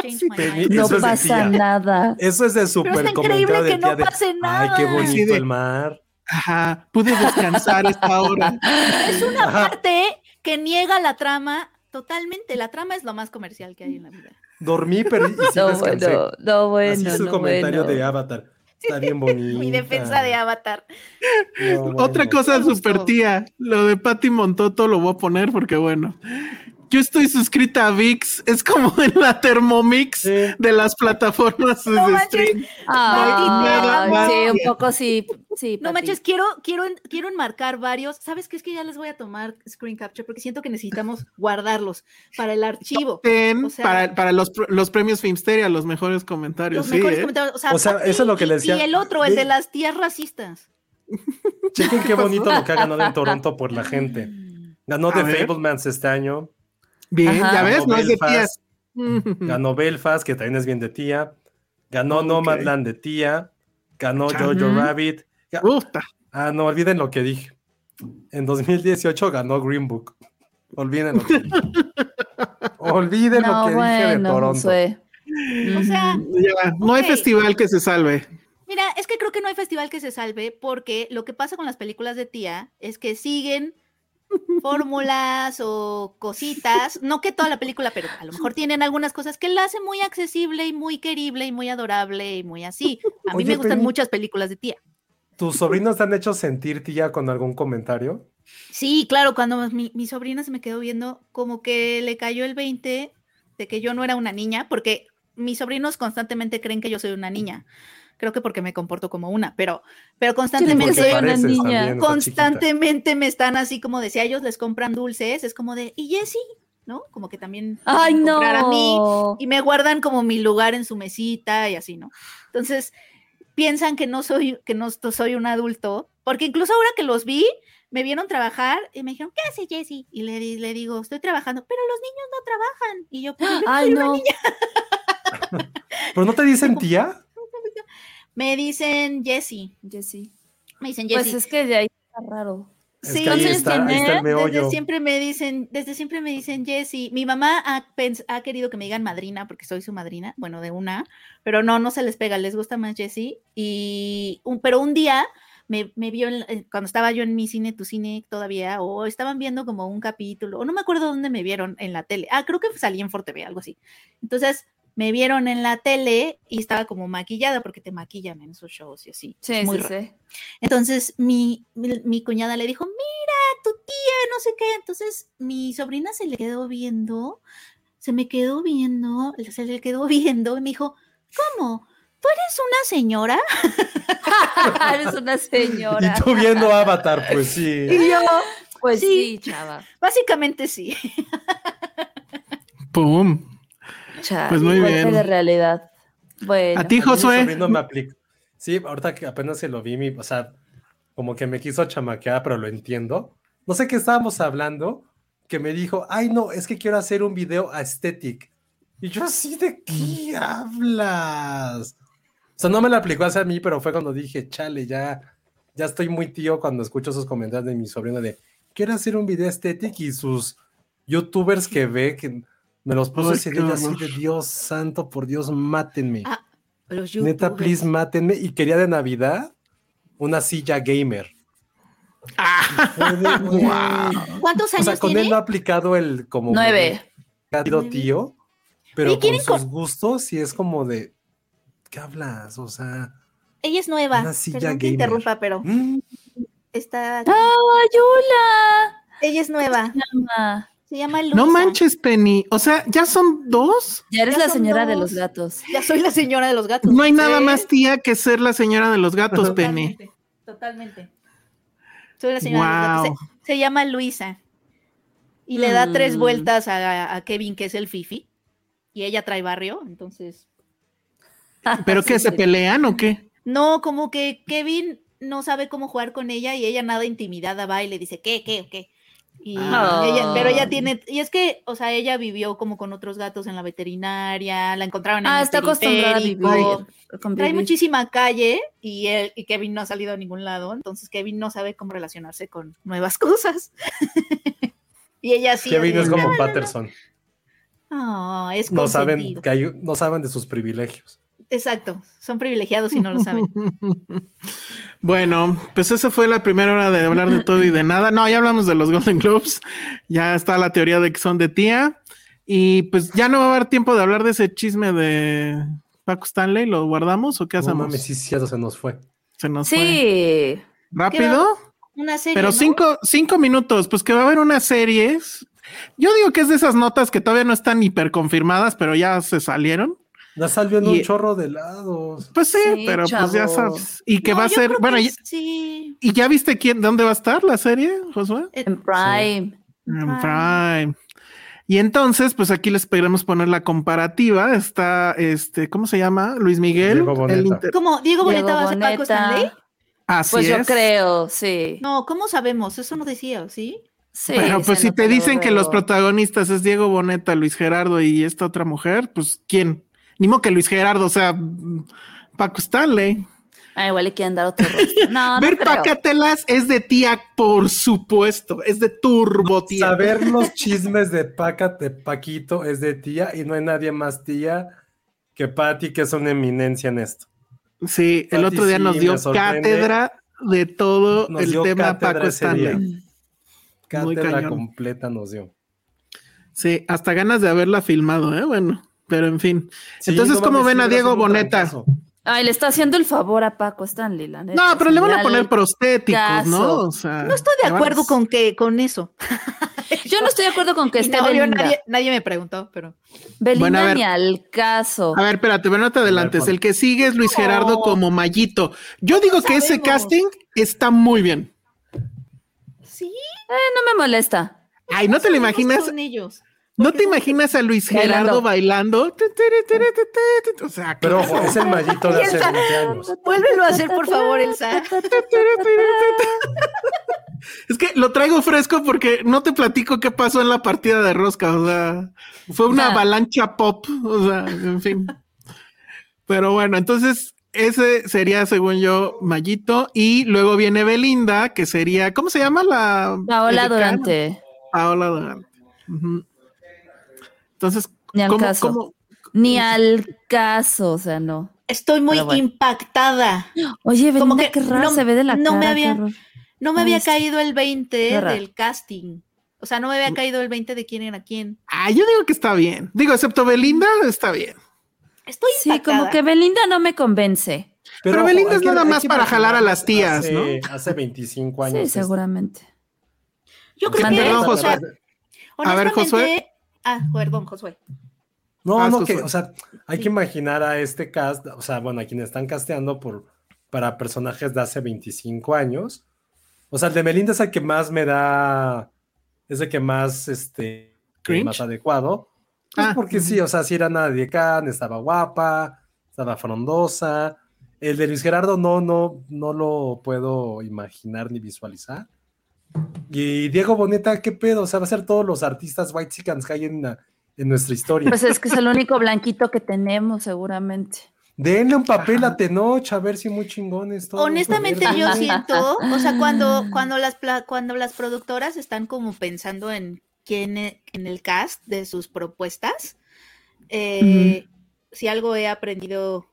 Change my Penny, mind. No pasa nada. Eso es de súper comentario increíble de que no de, pase Ay, qué nada". Bonito de- el mar. Ajá, pude descansar esta hora. Es una Ajá. parte que niega la trama totalmente. La trama es lo más comercial que hay en la vida. Dormí, pero y sí No, descansé. bueno, no, bueno. Así es su no, comentario bueno. de Avatar. Está bien bonito. Mi defensa de Avatar. No, Otra cosa super tía, lo de Patty Montoto lo voy a poner porque bueno. Yo estoy suscrita a VIX, es como en la Thermomix Sí. de las plataformas de No stream. Ah, sí, un poco sí. sí No manches, quiero, quiero, quiero enmarcar varios. ¿Sabes qué? Es que ya les voy a tomar screen capture porque siento que necesitamos guardarlos para el archivo. Ten O sea- para, para los, los premios Filmsteria, los mejores comentarios. Los sí, mejores ¿eh? comentarios. O sea, O sea, Pati eso es lo que y- le decía. Y el otro, el de las tías racistas. Chequen qué bonito lo que ha ganado en Toronto por la gente. Ganó The ver. Fablemans este año, Bien, Ajá. ya ves, no es de Belfast. tías. ganó Belfast, que también es bien de tía, ganó Nomadland de tía, ganó. Jojo Rabbit. Puta. Ah, no, olviden lo que dije. En 2018 ganó Green Book. Olviden lo que dije. Olviden lo No, que dije de Toronto. Josué. O sea, Ya, no hay festival que se salve. Mira, es que creo que no hay festival que se salve porque lo que pasa con las películas de tía es que siguen fórmulas o cositas, no que toda la película, pero a lo mejor tienen algunas cosas que la hacen muy accesible y muy querible y muy adorable y muy así. A mí Oye, me gustan muchas películas de tía. ¿Tus sobrinos te han hecho sentir tía con algún comentario? Sí, claro, cuando mi, mi sobrina se me quedó viendo, como que le cayó el 20 de que yo no era una niña, porque mis sobrinos constantemente creen que yo soy una niña. Creo que porque me comporto como una, pero, pero constantemente porque soy una pareces niña. también, está chiquita. constantemente me están así como de si a ellos les compran dulces, es como de, ¿y Jessie? ¿No? Como que también Ay, comprar a mí no. y me guardan como mi lugar en su mesita y así, ¿no? Entonces, piensan que no soy, que no soy un adulto, porque incluso ahora que los vi, me vieron trabajar y me dijeron, ¿qué hace Jessie? Y le, di- le digo, estoy trabajando, pero los niños no trabajan. Y yo, "Pues, yo no Ay, soy una no. niña". ¿Pero no te dicen tía? Me dicen Jessie, Jessy. me dicen Pues Jessie. es que de ahí está raro. Es Sí, que ahí entonces está, ahí está el tener meollo. Desde siempre me dicen, desde siempre me dicen Jessie. Mi mamá ha, pens- ha querido que me digan madrina porque soy su madrina, bueno, de una, pero no, no se les pega, les gusta más Jessie. Y un, pero un día me, me vio en eh, cuando estaba yo en mi cine, tu cine todavía, o estaban viendo como un capítulo, o no me acuerdo dónde me vieron en la tele. Ah, creo que salí en ForTV, algo así. Entonces me vieron en la tele y estaba como maquillada porque te maquillan en esos shows y así. Sí, muy sí, raro. sí. Entonces mi, mi, mi cuñada le dijo, mira, tu tía, no sé qué. Entonces mi sobrina se le quedó viendo, se me quedó viendo, se le quedó viendo y me dijo, ¿cómo? ¿Tú eres una señora? Eres una señora. Y tú viendo Avatar, pues sí. Y yo, Pues Sí. sí, chava. básicamente sí. ¡Pum! Pues muy bien. de realidad. Bueno. A ti, Josué. sobrino me. Sí, ahorita que apenas se lo vi, mi, o sea, como que me quiso chamaquear, pero lo entiendo. No sé qué estábamos hablando, que me dijo, ay, no, es que quiero hacer un video aesthetic. Y yo así, ¿de qué hablas? O sea, no me lo aplicó hacia mí, pero fue cuando dije, chale, ya, ya estoy muy tío cuando escucho esos comentarios de mi sobrino de, quiero hacer un video aesthetic y sus youtubers que ve, que me los puso ese día así de Dios santo, por Dios, mátenme. Ah, Neta, please, mátenme. Y quería de Navidad una silla gamer. De, güey. ¿Cuántos O años sea, con tiene? él no ha aplicado el como Nueve. ha sido Nueve. tío, pero con ¿quieren sus con- gustos sí es como de ¿qué hablas? O sea, Ella es nueva. Una silla Perdón que gamer. interrumpa, pero mm, está. ¡Ay, hola! Ella es nueva. Mamá. Se llama Luisa. No manches, Penny. O sea, ¿ya son dos? Ya eres Ya la señora de los gatos. Ya soy la señora de los gatos. No hay nada más tía que ser la señora de los gatos, Penny. Totalmente. Soy la señora de los gatos. Wow. Se, se llama Luisa. Y le da tres Mm. vueltas a, a Kevin, que es el Fifi. Y ella trae barrio, entonces. ¿Pero qué? ¿Se pelean o qué? No, como que Kevin no sabe cómo jugar con ella y ella nada intimidada va y le dice, ¿qué, qué, o qué? Y Ah. ella, pero ella tiene, y es que, o sea, ella vivió como con otros gatos en la veterinaria, la encontraron en Ah, el está acostumbrada a vivir. Convivir. muchísima calle y, él, y Kevin no ha salido a ningún lado, entonces Kevin no sabe cómo relacionarse con nuevas cosas. y ella sí. Kevin es como "No, Patterson. no, es No saben consentido". que hay, no saben de sus privilegios. Exacto, son privilegiados y no lo saben. Bueno, pues esa fue la primera hora de hablar de todo y de nada. No, ya hablamos de los Golden Globes. Ya está la teoría de que son de tía. Y pues ya no va a haber tiempo de hablar de ese chisme de Paco Stanley. ¿Lo guardamos o qué No hacemos? mames, sí, se nos fue. Se nos fue. Sí. ¿Rápido? Una serie. Pero ¿no? cinco, cinco minutos. Pues que va a haber unas series Yo digo que es de esas notas que todavía no están hiper confirmadas, pero ya se salieron. Ya salió en Y- un chorro de lados. Pues sí, Sí, pero pues ya sabes. Y que No, va a yo ser, bueno, sí. y ya viste quién, dónde va a estar la serie, Josué? En Prime. En Prime. Y entonces, pues aquí les queremos poner la comparativa. Está este, ¿cómo se llama? Luis Miguel. Diego Boneta. el inter- ¿Cómo? ¿Diego Diego Boneta va a ser Paco. Stanley? Así Pues yo es. creo, sí. No, ¿cómo sabemos? Eso no decía, ¿sí? Sí, Pero pues si te dicen luego, que los protagonistas es Diego Boneta, Luis Gerardo y esta otra mujer, pues ¿quién? Ni modo que Luis Gerardo, o sea, Paco Stanley. Ah, igual le quieren dar otro rostro. No, Ver. Pacatelas es de tía, por supuesto, es de turbo tía. Saber los chismes de Paca, de Paquito es de tía y no hay nadie más tía que Patty, que es una eminencia en esto. Sí, el otro día sí nos dio cátedra de todo Nos el tema Paco. Stanley. Cátedra completa nos dio. Sí, hasta ganas de haberla filmado, ¿eh? Bueno, pero en fin. Sí, Entonces, ¿cómo ven a Diego Boneta? Ay, le está haciendo el favor a Paco Stanley, la neta. No, pero le van a poner prostéticos, Caso. ¿no? O sea, No estoy de acuerdo con que con eso. Yo no estoy de acuerdo con que esté no, yo nadie, nadie me preguntó, pero. Belinda Bueno, ver. ni al caso. A ver, espérate, pero no te adelantes. pon. El que sigue es Luis Gerardo como Mallito. Yo digo que ese casting está muy bien. Sí. Eh, no me molesta. Ay, ¿no te lo imaginas? Con ellos. ¿No te imaginas a Luis Gerardo bailando? O sea, Pero ojo, es el mallito de hace 20 años. Vuélvelo a hacer, por favor, Elsa. Es que lo traigo fresco porque no te platico qué pasó en la partida de rosca. O sea, fue una Ah. avalancha pop. O sea, en fin. Pero bueno, entonces ese sería, según yo, Mallito. Y luego viene Belinda, que sería, ¿cómo se llama la? Paola? Durante. Paola Durante. Entonces, Ni al ¿cómo, caso. cómo- Ni al caso, o sea, no. Estoy muy bueno. impactada. Oye, Belinda, Como que qué raro no- se ve de la no me cara. había- qué horror. No me Ay, había caído el 20 Qué raro. del casting. O sea, no me había caído el 20 de quién era quién. Ah, yo digo que está bien. Digo, excepto Belinda, está bien. Estoy Sí, impactada. como que Belinda no me convence. Pero Belinda es que- nada más para jalar a las tías, hace, Hace 25 años. Sí, seguramente. Yo creo Mande, que, perdón, o sea, Josué. A ver, Josué. Ah, perdón, Josué. No, Vas, no, Josué. que, o sea, hay que imaginar a este cast, o sea, bueno, a quienes están casteando por, para personajes de hace 25 años. O sea, el de Melinda es el que más me da, es el que más, este, Cringe. más adecuado. Pues Ah, porque sí, o sea, sí era Nadia Khan, estaba guapa, estaba frondosa. El de Luis Gerardo no, no, no lo puedo imaginar ni visualizar. Y Diego Boneta, ¿qué pedo? O sea, va a ser todos los artistas white chickens que hay en, la- en nuestra historia. Pues es que es el único blanquito que tenemos, seguramente. Denle un papel a Tenoch, a ver si muy chingones todos. Honestamente, yo siento, o sea, cuando, cuando, las, cuando las productoras están como pensando en quién e- en el cast de sus propuestas, eh, si algo he aprendido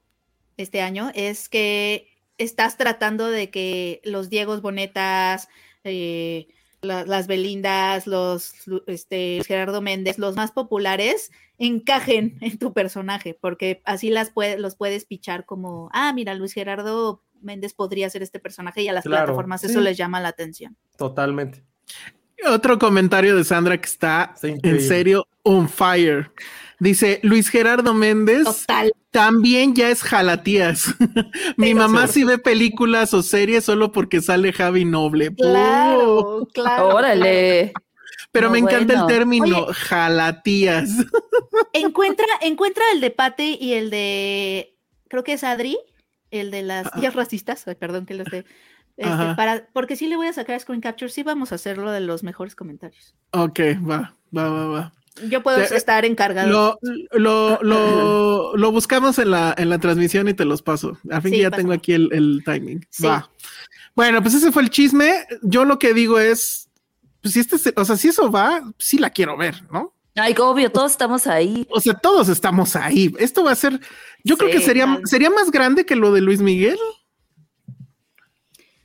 este año es que estás tratando de que los Diegos Bonetas, eh, la- las Belindas, los este, Gerardo Méndez, los más populares, encajen en tu personaje, porque así las puede- los puedes pichar como, ah, mira, Luis Gerardo Méndez podría ser este personaje y a las Claro, plataformas sí. eso les llama la atención. Totalmente. Otro comentario de Sandra que está en serio on fire. Dice Luis Gerardo Méndez Total. también ya es jalatías. Mi Pero mamá sí. ve películas o series solo porque sale Javi Noble. Claro, claro. Órale. Pero No, me encanta bueno. el término Oye. jalatías. Encuentra, encuentra el de Pate y el de, creo que es Adri, el de las Ah. tías racistas, ay, perdón que los de, este, para, porque sí le voy a sacar screen capture, sí vamos a hacerlo de los mejores comentarios. ok, va, va, va, va. Yo puedo Te- estar encargado. Lo, lo, lo, lo buscamos en la, en la transmisión y te los paso. Al fin Sí, que ya pásame. tengo aquí el, el timing. Sí. Va. Bueno, pues ese fue el chisme. Yo lo que digo es, pues si este, o sea, si eso va, sí la quiero ver, ¿no? Ay, obvio, todos estamos ahí. O sea, todos estamos ahí. Esto va a ser, yo creo que sería, sería más grande que lo de Luis Miguel.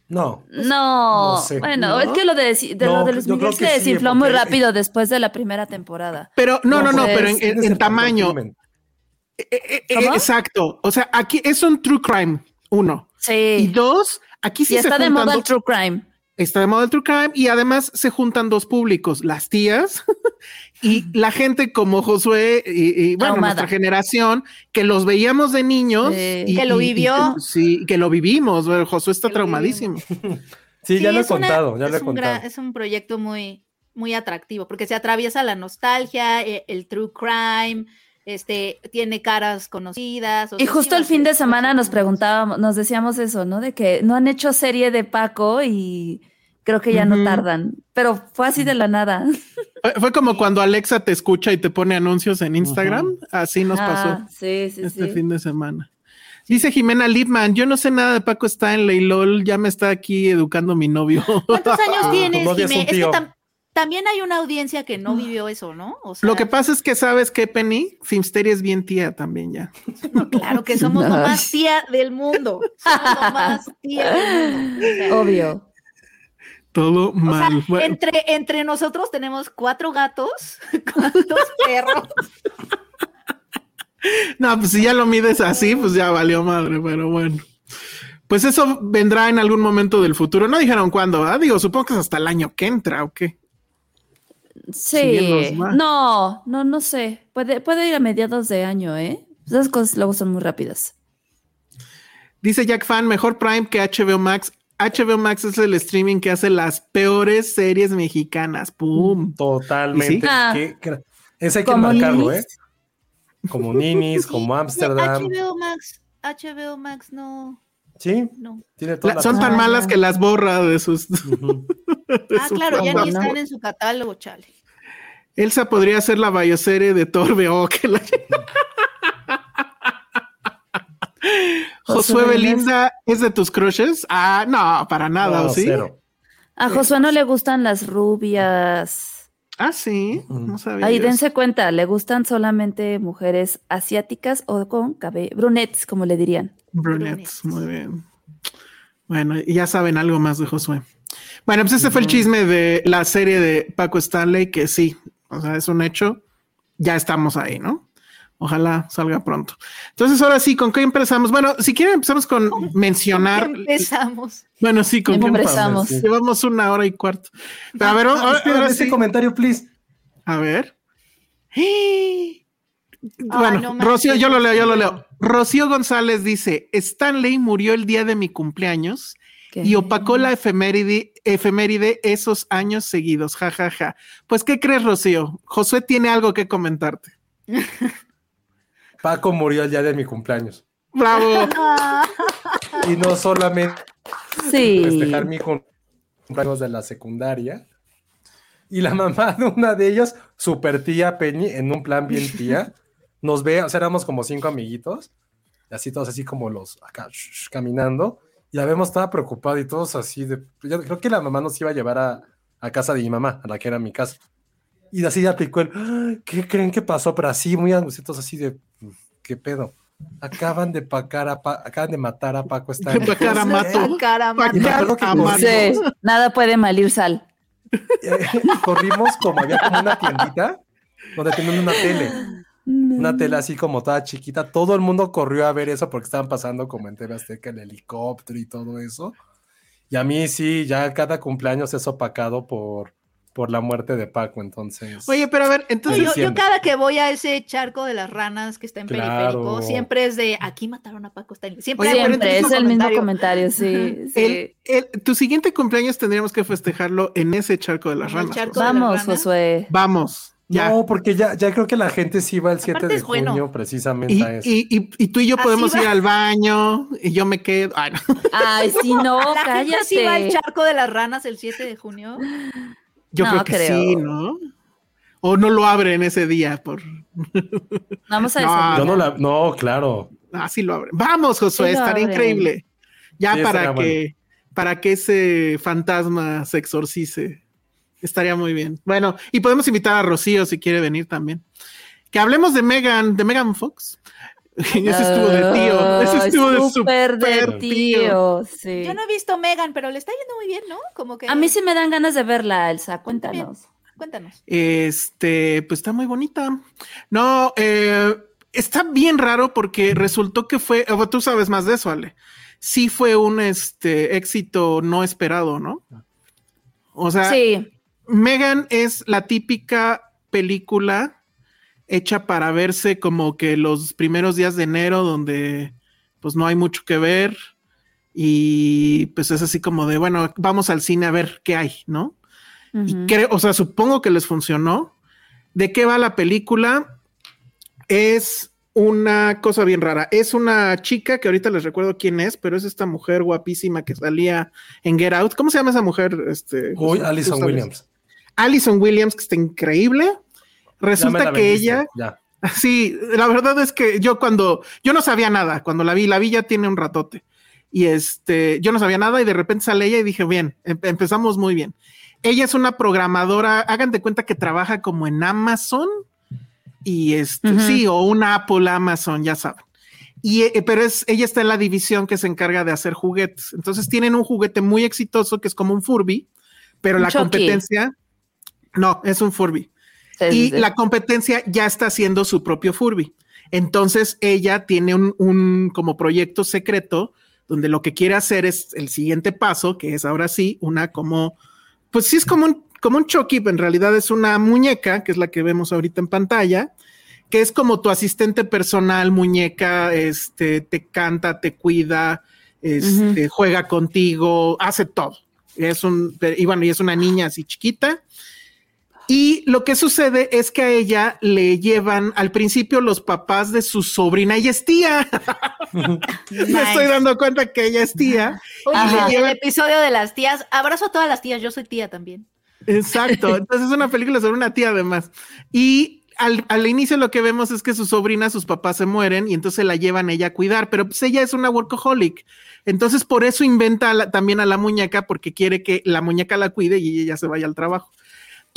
No. No, no sé. bueno, ¿No? es que lo de, de No, lo de Luis Miguel se desinfló muy rápido después de la primera temporada. Pero no, no, no, pues, pero en, tamaño. Eh, eh, eh, exacto. O sea, aquí es un true crime, uno. Y Sí. dos, aquí sí y se está de moda el true crime. Está de moda el true crime y además se juntan dos públicos, las tías y la gente como Josué y, y, bueno, nuestra generación que los veíamos de niños y Que lo y- y- vivió. sí, que lo vivimos. Bueno, Josué está Que traumadísimo. Sí, ya lo he una- contado, ya lo he es un gran- contado. es un proyecto muy, muy atractivo porque se atraviesa la nostalgia, e- el, true crime, este, tiene caras conocidas. o Y justo el fin de semana nos preguntábamos, nos decíamos eso, ¿no? De que no han hecho serie de Paco y creo que ya no tardan. Pero fue así de la nada. Fue- Fue como cuando Alexa te escucha y te pone anuncios en Instagram. Así nos pasó Ah, sí, sí, este sí. fin de semana. Dice Jimena Lipman, yo no sé nada de Paco Stanley, LOL, ya me está aquí educando mi novio. ¿Cuántos años tienes, novia es que también hay una audiencia que no vivió eso, ¿no? O sea, Lo que pasa es que sabes que Penny, Filmsteria es bien tía también ya. no, claro que somos lo Ay. más tía del mundo. Somos lo más tía del mundo. O sea, Obvio. Todo O sea, mal. Bueno, entre, entre nosotros tenemos cuatro gatos, cuántos perros. no, pues si ya lo mides así, pues ya valió madre, pero bueno. Pues eso vendrá en algún momento del futuro. No dijeron cuándo, ¿verdad? Digo, supongo que es hasta el año que entra, ¿o qué? Sí. No, no, no sé. Puede, puede ir a mediados de año, ¿eh? Esas cosas luego son muy rápidas. Dice Jack Fan, mejor Prime que HBO Max. HBO Max es el streaming que hace las peores series mexicanas. ¡Pum! Totalmente. ¿Y sí? Ah. Qué Ese hay que marcarlo, ¿eh? Ninis. Como Ninis, como Ámsterdam. HBO Max, HBO Max no, Sí, no. tiene toda La- la son tan Ah, malas que las borra de sus. De Ah, su claro, ya ni están en su catálogo, chale. Elsa podría ser la bioserie de Torbe. Oh, que la- Josué Josué Belinda es de tus crushes. Ah, no, para nada, No, ¿o sí? cero. A Josué no le gustan las rubias. Ah, sí, no sabía. Ahí dense cuenta, le gustan solamente mujeres asiáticas o con cabello, brunettes, como le dirían. Brunettes, muy bien. Bueno, y ya saben algo más de Josué. Bueno, pues ese fue el chisme de la serie de Paco Stanley, que sí, o sea, es un hecho. Ya estamos ahí, ¿no? Ojalá salga pronto. Entonces, ahora sí, ¿con qué empezamos? Bueno, si quieren empezamos con mencionar. Empezamos. Bueno, sí, ¿con qué Empezamos. Sí. Llevamos una hora y cuarto. Pero a ver, ahora, Espera, ahora ese comentario, please. A ver. Bueno, no. Rocío, yo lo leo, yo lo leo. Rocío González dice: Stanley murió el día de mi cumpleaños ¿Qué? y opacó la efeméride, efeméride esos años seguidos. Ja, ja, ja. Pues, ¿qué crees, Rocío? Josué tiene algo que comentarte. Paco murió el día de mi cumpleaños. Bravo. Y no solamente Sí. festejar mi cumpleaños de la secundaria. Y la mamá de una de ellas, super tía Penny, en un plan bien tía, nos ve, o sea, éramos como cinco amiguitos, y así todos así como los acá sh- sh, caminando, y la vemos toda preocupada y todos así de. Yo creo que la mamá nos iba a llevar a, a casa de mi mamá, a la que era mi casa. Y así ya aplicó el, "Ay, ¿qué creen que pasó? Pero así, muy angustiados, así de, ¿qué pedo? Acaban de pacar a Pa- acaban de matar a Paco Stanley. Pacar a Mato. Sí, nada puede malir sal. corrimos como había como una tiendita donde tenían una tele, una tele así como toda chiquita. Todo el mundo corrió a ver eso porque estaban pasando como en TV Azteca el helicóptero y todo eso. Y a mí sí, ya cada cumpleaños es opacado por, por la muerte de Paco, entonces. Oye, pero a ver, entonces. Yo, cada que voy a ese charco de las ranas que está en Claro. periférico, siempre es de aquí mataron a Paco Stanley. Siempre, Oye, Siempre, es el mismo comentario. sí. sí. el- el- tu siguiente cumpleaños tendríamos que festejarlo en ese charco de las ranas. charco. Josué. de las Vamos, ranas. Josué. Vamos. Ya. No, porque ya, ya creo que la gente sí va el 7 Aparte de bueno. junio precisamente Y, a eso. y, y, y tú y yo Así podemos va. ir al baño y yo me quedo. Ay, no. Ay, sí, no, La gente sí va al cállate. charco de las ranas el 7 de junio. Yo No creo que creo. sí, ¿no? O no lo abren ese día por. Vamos a No. Yo no la, no, claro. Ah, sí lo abren. Vamos, Josué, Sí abren. increíble. Ya Sí, para que, para que ese fantasma se exorcice. Estaría muy bien. Bueno, y podemos invitar a Rocío si quiere venir también. Que hablemos de Megan, de Megan Fox. ese estuvo de tío. Ese estuvo de súper de tío, sí. Yo no he visto Megan, pero le está yendo muy bien, ¿no? Como que. A mí sí me dan ganas de verla, Elsa, cuéntanos. Cuéntanos. Este, pues está muy bonita. No, eh, está bien raro porque resultó que fue, o tú sabes más de eso, Ale. Sí fue un este éxito no esperado, ¿no? O sea, Sí, Megan es la típica película hecha para verse como que los primeros días de enero donde pues no hay mucho que ver y pues es así como de, bueno, vamos al cine a ver qué hay, ¿no? Y creo, o sea, supongo que les funcionó. ¿De qué va la película? Es una cosa bien rara. Es una chica que ahorita les recuerdo quién es, pero es esta mujer guapísima que salía en Get Out. ¿Cómo se llama esa mujer? Este, sabes. Williams. Alison Williams, que está increíble. Ya me Resulta la que vendiste, ella, Ya. sí, la verdad es que yo cuando, yo no sabía nada, cuando la vi, la vi ya tiene un ratote. Y este, yo no sabía nada y de repente sale ella y dije, bien, em- empezamos muy bien. Ella es una programadora, hagan de cuenta que trabaja como en Amazon y este, sí, o una Apple Amazon, ya saben. Y, eh, pero es, ella está en la división que se encarga de hacer juguetes. Entonces tienen un juguete muy exitoso que es como un Furby, pero Un la Chucky. competencia, no, es un Furby Sí, y sí, la competencia ya está haciendo su propio Furby. Entonces ella tiene un, un como proyecto secreto donde lo que quiere hacer es el siguiente paso, que es ahora sí una como, pues sí es como un, como un Chucky, en realidad es una muñeca, que es la que vemos ahorita en pantalla, que es como tu asistente personal, muñeca, este, te canta, te cuida, este, juega contigo, hace todo. Es un, y bueno, y es una niña así chiquita. Y lo que sucede es que a ella le llevan al principio los papás de su sobrina, ella es tía. Me estoy dando cuenta que ella es tía. Oye, y el episodio de las tías, abrazo a todas las tías, yo soy tía también. Exacto. Entonces es una película sobre una tía además. Y al, al inicio lo que vemos es que su sobrina, sus papás se mueren y entonces la llevan ella a cuidar, pero pues ella es una workaholic. Entonces por eso inventa a la- también a la muñeca porque quiere que la muñeca la cuide y ella se vaya al trabajo.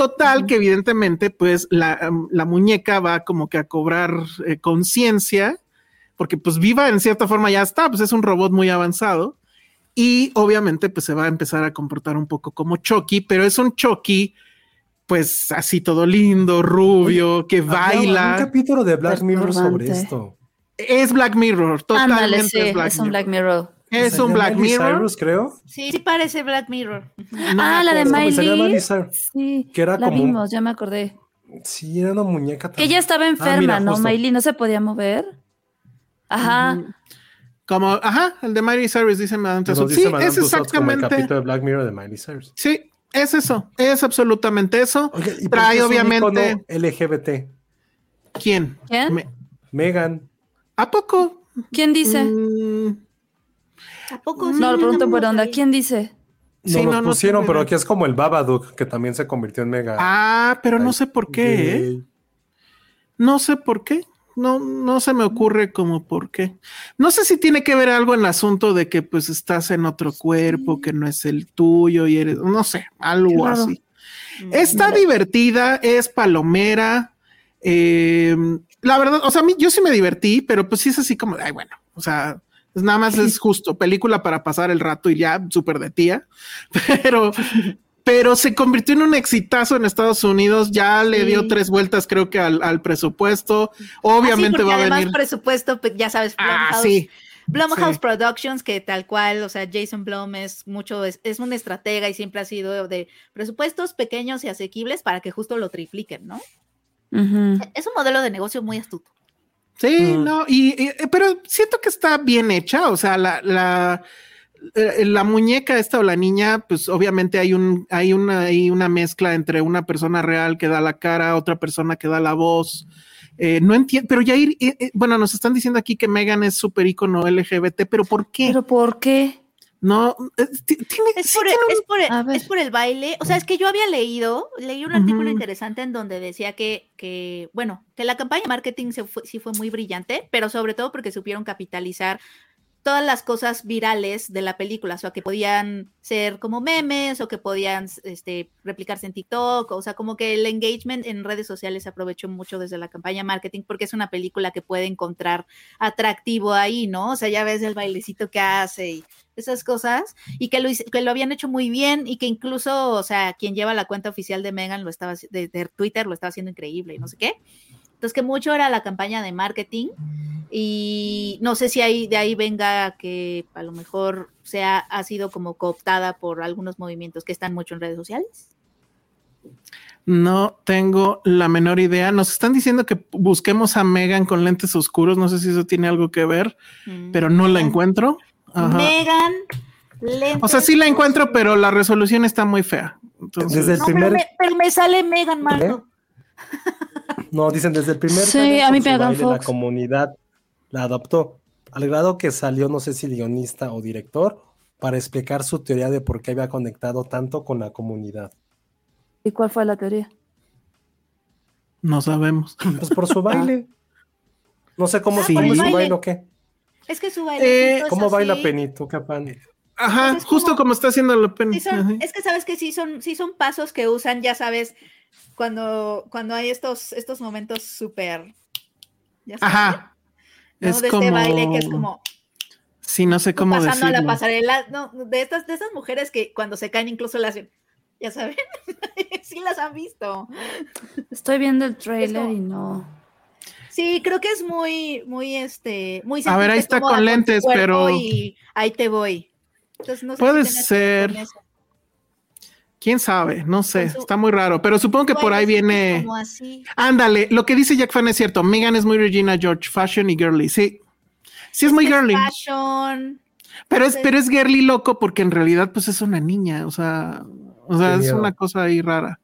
Total, que evidentemente, pues la, um, la muñeca va como que a cobrar eh, conciencia, porque pues viva en cierta forma ya está, pues es un robot muy avanzado. Y obviamente, pues se va a empezar a comportar un poco como Chucky, pero es un Chucky, pues así todo lindo, rubio, que baila. Un capítulo de Black Mirror sobre esto. Es Black Mirror, totalmente Ándale, sí, es Black es un Mirror. Black Mirror. Es un Black Miley Mirror. Cyrus, creo. Sí, sí parece Black Mirror. No ah, la de. Miley. Cyrus. Sí, Que era la como vimos, ya me acordé. Sí, era una muñeca Que también. ella estaba enferma, Ah, mira, ¿no? justo. Miley no se podía mover. Ajá. Como, ajá, el de Miley Cyrus, dice Madame Tussauds. Sí, Madame es como el exactamente. capítulo de Black Mirror de Miley Cyrus. Sí, es eso, es absolutamente eso. Oye, ¿y por qué Trae es obviamente. LGBT. ¿Quién? ¿Quién? Me- Megan. ¿A poco? ¿Quién dice? Mm, ¿A poco no, sí? lo pregunto por onda. ¿Quién dice? No Sí, nos no, no pusieron, pero aquí es como el Babadook, que también se convirtió en Mega. ah, pero no sé por qué, ¿eh? No sé por qué. No, no se me ocurre como por qué. No sé si tiene que ver algo en el asunto de que pues estás en otro cuerpo que no es el tuyo y eres, no sé, algo así. Está divertida, es palomera. eh, la verdad, o sea, a mí, yo sí me divertí, pero pues sí es así como, ay, bueno, o sea, pues nada más es justo película para pasar el rato y ya, súper de tía, pero, pero se convirtió en un exitazo en Estados Unidos, ya le dio tres vueltas creo que al, al presupuesto, Ah, sí, obviamente va a además venir. presupuesto, pues, ya sabes, Ah, Blumhouse, sí, Blumhouse sí. Productions, que tal cual, o sea, Jason Blum es mucho, es, es un estratega y siempre ha sido de presupuestos pequeños y asequibles para que justo lo tripliquen, ¿no? Es un modelo de negocio muy astuto. Sí, Mm. no, y, y- pero siento que está bien hecha, o sea, la, la, eh, la muñeca esta o la niña, pues obviamente hay un, hay una, hay una mezcla entre una persona real que da la cara, otra persona que da la voz. Eh, no entiendo, pero ya ir, eh, eh, bueno, nos están diciendo aquí que Megan es súper icono LGBT, pero ¿por qué? ¿Pero por qué? No, eh, ti- tiene, Es sí por, el, es, por el, es por el baile. O sea, es que yo había leído, leí un artículo interesante en donde decía que, que, bueno, que la campaña de marketing se fue- sí fue muy brillante, pero sobre todo porque supieron capitalizar todas las cosas virales de la película, o sea, que podían ser como memes o que podían este, replicarse en TikTok, o sea, como que el engagement en redes sociales se aprovechó mucho desde la campaña marketing porque es una película que puede encontrar atractivo ahí, ¿no? O sea, ya ves el bailecito que hace y esas cosas, y que lo, que lo habían hecho muy bien y que incluso, o sea, quien lleva la cuenta oficial de Megan lo estaba, de, de Twitter lo estaba haciendo increíble y no sé qué. Entonces, que mucho era la campaña de marketing Y no sé si ahí, de ahí venga que a lo mejor sea, ha sido como cooptada por algunos movimientos que están mucho en redes sociales. No tengo la menor idea. Nos están diciendo que busquemos a Megan con lentes oscuros. No sé si eso tiene algo que ver, Mm. pero no la encuentro. Ajá. Megan. lentes O sea, sí la encuentro, pero la resolución está muy fea. Entonces, Desde el No, primer. pero, me, pero me sale Megan Markle. No, dicen desde el primer. Sí, a mí Megan baile, La Fox. comunidad la adoptó. Al grado que salió, no sé si guionista o director, para explicar su teoría de por qué había conectado tanto con la comunidad. ¿Y cuál fue la teoría? no sabemos. Pues por su baile. No sé cómo, Ah, cómo por es el su baile. baile o qué. Es que su Eh, baile. ¿Cómo baila Penito, capaz? Ajá, Pues es justo como- como está haciendo la pena. Sí son- es que sabes que sí son, sí son pasos que usan, ya sabes, cuando, cuando hay estos, estos momentos súper. Ajá. ¿no? Es de como... este baile que es como Sí, no sé cómo pasando a la decirlo. pasarela, no, de estas, de esas mujeres que cuando se caen incluso las ya saben, sí las han visto. Estoy viendo el trailer como- y no. Sí, creo que es muy, muy, este, muy A ver, ahí está con lentes, cuerpo pero- Y ahí te voy. Entonces, no sé si Puede con ser. eso. ¿Quién sabe? No sé, su- está muy raro, pero supongo que por ahí viene... como así. Ándale, lo que dice Jack Fan es cierto. Megan es muy Regina George, fashion y girly. Sí, sí es muy girly, fashion. pero es, pero es girly loco porque en realidad pues es una niña, o sea, o sea, Qué es miedo. una cosa ahí rara.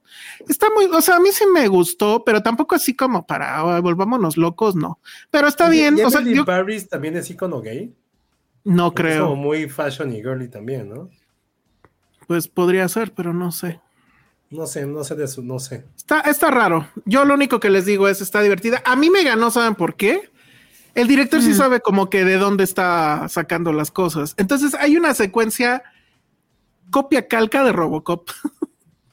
Está muy, o sea, a mí sí me gustó, pero tampoco así como para "Ah, volvámonos locos, no. Pero está bien, ¿y o sea, yo Paris también es icono gay? no Porque Es como creo, muy fashion y girly también, ¿no? Pues podría ser, pero no sé. No sé, no sé de su, no sé. Está, está raro. Yo lo único que les digo es está divertida. A mí me ganó, ¿saben por qué? El director sí sabe como que de dónde está sacando las cosas. Entonces hay una secuencia copia calca de Robocop.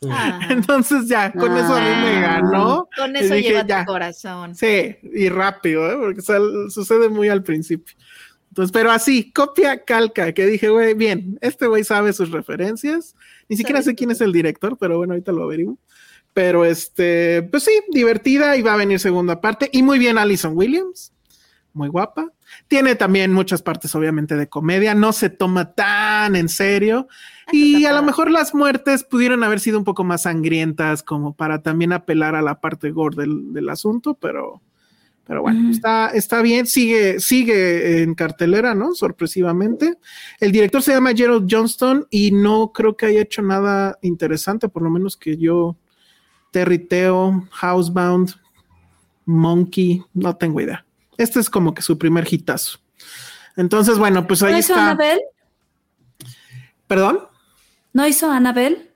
Ah, Entonces ya, con eso a mí me Ah. ganó. con eso dije, lleva ya. tu corazón. Sí, y rápido, ¿eh? porque sal- sucede muy al principio. Entonces, pero así, copia calca, que dije, güey, bien, este güey sabe sus referencias. Ni siquiera sé quién es el director, pero bueno, ahorita lo averiguo. Pero este, pues sí, divertida y va a venir segunda parte. Y muy bien, Alison Williams, muy guapa. Tiene también muchas partes, obviamente, de comedia. No se toma tan en serio. Y está a lo mejor las muertes pudieron haber sido un poco más sangrientas, como para también apelar a la parte gore del, del asunto, pero, pero bueno, está, está bien, sigue, sigue en cartelera, ¿no? Sorpresivamente. El director se llama Gerald Johnston y no creo que haya hecho nada interesante, por lo menos que yo, Territeo, Housebound, Monkey, no tengo idea. Este es como que su primer hitazo. Entonces, bueno, pues ahí ¿No hizo está. Annabelle? ¿Perdón? ¿No hizo Annabelle?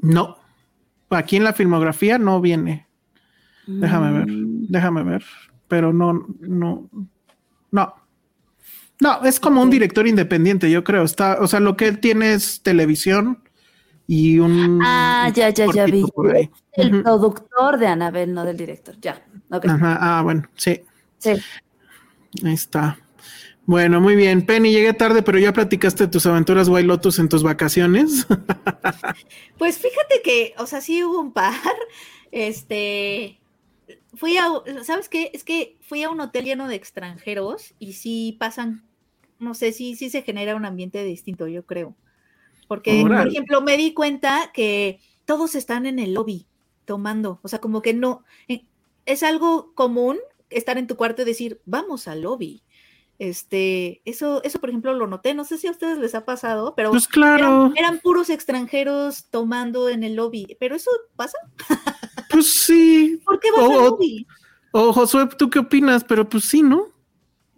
No. Aquí en la filmografía no viene. Déjame ver, Mm, déjame ver. Pero no, no, no. No, es como un director independiente, yo creo. Está, o sea, lo que él tiene es televisión y un. Ah, ya, ya, ya vi. El productor de Annabelle, no del director. Ya. Ajá, ah, bueno, sí, Sí. ahí está. Bueno, muy bien. Penny, llegué tarde, pero ya platicaste tus aventuras White Lotus en tus vacaciones. Pues fíjate que, o sea, sí hubo un par. Este, fui a, ¿sabes qué? Es que fui a un hotel lleno de extranjeros y sí pasan, no sé, sí, sí se genera un ambiente distinto, yo creo. Porque, por ejemplo, me di cuenta que todos están en el lobby tomando, o sea, como que no, eh, es algo común estar en tu cuarto y decir, vamos al lobby. Este, eso, eso, por ejemplo, lo noté, no sé si a ustedes les ha pasado, pero pues claro, eran, eran puros extranjeros tomando en el lobby. ¿Pero eso pasa? pues sí. ¿Por qué vas al lobby? O Josué, ¿tú qué opinas? Pero pues sí, ¿no?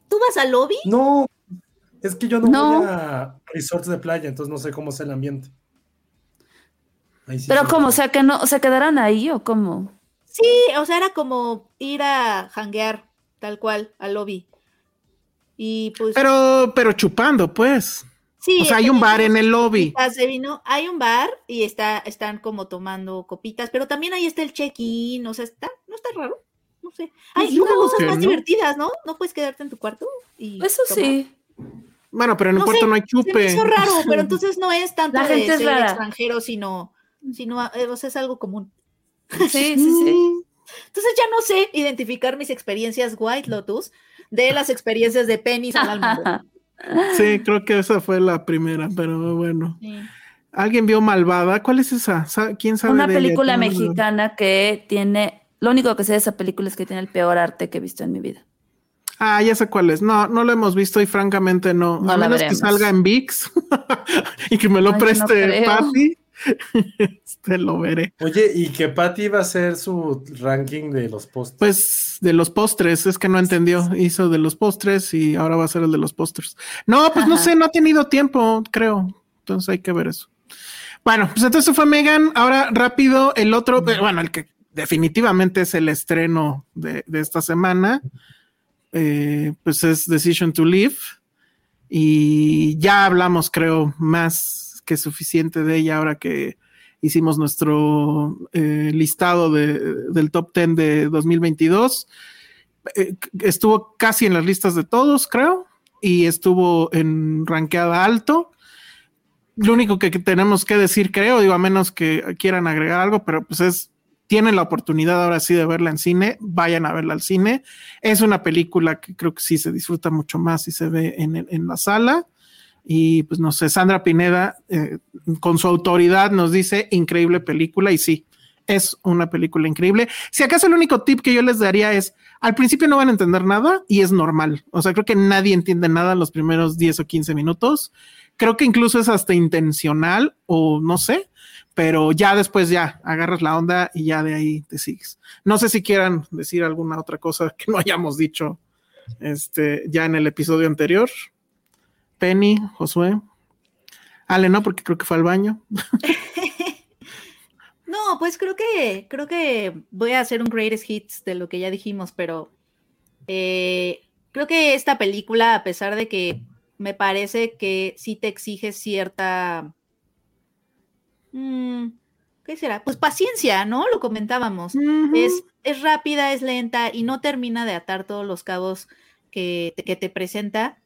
¿Tú vas al lobby? No, es que yo no, No. voy a resorts de playa, entonces no sé cómo es el ambiente. Ahí sí Pero sí. ¿cómo? O sea, que no, se quedarán ahí o cómo? Sí, o sea, era como ir a janguear, tal cual, al lobby. Y pues. Pero, pero chupando, pues. Sí, o sea, hay un bar en el lobby. de vino. Hay un bar y está, están como tomando copitas, pero también ahí está el check-in, o sea, está, no está raro, no sé. Hay Pues cosas que más no. divertidas, ¿no? No puedes quedarte en tu cuarto y Eso tomar. sí. Bueno, pero en el No puerto sé, no hay Se me chupe. hizo raro, pero entonces no es tanto La de gente es ser rara. extranjero, sino, sino eh, o sea, es algo común. Sí, sí, sí. Entonces ya no sé identificar mis experiencias White Lotus de las experiencias de Penny al mundo. Sí, creo que esa fue la primera, pero bueno. ¿Alguien vio Malvada? ¿Cuál es esa? ¿Quién sabe? Una película mexicana que tiene, lo único que sé de esa película es que tiene el peor arte que he visto en mi vida. Ah, ya sé cuál es. No, no lo hemos visto y francamente no. a menos que salga en VIX y que me lo preste Patty. este lo veré. Oye, ¿y que Patty va a hacer su ranking de los postres? Pues de los postres, es que no entendió. Hizo de los postres y ahora va a ser el de los postres. No, pues no sé, no ha tenido tiempo, creo. Entonces hay que ver eso. Bueno, pues entonces fue Megan. Ahora rápido, el otro, bueno, el que definitivamente es el estreno de, esta semana, eh, pues es Decision to Live. Y ya hablamos, creo, más que suficiente de ella ahora que hicimos nuestro eh, listado del top 10 de 2022. Eh, estuvo casi en las listas de todos, creo, y estuvo en ranqueada alto lo único que, tenemos que decir, creo, digo, a menos que quieran agregar algo, pero pues es, tienen la oportunidad ahora sí de verla en cine, vayan a verla al cine. Es una película que creo que sí se disfruta mucho más si se ve en, la sala. Y pues no sé, Sandra Pineda, eh, con su autoridad, nos dice increíble película y sí, es una película increíble. Si acaso el único tip que yo les daría es, al principio no van a entender nada y es normal. O sea, creo que nadie entiende nada en los primeros 10 o 15 minutos creo que incluso es hasta intencional o no sé, pero ya después ya agarras la onda y ya de ahí te sigues. No sé si quieran decir alguna otra cosa que no hayamos dicho este, ya en el episodio anterior. Penny, Josué. Ale, no, porque creo que fue al baño. no, pues creo que creo que voy a hacer un greatest hits de lo que ya dijimos, pero eh, creo que esta película, a pesar de que me parece que sí te exige cierta... Mm, ¿Qué será? Pues paciencia, ¿no? Lo comentábamos. es, es rápida, es lenta y no termina de atar todos los cabos que que te presenta.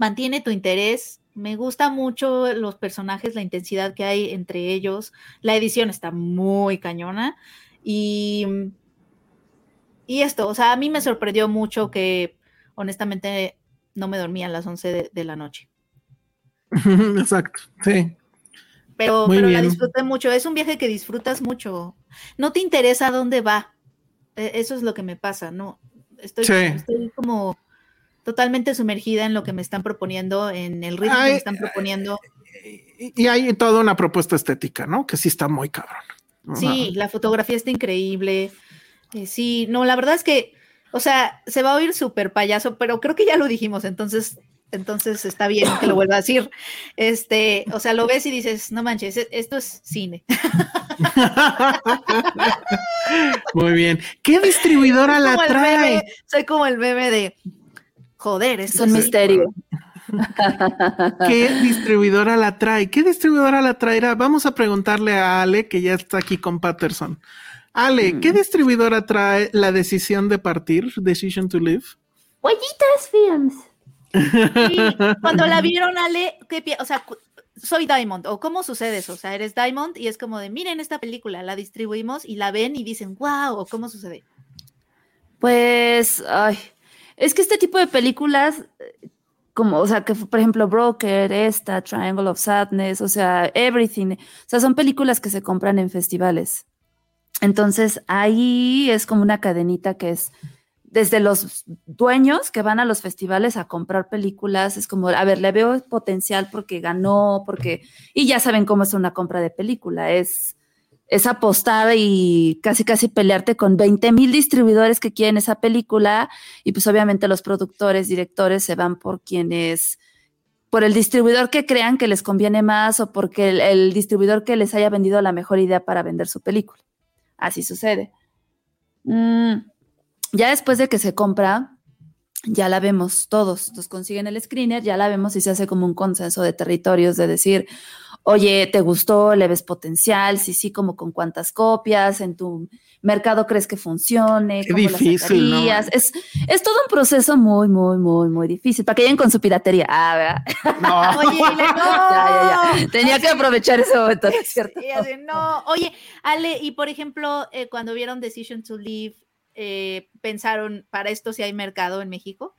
Mantiene tu interés. Me gusta mucho los personajes, la intensidad que hay entre ellos. La edición está muy cañona. Y, y esto, o sea, a mí me sorprendió mucho que honestamente no me dormía a las 11 de, la noche. Exacto, sí. Pero, pero la disfruté mucho. Es un viaje que disfrutas mucho. No te interesa dónde va. E, eso es lo que me pasa, ¿no? Estoy, estoy como totalmente sumergida en lo que me están proponiendo, en el ritmo que me están proponiendo. Y, hay toda una propuesta estética, ¿no? Que sí está muy cabrón. Sí, la fotografía está increíble. Eh, sí, no, la verdad es que o sea, se va a oír súper payaso, pero creo que ya lo dijimos, entonces, entonces está bien que lo vuelva a decir. Este, o sea, lo ves y dices, no manches, e-, esto es cine. Muy bien. ¿Qué distribuidora la trae? soy como el bebé de joder, es un misterio. ¿Qué distribuidora la trae? ¿Qué distribuidora la traerá? Vamos a preguntarle a Ale, que ya está aquí con Patterson. Ale, ¿qué mm. distribuidora trae la decisión de partir, Decision to Live? Huellitas Films. cuando la vieron, Ale, ¿qué o sea, soy Diamond, o cómo sucede eso, o sea, eres Diamond y es como de, miren esta película, la distribuimos y la ven y dicen, wow, o cómo sucede. Pues, ay, es que este tipo de películas, como, o sea, que por ejemplo Broker, esta, Triangle of Sadness, o sea, Everything, o sea, son películas que se compran en festivales. Entonces ahí es como una cadenita que es desde los dueños que van a los festivales a comprar películas, es como, a ver, le veo potencial porque ganó, porque, y ya saben cómo es una compra de película, es, es apostar y casi casi pelearte con 20 mil distribuidores que quieren esa película. Y pues obviamente los productores, directores se van por quienes, por el distribuidor que crean que les conviene más o porque el distribuidor que les haya vendido la mejor idea para vender su película. Así sucede. Mm, ya después de que se compra, ya la vemos todos, nos consiguen el screener, ya la vemos y se hace como un consenso de territorios de decir, oye, ¿te gustó? ¿Le ves potencial? Sí, sí, como con cuántas copias, en tu mercado crees que funcione, Qué difícil, ¿no? Es, es todo un proceso muy, muy, muy, muy difícil. Para que lleguen con su piratería. Ah, ¿verdad? No. Oye, Ale, no. Ya, ya, ya. Tenía que aprovechar ese momento, ¿no es cierto? Y así, no. Oye, Ale, y por ejemplo, eh, cuando vieron Decision to Leave, eh, ¿pensaron para esto si hay mercado en México?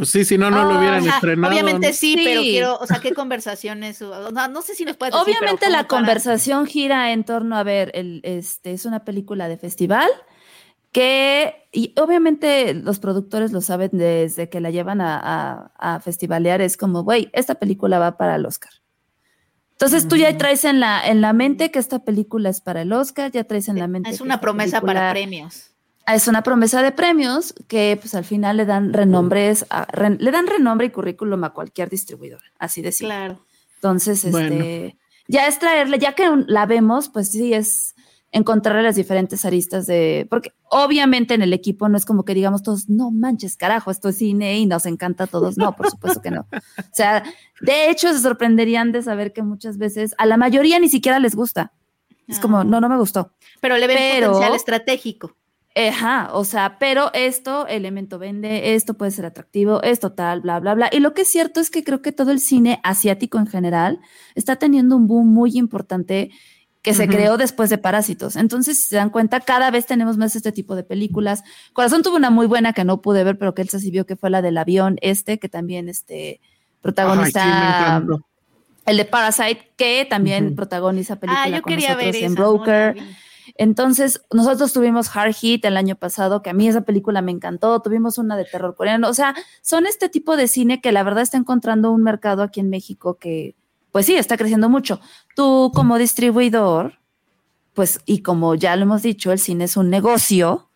Pues sí, si no, no lo hubieran Ajá, estrenado. Obviamente ¿no? sí, pero quiero, o sea, ¿qué conversaciones? No, no sé si nos puedes decir. Obviamente la para- conversación gira en torno a ver, el, este es una película de festival que, y obviamente los productores lo saben desde que la llevan a, a, a festivalear, es como, güey, esta película va para el Oscar. Entonces tú ya traes en la, en la mente que esta película es para el Oscar, ya traes en la mente. Es que una esta promesa para premios. Es una promesa de premios que pues al final le dan renombres, a- re- le dan renombre y currículum a cualquier distribuidor, así decirlo. Claro. Entonces, Bueno. este, ya es traerle, ya que la vemos, pues sí es encontrarle las diferentes aristas de, porque obviamente en el equipo no es como que digamos todos, no manches, carajo, esto es cine y nos encanta a todos. No, por supuesto que no. O sea, de hecho se sorprenderían de saber que muchas veces a la mayoría ni siquiera les gusta. Es como, Ah. no, no me gustó. Pero le ven Pero- potencial estratégico. Ajá, o sea, pero esto, elemento vende, esto puede ser atractivo, esto tal, bla, bla, bla. Y lo que es cierto es que creo que todo el cine asiático en general está teniendo un boom muy importante que se creó después de Parásitos. Entonces, si se dan cuenta, cada vez tenemos más este tipo de películas. Corazón tuvo una muy buena que no pude ver, pero que él se sí vio que fue la del avión este, que también este Ay, sí, encantó. el de Parasite, que también protagoniza película Ah, yo con quería ver nosotros en esa. Broker. Entonces, nosotros tuvimos Hard Hit el año pasado, que a mí esa película me encantó. Tuvimos una de terror coreano. O sea, son este tipo de cine que la verdad está encontrando un mercado aquí en México que, pues sí, está creciendo mucho. Tú como distribuidor, pues, y como ya lo hemos dicho, el cine es un negocio,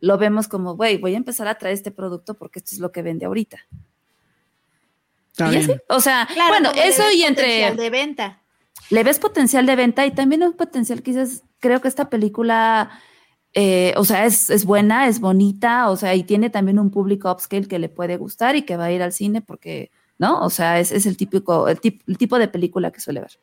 lo vemos como, güey, voy a empezar a traer este producto porque esto es lo que vende ahorita. Está Y así, o sea, Claro, bueno, eso y entre de venta. Le ves potencial de venta y también un potencial que dices, creo que esta película, eh, o sea, es, es buena, es bonita, o sea, y tiene también un público upscale que le puede gustar y que va a ir al cine porque, ¿no? O sea, es, es el típico, el, tip- el tipo de película que suele ver.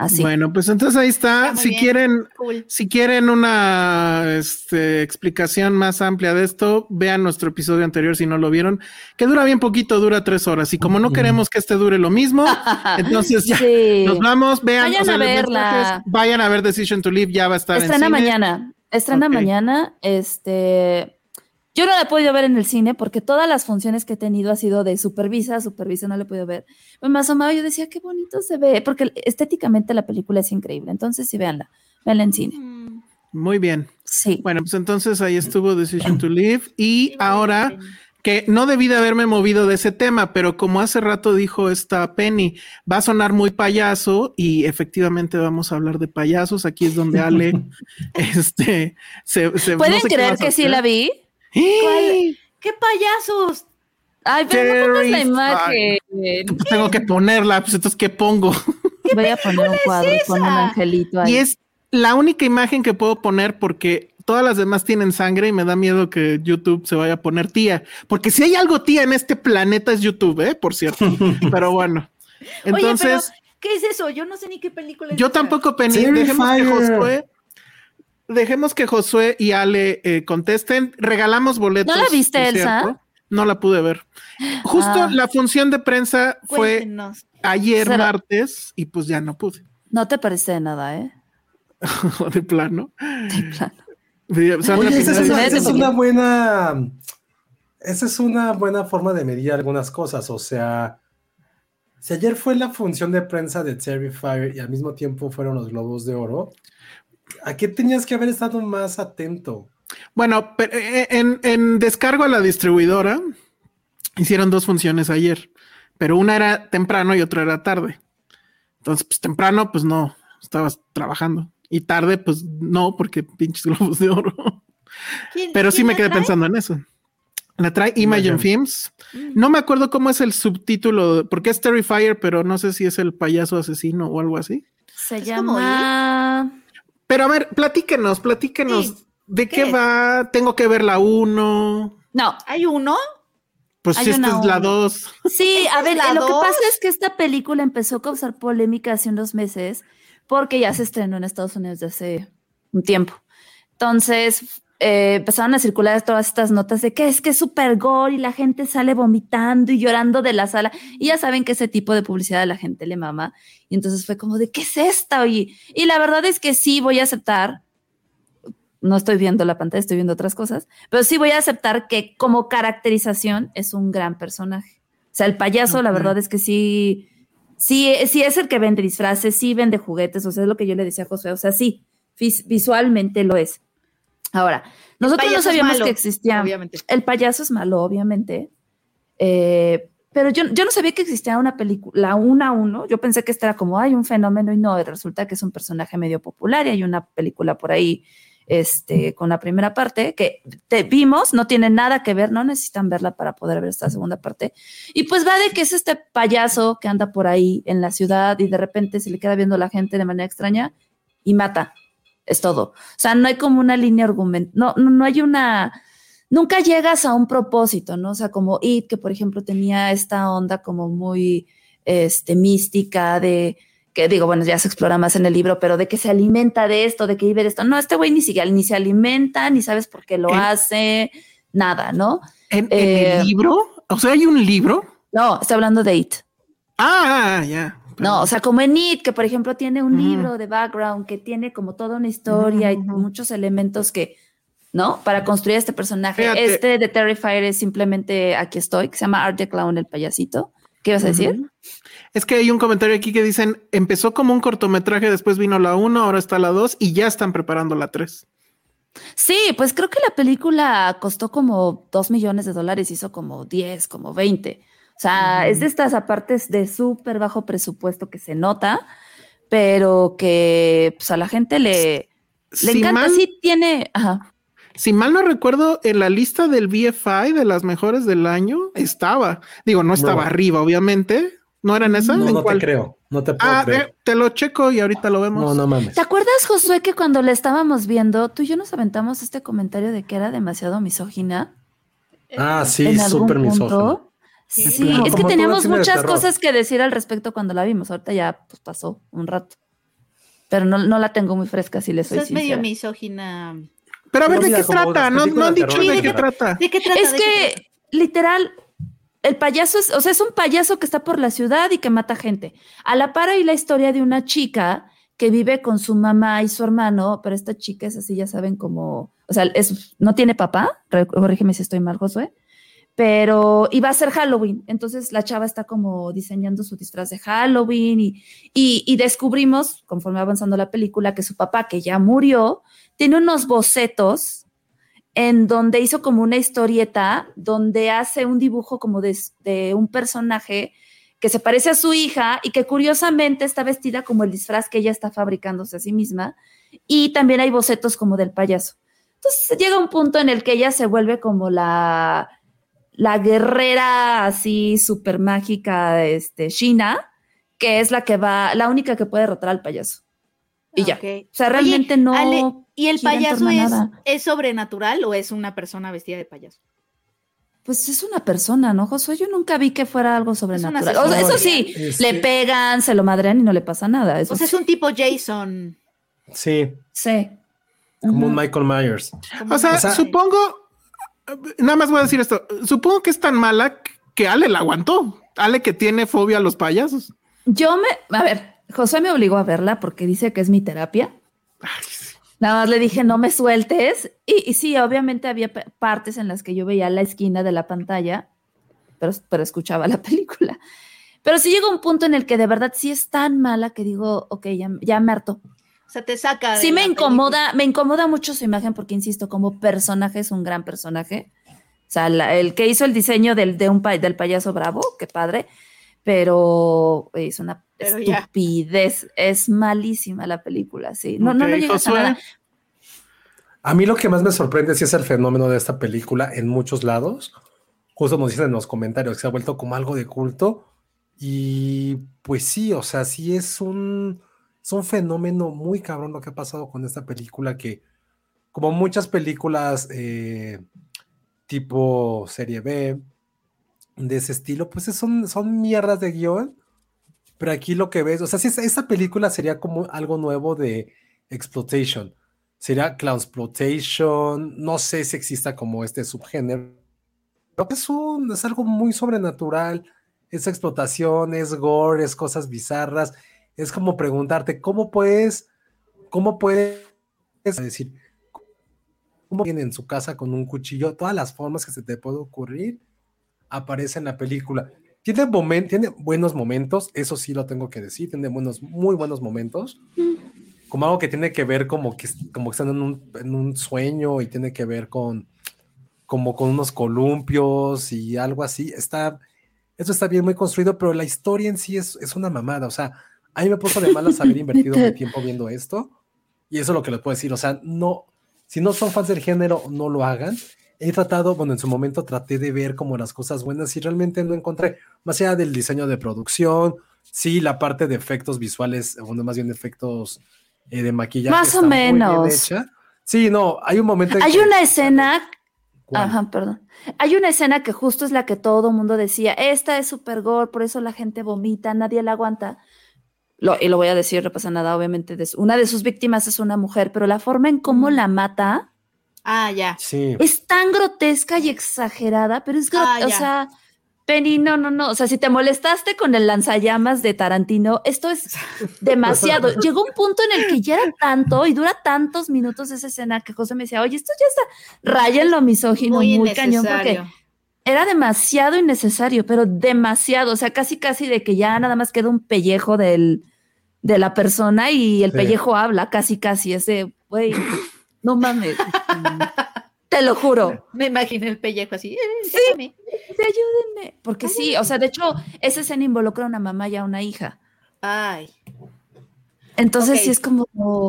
Así. Bueno, pues entonces ahí está. Si bien. quieren, Cool. si quieren una este, explicación más amplia de esto, vean nuestro episodio anterior si no lo vieron, que dura bien poquito, dura tres horas. Y como no queremos que este dure lo mismo, entonces ya Sí. nos vamos. Vean, Vayan a verla. mensajes, vayan a ver Decision to Live, ya va a estar Estrena en cine. mañana. Estrena mañana. Este. Yo no la he podido ver en el cine porque todas las funciones que he tenido ha sido de supervisa, supervisa, no la he podido ver. Me asomaba y yo decía, qué bonito se ve, porque estéticamente la película es increíble. Entonces, sí, véanla, véanla en cine. Mm, Muy bien. Sí. Bueno, pues entonces ahí estuvo Decision to Live. Y ahora que no debí de haberme movido de ese tema, pero como hace rato dijo esta Penny, va a sonar muy payaso y efectivamente vamos a hablar de payasos. Aquí es donde Ale, este, se, se- ¿Pueden no sé creer que sí la vi? ¡Eh! ¡Qué payasos! Ay, pero no pongas la imagen. Pues tengo que ponerla, pues entonces ¿qué pongo? Voy a poner un cuadro con un angelito ahí. Y es la única imagen que puedo poner porque todas las demás tienen sangre y me da miedo que YouTube se vaya a poner tía. Porque si hay algo tía en este planeta es YouTube, ¿eh? Por cierto. Pero bueno. Entonces, Oye, pero, ¿qué es eso? Yo no sé ni qué película es yo esa. tampoco. Terrifier. Dejemos que Josué. Dejemos que Josué y Ale eh, contesten. Regalamos boletos. ¿No la viste, Elsa? cierto. No la pude ver. Justo Ah. la función de prensa fue Cuéntenos. ayer Será- martes y pues ya no pude. No te parece de nada, ¿eh? de plano. De plano. O sea, Oye, una esa es, esa una buena. Esa es una buena forma de medir algunas cosas. O sea, si ayer fue la función de prensa de Terrifier y al mismo tiempo fueron los Globos de Oro, ¿a qué tenías que haber estado más atento? Bueno, pero, eh, en, en descargo a la distribuidora hicieron dos funciones ayer, pero una era temprano y otra era tarde. Entonces, pues temprano, pues no, estabas trabajando. Y tarde, pues no, porque pinches globos de oro. ¿Quién- Pero sí me quedé trae? pensando en eso. La trae Imagine Imagine. Films. No me acuerdo cómo es el subtítulo, porque es Terrifier, pero no sé si es el payaso asesino o algo así. Se Es llama. Pero a ver, platíquenos, platíquenos. Sí, ¿De ¿qué va? Tengo que ver la uno. No, ¿Hay uno? Pues Hay si esta es la uno. 2. Sí, ¿Esta a ver, eh, lo que pasa es que esta película empezó a causar polémica hace unos meses porque ya se estrenó en Estados Unidos desde hace un tiempo. Entonces, eh, empezaron a circular todas estas notas de que es que es super gore y la gente sale vomitando y llorando de la sala. Y ya saben que ese tipo de publicidad a la gente le mama. Y entonces fue como de, ¿qué es esto? Y, y la verdad es que sí voy a aceptar no estoy viendo la pantalla, estoy viendo otras cosas, pero sí voy a aceptar que como caracterización es un gran personaje. O sea, el payaso, la verdad es que sí, sí, sí es el que vende disfraces, sí vende juguetes, o sea, es lo que yo le decía a José, o sea, sí, vis- visualmente lo es. Ahora, nosotros no sabíamos malo, que existía. Obviamente. El payaso es malo, obviamente. Eh, pero yo, yo no sabía que existía una película, una a uno. Yo pensé que este era como, hay un fenómeno y no, resulta que es un personaje medio popular y hay una película por ahí este, con la primera parte que te vimos, no tiene nada que ver, no necesitan verla para poder ver esta segunda parte. Y pues va de que es este payaso que anda por ahí en la ciudad y de repente se le queda viendo a la gente de manera extraña y mata. Es todo. O sea, no hay como una línea argumental, no, no, no hay una, nunca llegas a un propósito, ¿no? O sea, como It, que por ejemplo tenía esta onda como muy este, mística de que digo, bueno, ya se explora más en el libro, pero de que se alimenta de esto, de que vive de esto. No, este güey ni siquiera ni se alimenta, ni sabes por qué lo En- hace, nada, ¿no? ¿En, en Eh, el libro? O sea, hay un libro. No, estoy hablando de It. Ah, ah, No, o sea, como en It, que por ejemplo tiene un libro de background, que tiene como toda una historia y muchos elementos que, ¿no? Para construir este personaje. Fíjate. Este de Terrifier es simplemente aquí estoy, que se llama Art the Clown, el payasito. ¿Qué ibas a decir? Es que hay un comentario aquí que dicen, empezó como un cortometraje, después vino la 1, ahora está la 2 y ya están preparando la 3. Sí, pues creo que la película costó como dos millones de dólares, hizo como 10, como 20. O sea, es de estas apartes de súper bajo presupuesto que se nota, pero que pues, a la gente le, le Si encanta. mal, Sí, tiene. Ajá. si mal no recuerdo, en la lista del BFI de las mejores del año estaba. Digo, no estaba No. arriba, obviamente. ¿No era en esa? No, ¿En no te cuál? creo. No te puedo Ah, creer. eh, te lo checo y ahorita lo vemos. No, no mames. ¿Te acuerdas, Josué, que cuando la estábamos viendo, tú y yo nos aventamos este comentario de que era demasiado misógina? Ah, sí, súper misógino. Sí, es que teníamos muchas cosas que decir al respecto cuando la vimos. Ahorita ya pues, pasó un rato. Pero no, no la tengo muy fresca, si le soy Eso es medio misógina. Pero a ver, ¿de qué trata? No, no han de dicho de qué que- trata. ¿De qué trata? Es que, literal, el payaso es, o sea, es un payaso que está por la ciudad y que mata gente. A la par hay la historia de una chica que vive con su mamá y su hermano, pero esta chica es así, ya saben, como, o sea, es, no tiene papá, corrígeme si estoy mal, Josué, pero iba a ser Halloween. Entonces la chava está como diseñando su disfraz de Halloween y, y, descubrimos, conforme va avanzando la película, que su papá, que ya murió, tiene unos bocetos en donde hizo como una historieta, donde hace un dibujo como de, de un personaje que se parece a su hija y que curiosamente está vestida como el disfraz que ella está fabricándose a sí misma. Y también hay bocetos como del payaso. Entonces llega un punto en el que ella se vuelve como la, la guerrera así súper mágica, este, China, que es la que va, la única que puede derrotar al payaso. Y ya. Ok. O sea, realmente no. Ale, ¿Y el payaso es, es sobrenatural o es una persona vestida de payaso? Pues es una persona, ¿no, Josué? Yo nunca vi que fuera algo sobrenatural. O sea, asesino eso sí, Es le que- pegan, se lo madrean y no le pasa nada. Eso O sea, es un tipo Jason. Sí, sí. como un Ujú. Michael Myers. como- O sea, O sea- supongo, nada más voy a decir esto, supongo que es tan mala que Ale la aguantó. Ale que tiene fobia a los payasos. Yo me, a ver, Josué me obligó a verla porque dice que es mi terapia. Nada más le dije, no me sueltes. Y, y sí, obviamente había partes en las que yo veía la esquina de la pantalla, pero, pero escuchaba la película. Pero sí llega un punto en el que de verdad sí es tan mala que digo, ok, ya, ya me hartó. O sea, te saca. de Sí me incomoda, me incomoda mucho su imagen porque, insisto, como personaje es un gran personaje. O sea, la- el que hizo el diseño del, de un, del payaso bravo, qué padre, pero es una Pero ya. estupidez, es malísima la película, sí. No, no, no llegas a nada. A mí lo que más me sorprende sí es el fenómeno de esta película en muchos lados. Justo nos dicen en los comentarios que se ha vuelto como algo de culto. Y pues sí, o sea, sí es un, es un fenómeno muy cabrón lo que ha pasado con esta película que, como muchas películas eh, tipo serie B, de ese estilo, pues son, son mierdas de guion, pero aquí lo que ves, o sea, si esta película sería como algo nuevo de exploitation, sería clownsploitation, no sé si exista como este subgénero, es, un, es algo muy sobrenatural, es explotación, es gore, es cosas bizarras, es como preguntarte, ¿cómo puedes, cómo puedes decir, cómo viene en su casa con un cuchillo, todas las formas que se te puede ocurrir, aparece en la película. Tiene, tiene buenos momentos, eso sí lo tengo que decir, tiene buenos, muy buenos momentos, como algo que tiene que ver como que, como que están en un, en un sueño y tiene que ver con como con unos columpios y algo así. Está, eso está bien muy construido, pero la historia en sí es, es una mamada. O sea, a mí me puso de malas haber invertido mi tiempo viendo esto. Y eso es lo que les puedo decir. O sea, no, si no son fans del género, no lo hagan. He tratado, bueno, en su momento traté de ver como las cosas buenas y realmente no encontré, más allá del diseño de producción, sí, la parte de efectos visuales, bueno, más bien efectos eh, de maquillaje. Más o menos. Sí, no, hay un momento. hay una escena Ajá, perdón. Hay una escena que justo es la que todo mundo decía, esta es super gore, por eso la gente vomita, nadie la aguanta. Lo, y lo voy a decir, no pasa nada, obviamente. una de sus víctimas es una mujer, pero la forma en cómo la mata ah, ya. Sí. es tan grotesca y exagerada, pero es grotesca. Ah, o sea, Penny, no, no, no. O sea, si te molestaste con el lanzallamas de Tarantino, esto es demasiado. Llegó un punto en el que ya era tanto y dura tantos minutos esa escena que José me decía, oye, esto ya está, raya en lo misógino, muy, muy cañón, porque era demasiado innecesario, pero demasiado. O sea, casi, casi de que ya nada más queda un pellejo del, de la persona y el pellejo habla, casi, casi. Ese, güey, no mames. Te lo juro. Me imaginé el pellejo así. Eh, sí, ayúdenme. Porque sí, o sea, de hecho, esa escena involucra a una mamá y a una hija. Ay. Entonces sí es como...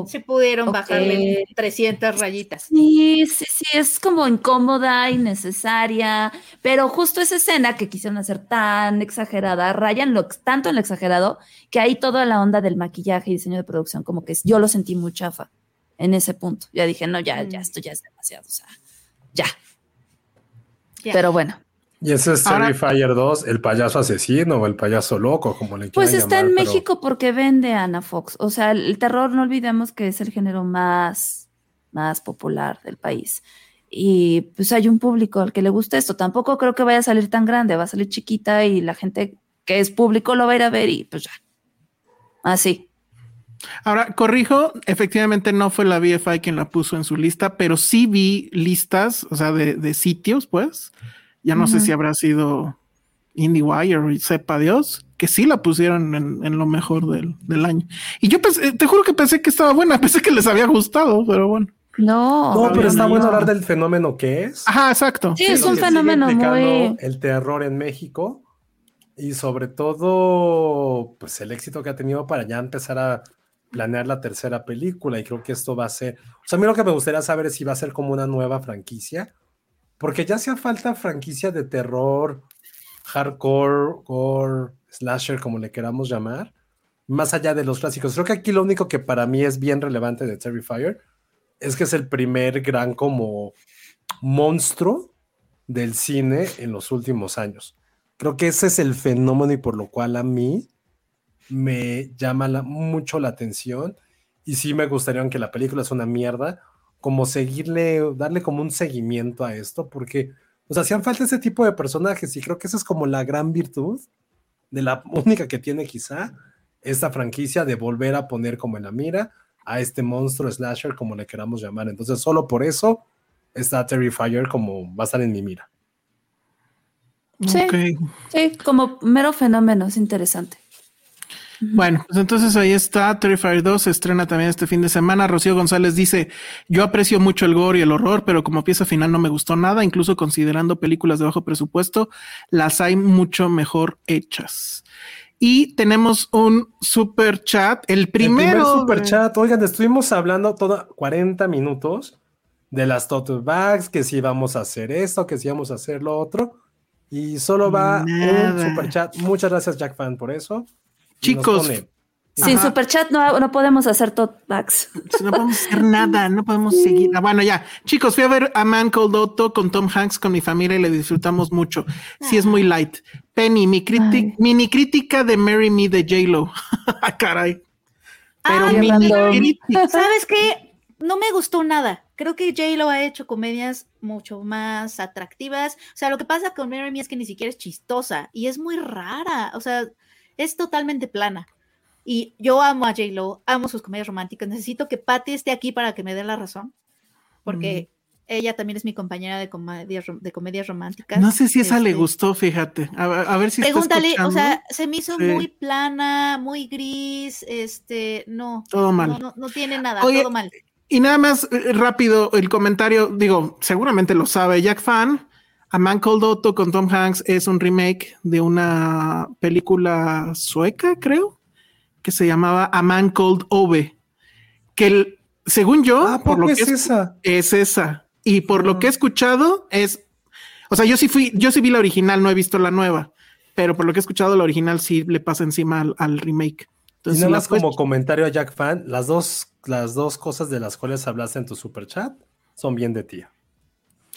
Se pudieron bajarle 300 rayitas. Sí, sí, sí, es como incómoda, innecesaria, pero justo esa escena que quisieron hacer tan exagerada, rayan lo, tanto en lo exagerado, que ahí toda la onda del maquillaje y diseño de producción, como que yo lo sentí muy chafa en ese punto. Ya dije, no, ya, ya, mm. esto ya es demasiado, o sea, ya. Pero bueno. Y ese es Terrifier 2, el payaso asesino o el payaso loco, como le Pues está en México porque vende Ana Fox. O sea, el, terror, no olvidemos que es el género más, más popular del país. Y pues hay un público al que le gusta esto. Tampoco creo que vaya a salir tan grande, va a salir chiquita y la gente que es público lo va a ir a ver y pues ya. Así. Ahora, corrijo, efectivamente no fue la BFI quien la puso en su lista, pero sí vi listas, o sea, de, sitios, pues. Ya no sé si habrá sido IndieWire o sepa Dios, que sí la pusieron en, lo mejor del, año. Y yo pensé, te juro que pensé que estaba buena, pensé que les había gustado, pero bueno. No, no, pero está bueno hablar del fenómeno que es. Ajá, exacto. Sí, es un fenómeno muy. El terror en México y sobre todo, pues el éxito que ha tenido para ya empezar a planear la tercera película y creo que esto va a ser, o sea, a mí lo que me gustaría saber es si va a ser como una nueva franquicia, porque ya hacía falta franquicia de terror, hardcore, gore, slasher, como le queramos llamar, más allá de los clásicos. Creo que aquí lo único que para mí es bien relevante de Terrifier es que es el primer gran como monstruo del cine en los últimos años. Creo que ese es el fenómeno y por lo cual a mí me llama mucho la atención y sí me gustaría, aunque la película es una mierda, como seguirle, darle como un seguimiento a esto, porque nos hacían falta ese tipo de personajes y creo que esa es como la gran virtud de la única que tiene quizá esta franquicia de volver a poner como en la mira a este monstruo slasher, como le queramos llamar. Entonces, solo por eso está Terrifier como va a estar en mi mira. Sí, sí, como mero fenómeno, es interesante. Bueno, pues entonces ahí está. Terrifier 2 se estrena también este fin de semana. Rocío González dice: Yo aprecio mucho el gore y el horror, pero como pieza final no me gustó nada. Incluso considerando películas de bajo presupuesto, las hay mucho mejor hechas. Y tenemos un super chat. El primero. El super chat. Oigan, estuvimos hablando toda 40 minutos de las tote bags, que si vamos a hacer esto, que si vamos a hacer lo otro. Y solo va un super chat. Muchas gracias, Jack Fan, por eso. Chicos, Sin Ajá. superchat no, no podemos hacer talkbacks. No podemos hacer nada, no podemos seguir. Ah, bueno, ya. Chicos, fui a ver a Man Called Otto con Tom Hanks con mi familia y le disfrutamos mucho. Sí, es muy light. Penny, mi criti- Ay. mini crítica de Marry Me de J-Lo. Ah, Caray. Pero Ay, mini. ¿Sabes qué? No me gustó nada. Creo que J-Lo ha hecho comedias mucho más atractivas. O sea, lo que pasa con Mary Me es que ni siquiera es chistosa y es muy rara. O sea, es totalmente plana. Y yo amo a J-Lo, amo sus comedias románticas. Necesito que Patty esté aquí para que me dé la razón. Porque ella también es mi compañera de comedias, rom- de comedias románticas. No sé si esa le Este, gustó, fíjate. A, ver- a ver si está Pregúntale, o sea, se me hizo Sí. muy plana, muy gris, este, no. Todo mal. No, no, no tiene nada, Oye, todo mal. Y nada más eh, rápido el comentario, digo, seguramente lo sabe Jack Fan. A Man Called Otto con Tom Hanks es un remake de una película sueca, creo, que se llamaba A Man Called Ove, que el- según yo, Ah, por ¿poco lo que es es, esa? es esa. Y por lo Ah. que he escuchado es, o sea, yo sí fui, yo sí vi la original, no he visto la nueva, pero por lo que he escuchado la original sí le pasa encima al, al remake. Y Entonces, nada si la más como comentario a Jack Fan, las dos, las dos cosas de las cuales hablaste en tu super chat son bien de tía.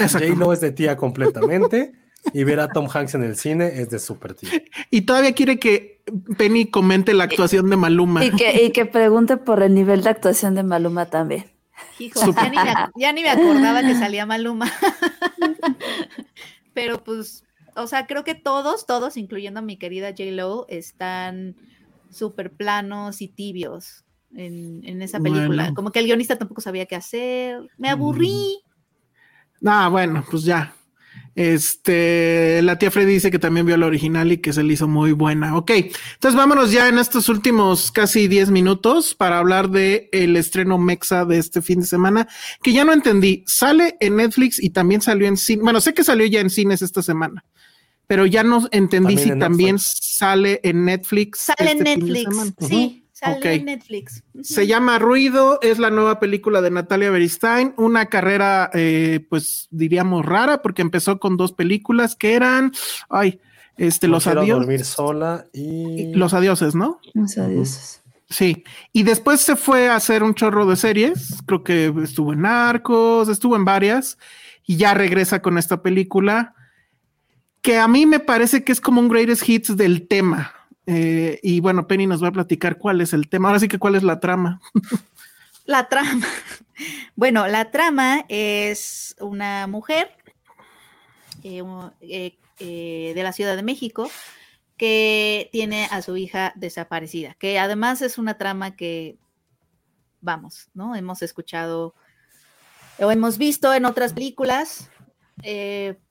J-Lo es de tía completamente y ver a Tom Hanks en el cine es de super tía. Y todavía quiere que Penny comente la actuación de Maluma. Y que, y que pregunte por el nivel de actuación de Maluma también. Hijo, ya ni, me, ya ni me acordaba que salía Maluma. Pero pues, o sea, creo que todos, todos, incluyendo a mi querida J-Lo, están súper planos y tibios en, en esa película. Bueno. Como que el guionista tampoco sabía qué hacer. Me aburrí. Ah, bueno, pues ya. Este, la tía Freddy dice que también vio la original y que se le hizo muy buena. Ok, entonces vámonos ya en estos últimos casi 10 minutos para hablar de el estreno Mexa de este fin de semana, que ya no entendí. Sale en Netflix y también salió en cine. Bueno, sé que salió ya en cines esta semana, pero ya no entendí También si en también sale en Netflix. Sale en este fin de Netflix. semana. Sí, sale Ok. en Netflix. Se llama Ruido, es la nueva película de Natalia Beristain, una carrera, eh, pues diríamos rara, porque empezó con dos películas que eran, ay, este, No los adiós, dormir sola y los adioses, ¿no? Los adioses. Sí, y después se fue a hacer un chorro de series, creo que estuvo en Narcos, estuvo en varias, y ya regresa con esta película, que a mí me parece que es como un greatest hits del tema. Eh, y bueno, Penny nos va a platicar cuál es el tema. Ahora sí que cuál es la trama. La trama. Bueno, la trama es una mujer eh, eh, de la Ciudad de México que tiene a su hija desaparecida, que además es una trama que, vamos, ¿no? Hemos escuchado o hemos visto en otras películas.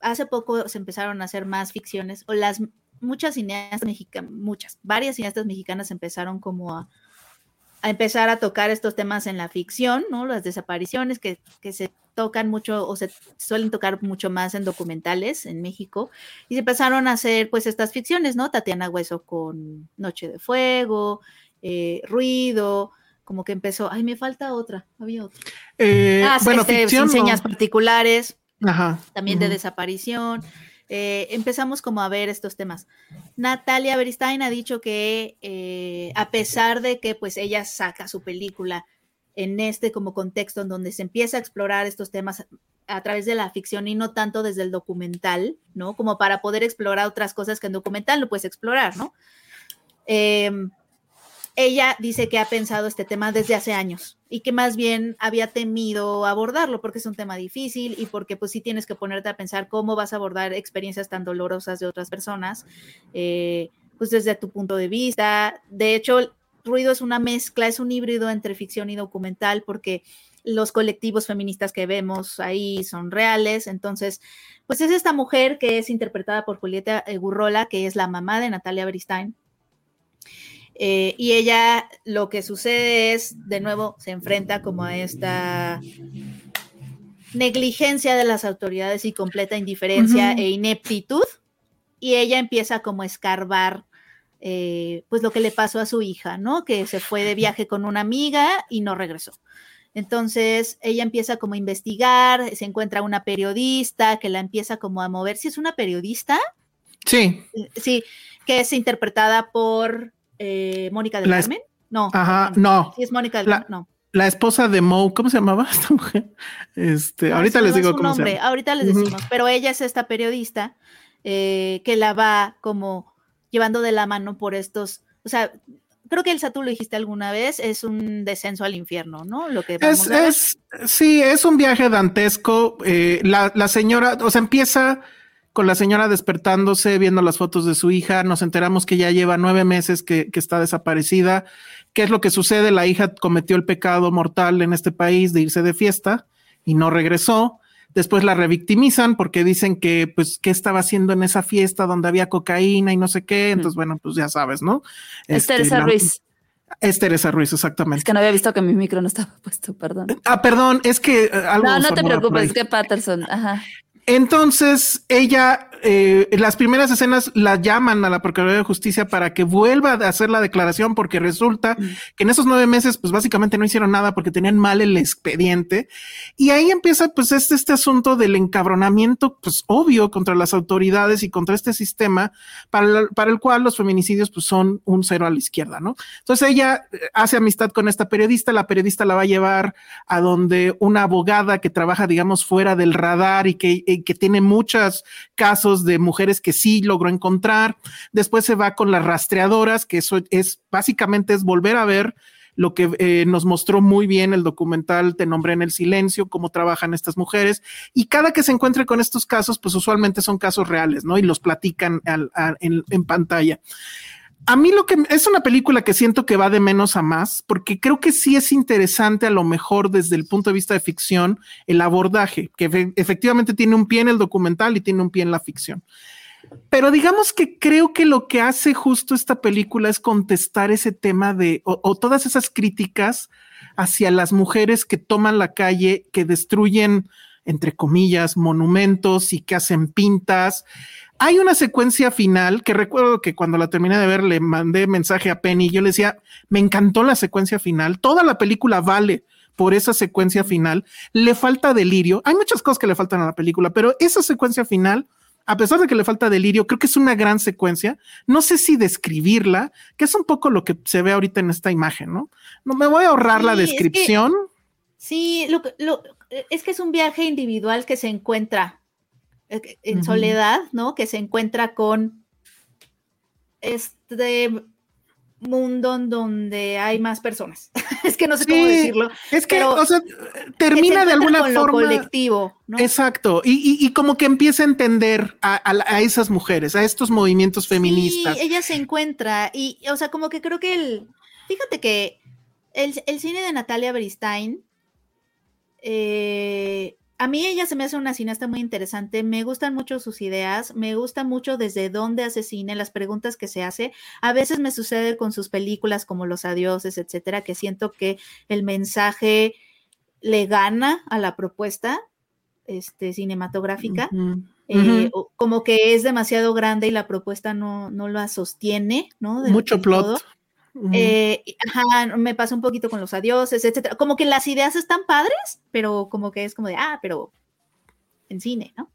Hace poco se empezaron a hacer más ficciones, o las muchas cineastas mexicanas, muchas, varias cineastas mexicanas empezaron como a, a empezar a tocar estos temas en la ficción, ¿no? Las desapariciones que, que se tocan mucho o se suelen tocar mucho más en documentales en México y se empezaron a hacer pues estas ficciones, ¿no? Tatiana Hueso con Noche de Fuego, eh, Ruido, como que empezó, ay, me falta otra, había otra. Eh, Ah, bueno, este, ficción. sin no. señas particulares, Ajá. también de desaparición. Eh, empezamos como a ver estos temas. Natalia Beristain ha dicho que eh, a pesar de que pues ella saca su película en este como contexto en donde se empieza a explorar estos temas a través de la ficción y no tanto desde el documental, ¿no? Como para poder explorar otras cosas que en documental no puedes explorar, ¿no? Em, ella dice que ha pensado este tema desde hace años y que más bien había temido abordarlo porque es un tema difícil y porque pues sí tienes que ponerte a pensar cómo vas a abordar experiencias tan dolorosas de otras personas, eh, pues desde tu punto de vista. De hecho, Ruido es una mezcla, es un híbrido entre ficción y documental porque los colectivos feministas que vemos ahí son reales. Entonces, pues es esta mujer que es interpretada por Julieta eh, Gurrola, que es la mamá de Natalia Beristain. Eh, y ella lo que sucede es, de nuevo, se enfrenta como a esta negligencia de las autoridades y completa indiferencia e ineptitud. Y ella empieza como a escarbar eh, pues lo que le pasó a su hija, ¿no? Que se fue de viaje con una amiga y no regresó. Entonces ella empieza como a investigar, se encuentra una periodista que la empieza como a mover. Si es una periodista, Sí, sí, que es interpretada por eh, Mónica del La Carmen. No. Ajá, no. Sí, es Mónica del La- Campo, no. La esposa de Moe, ¿cómo se llamaba esta mujer? Este, No, ahorita les digo su cómo nombre, se llama. Ahorita les decimos, pero ella es esta periodista eh, que la va como llevando de la mano por estos, o sea, creo que Elsa tú lo dijiste alguna vez, es un descenso al infierno, ¿no? Lo que vamos Es, a ver. es, sí, es un viaje dantesco. eh, la, la señora, o sea, empieza con la señora despertándose, viendo las fotos de su hija. Nos enteramos que ya lleva nueve meses que, que está desaparecida. ¿Qué es lo que sucede? La hija cometió el pecado mortal en este país de irse de fiesta y no regresó. Después la revictimizan porque dicen que, pues, qué estaba haciendo en esa fiesta donde había cocaína y no sé qué. Entonces, bueno, pues ya sabes, ¿no? Es Este, Teresa la- Ruiz. Es Teresa Ruiz, Es exactamente. que no había visto que mi micro no estaba puesto, perdón. Ah, perdón, es que eh, algo. No, no te preocupes, es que Patterson, ajá. Entonces, ella, eh, las primeras escenas la llaman a la Procuraduría de Justicia para que vuelva a hacer la declaración, porque resulta que en esos nueve meses, pues básicamente no hicieron nada porque tenían mal el expediente. Y ahí empieza, pues, este, este asunto del encabronamiento, pues obvio, contra las autoridades y contra este sistema, para, el- para el cual los feminicidios, pues, son un cero a la izquierda, ¿no? Entonces ella eh, hace amistad con esta periodista, la periodista la va a llevar a donde una abogada que trabaja, digamos, fuera del radar y que, y que tiene muchos casos de mujeres que sí logró encontrar. Después se va con las rastreadoras, que eso es básicamente es volver a ver lo que eh, nos mostró muy bien el documental Te nombré en el silencio, cómo trabajan estas mujeres. Y cada que se encuentre con estos casos, pues usualmente son casos reales, ¿no? Y los platican en pantalla. A mí lo que es una película que siento que va de menos a más, porque creo que sí es interesante a lo mejor desde el punto de vista de ficción el abordaje, que efe- efectivamente tiene un pie en el documental y tiene un pie en la ficción. Pero digamos que creo que lo que hace justo esta película es contestar ese tema de, o, o todas esas críticas hacia las mujeres que toman la calle, que destruyen, entre comillas, monumentos y que hacen pintas. Hay una secuencia final que recuerdo que cuando la terminé de ver le mandé mensaje a Penny y yo le decía, me encantó la secuencia final, toda la película vale por esa secuencia final, le falta delirio, hay muchas cosas que le faltan a la película, pero esa secuencia final, a pesar de que le falta delirio, creo que es una gran secuencia, no sé si describirla, que es un poco lo que se ve ahorita en esta imagen, ¿no? No me voy a ahorrar la Sí, es que- descripción. Sí, lo, lo- es que es un viaje individual que se encuentra eh, en soledad, ¿no? Que se encuentra con este mundo en donde hay más personas. es que no sé cómo decirlo. Es que, o sea, que termina se de alguna con lo forma. colectivo, ¿no? Exacto, y, y- y como que empieza a entender a, a- a esas mujeres, a estos movimientos feministas. Sí, ella se encuentra y, o sea, como que creo que el, fíjate que el, el cine de Natalia Beristain, eh, a mí ella se me hace una cineasta muy interesante, me gustan mucho sus ideas, me gusta mucho desde dónde hace cine, las preguntas que se hace. A veces me sucede con sus películas como Los Adioses, etcétera, que siento que el mensaje le gana a la propuesta este, cinematográfica eh, como que es demasiado grande y la propuesta no, no la sostiene, ¿no? Mucho plot. todo. Eh, ajá, me pasa un poquito con los adioses, etcétera. Como que las ideas están padres, pero como que es como de, ah, pero en cine, ¿no?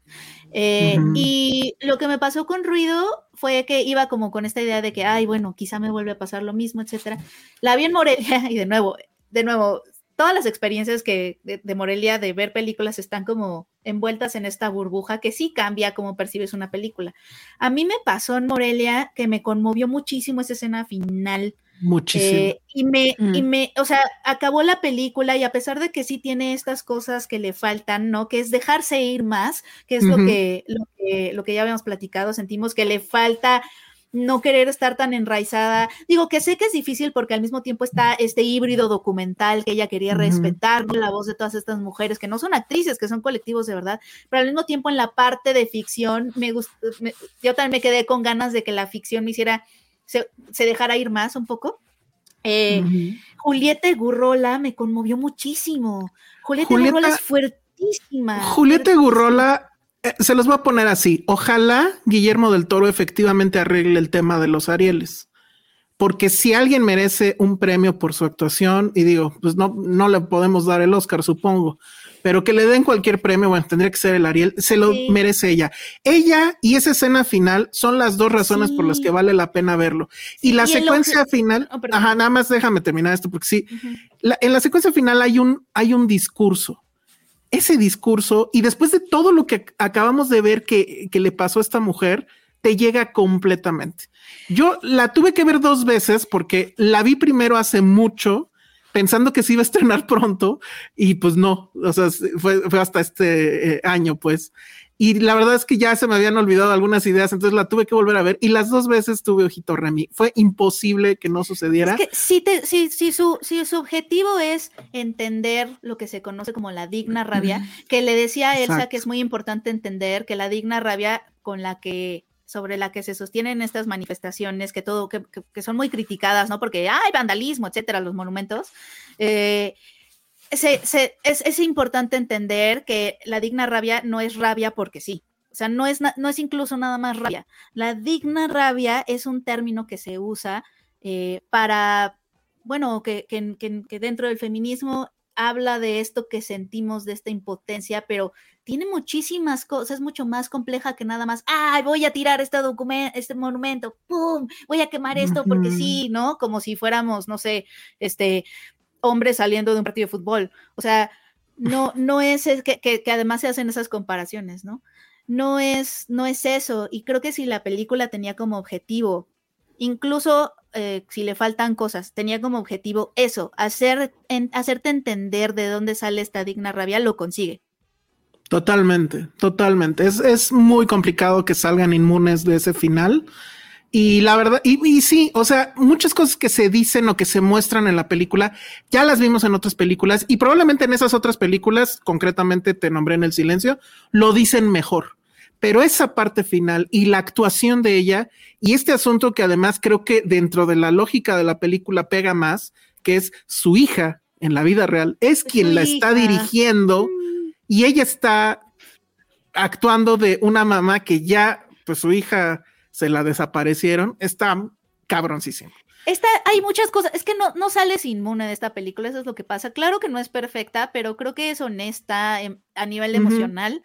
Eh. Y lo que me pasó con Ruido fue que iba como con esta idea de que, ay, bueno, quizá me vuelve a pasar lo mismo, etcétera. La vi en Morelia y de nuevo, de nuevo, todas las experiencias que de, de Morelia de ver películas están como envueltas en esta burbuja que sí cambia cómo percibes una película. A mí me pasó en Morelia que me conmovió muchísimo esa escena final. Muchísimo. Eh, y me, y Mm. me, o sea, acabó la película y a pesar de que sí tiene estas cosas que le faltan, ¿no? Que es dejarse ir más, que es lo que, lo que, lo que ya habíamos platicado, sentimos que le falta no querer estar tan enraizada. Digo que sé que es difícil porque al mismo tiempo está este híbrido documental que ella quería respetar, ¿no? la voz de todas estas mujeres que no son actrices, que son colectivos de verdad, pero al mismo tiempo en la parte de ficción me gustó, me- yo también me quedé con ganas de que la ficción me hiciera, se, se dejara ir más un poco. Eh. Julieta Gurrola me conmovió muchísimo. Julieta, Julieta- Gurrola es fuertísima. Julieta fuertísima. Gurrola, eh, se los voy a poner así. Ojalá Guillermo del Toro efectivamente arregle el tema de los Arieles. Porque si alguien merece un premio por su actuación, y digo, pues no, no le podemos dar el Oscar, supongo, pero que le den cualquier premio, bueno, tendría que ser el Ariel, se lo Sí. merece ella. Ella y esa escena final son las dos razones por las Sí. que vale la pena verlo. Y la y secuencia obje- final, Oh, ajá, nada más déjame terminar esto porque sí, Ujú. la- en la secuencia final hay un, hay un discurso. Ese discurso, y después de todo lo que ac- acabamos de ver que, que le pasó a esta mujer, te llega completamente. Yo la tuve que ver dos veces porque la vi primero hace mucho, pensando que se iba a estrenar pronto, y pues no, o sea, fue, fue hasta este eh, año, pues. Y la verdad es que ya se me habían olvidado algunas ideas, entonces la tuve que volver a ver. Y las dos veces tuve ojito Remy. Fue imposible que no sucediera. Es que si, te, si, si, su, si su objetivo es entender lo que se conoce como la digna rabia, que le decía a Elsa Exacto. que es muy importante entender que la digna rabia con la que sobre la que se sostienen estas manifestaciones que todo que, que- son muy criticadas, ¿no? Porque hay vandalismo, etcétera, los monumentos. eh, se- se- es, es importante entender que la digna rabia no es rabia porque sí. O sea, no es, no es incluso nada más rabia. La digna rabia es un término que se usa eh, para, bueno, que- que- que dentro del feminismo habla de esto que sentimos, de esta impotencia, pero tiene muchísimas cosas, es mucho más compleja que nada más, ay, voy a tirar este documento, este monumento, ¡pum! Voy a quemar esto porque sí, ¿no? Como si fuéramos, no sé, este, hombres saliendo de un partido de fútbol. O sea, no, no es, es que, que- que además se hacen esas comparaciones, ¿no? No es, no es eso. Y creo que si la película tenía como objetivo, incluso eh, si le faltan cosas, tenía como objetivo eso, hacer, en- hacerte entender de dónde sale esta digna rabia, lo consigue. Totalmente, totalmente. Es, es muy complicado que salgan inmunes de ese final. Y la verdad, y, y sí, o sea, muchas cosas que se dicen o que se muestran en la película, ya las vimos en otras películas y probablemente en esas otras películas, concretamente te nombré en el silencio, lo dicen mejor. Pero esa parte final y la actuación de ella y este asunto que además creo que dentro de la lógica de la película pega más, que es su hija en la vida real, es quien la está dirigiendo y ella está actuando de una mamá que ya, pues su hija se la desaparecieron, está cabroncísimo. Esta, hay muchas cosas, es que no, no sales inmune de esta película, eso es lo que pasa. Claro que no es perfecta, pero creo que es honesta em, a nivel emocional.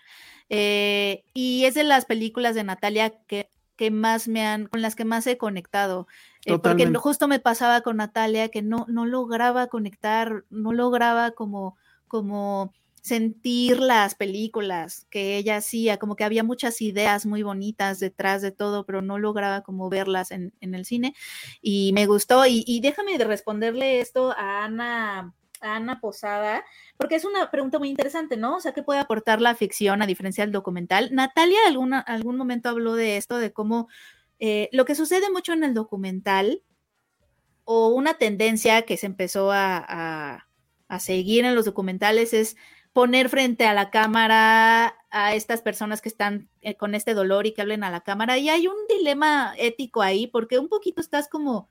eh, y es de las películas de Natalia que, que más me han, con las que más he conectado. eh, porque justo me pasaba con Natalia que no, no lograba conectar, no lograba como, como sentir las películas que ella hacía, como que había muchas ideas muy bonitas detrás de todo, pero no lograba como verlas en, en el cine y me gustó. Y, déjame de responderle esto a Ana, Ana Posada, porque es una pregunta muy interesante, ¿no? O sea, ¿qué puede aportar la ficción a diferencia del documental? Natalia alguna, algún momento habló de esto, de cómo eh, lo que sucede mucho en el documental o una tendencia que se empezó a, a- a seguir en los documentales es poner frente a la cámara a estas personas que están eh, con este dolor y que hablen a la cámara. Y hay un dilema ético ahí, porque un poquito estás como,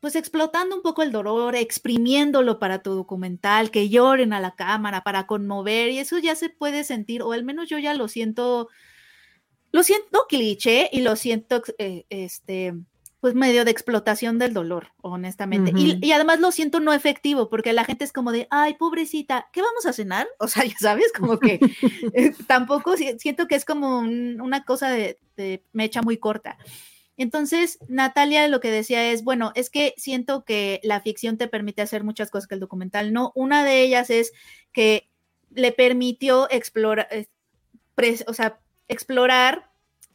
pues explotando un poco el dolor, exprimiéndolo para tu documental, que lloren a la cámara para conmover, y eso ya se puede sentir, o al menos yo ya lo siento, lo siento cliché y lo siento, eh, este, pues medio de explotación del dolor, honestamente. y, además lo siento no efectivo, porque la gente es como de, ay, pobrecita, ¿qué vamos a cenar? O sea, ya sabes, como que eh, tampoco si- siento que es como un- una cosa de, de mecha muy corta. Entonces, Natalia lo que decía es, bueno, es que siento que la ficción te permite hacer muchas cosas que el documental no. Una de ellas es que le permitió explorar, eh, o sea, explorar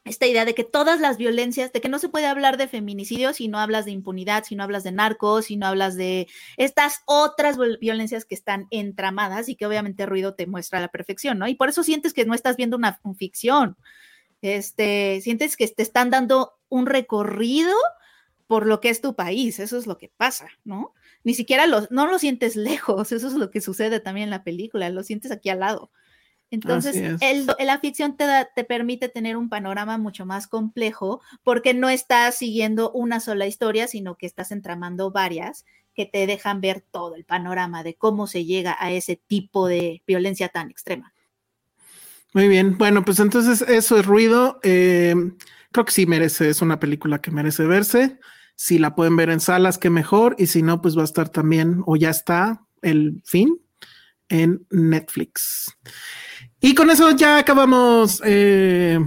esta idea de que todas las violencias, de que no se puede hablar de feminicidio si no hablas de impunidad, si no hablas de narcos, si no hablas de estas otras viol- violencias que están entramadas y que obviamente ruido te muestra a la perfección, ¿no? Y por eso sientes que no estás viendo una, un ficción, este, sientes que te están dando un recorrido por lo que es tu país, eso es lo que pasa, ¿no? Ni siquiera lo, no lo sientes lejos, eso es lo que sucede también en la película, lo sientes aquí al lado. Entonces, el la ficción te, da- te permite tener un panorama mucho más complejo porque no estás siguiendo una sola historia, sino que estás entramando varias que te dejan ver todo el panorama de cómo se llega a ese tipo de violencia tan extrema. Muy bien, bueno, pues entonces eso es ruido. Eh, creo que sí merece, es una película que merece verse. Si la pueden ver en salas, qué mejor. Y si no, pues va a estar también, o ya está, el fin en Netflix. Y con eso ya acabamos. Eh,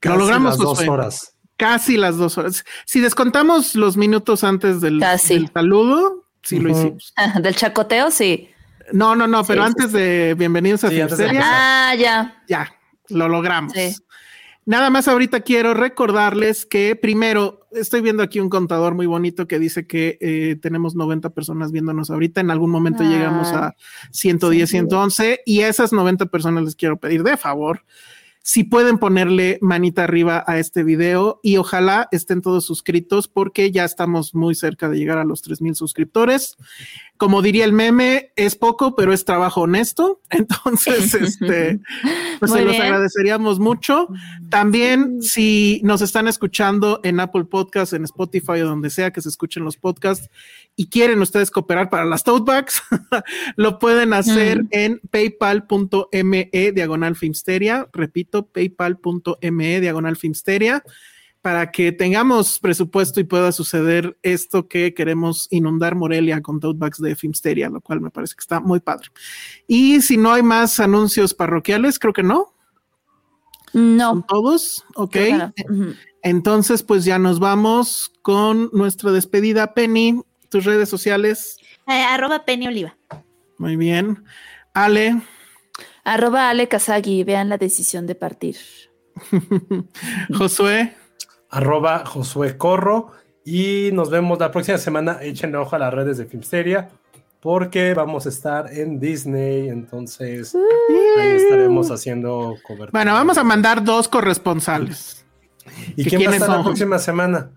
lo logramos. Las dos horas. Casi las dos horas. Si descontamos los minutos antes del, saludo, sí lo hicimos. Del chacoteo, sí. No, no, no, pero Sí, sí, antes de bienvenidos a Sí, de Ah, ya. ya, lo logramos. Sí. Nada más ahorita quiero recordarles que primero estoy viendo aquí un contador muy bonito que dice que eh, tenemos 90 personas viéndonos ahorita. En algún momento Ah. llegamos a 110, 111 y a esas 90 personas les quiero pedir de favor si pueden ponerle manita arriba a este video y ojalá estén todos suscritos porque ya estamos muy cerca de llegar a los 3000 suscriptores. Como diría el meme, es poco, pero es trabajo honesto. Entonces, este, pues Muy se los agradeceríamos mucho. También, si nos están escuchando en Apple Podcasts, en Spotify o donde sea que se escuchen los podcasts y quieren ustedes cooperar para las tote bags, lo pueden hacer Mm. en paypal.me diagonal filmsteria. Repito, paypal.me diagonal filmsteria para que tengamos presupuesto y pueda suceder esto que queremos inundar Morelia con tote bags de Filmsteria, lo cual me parece que está muy padre. Y si no hay más anuncios parroquiales, creo que no. ¿Son No. todos? Ok. Claro. Entonces, pues ya nos vamos con nuestra despedida. Penny, tus redes sociales. Eh, arroba Penny Oliva. Muy bien. Ale, Arroba Ale Kazagi, vean la decisión de partir. Josué, Arroba Josué Corro. Y nos vemos la próxima semana. Echen ojo a las redes de Filmsteria. Porque vamos a estar en Disney. Entonces ahí estaremos haciendo cobertura. Bueno, vamos a mandar dos corresponsales. ¿Y ¿que quién va a estar la son? próxima semana?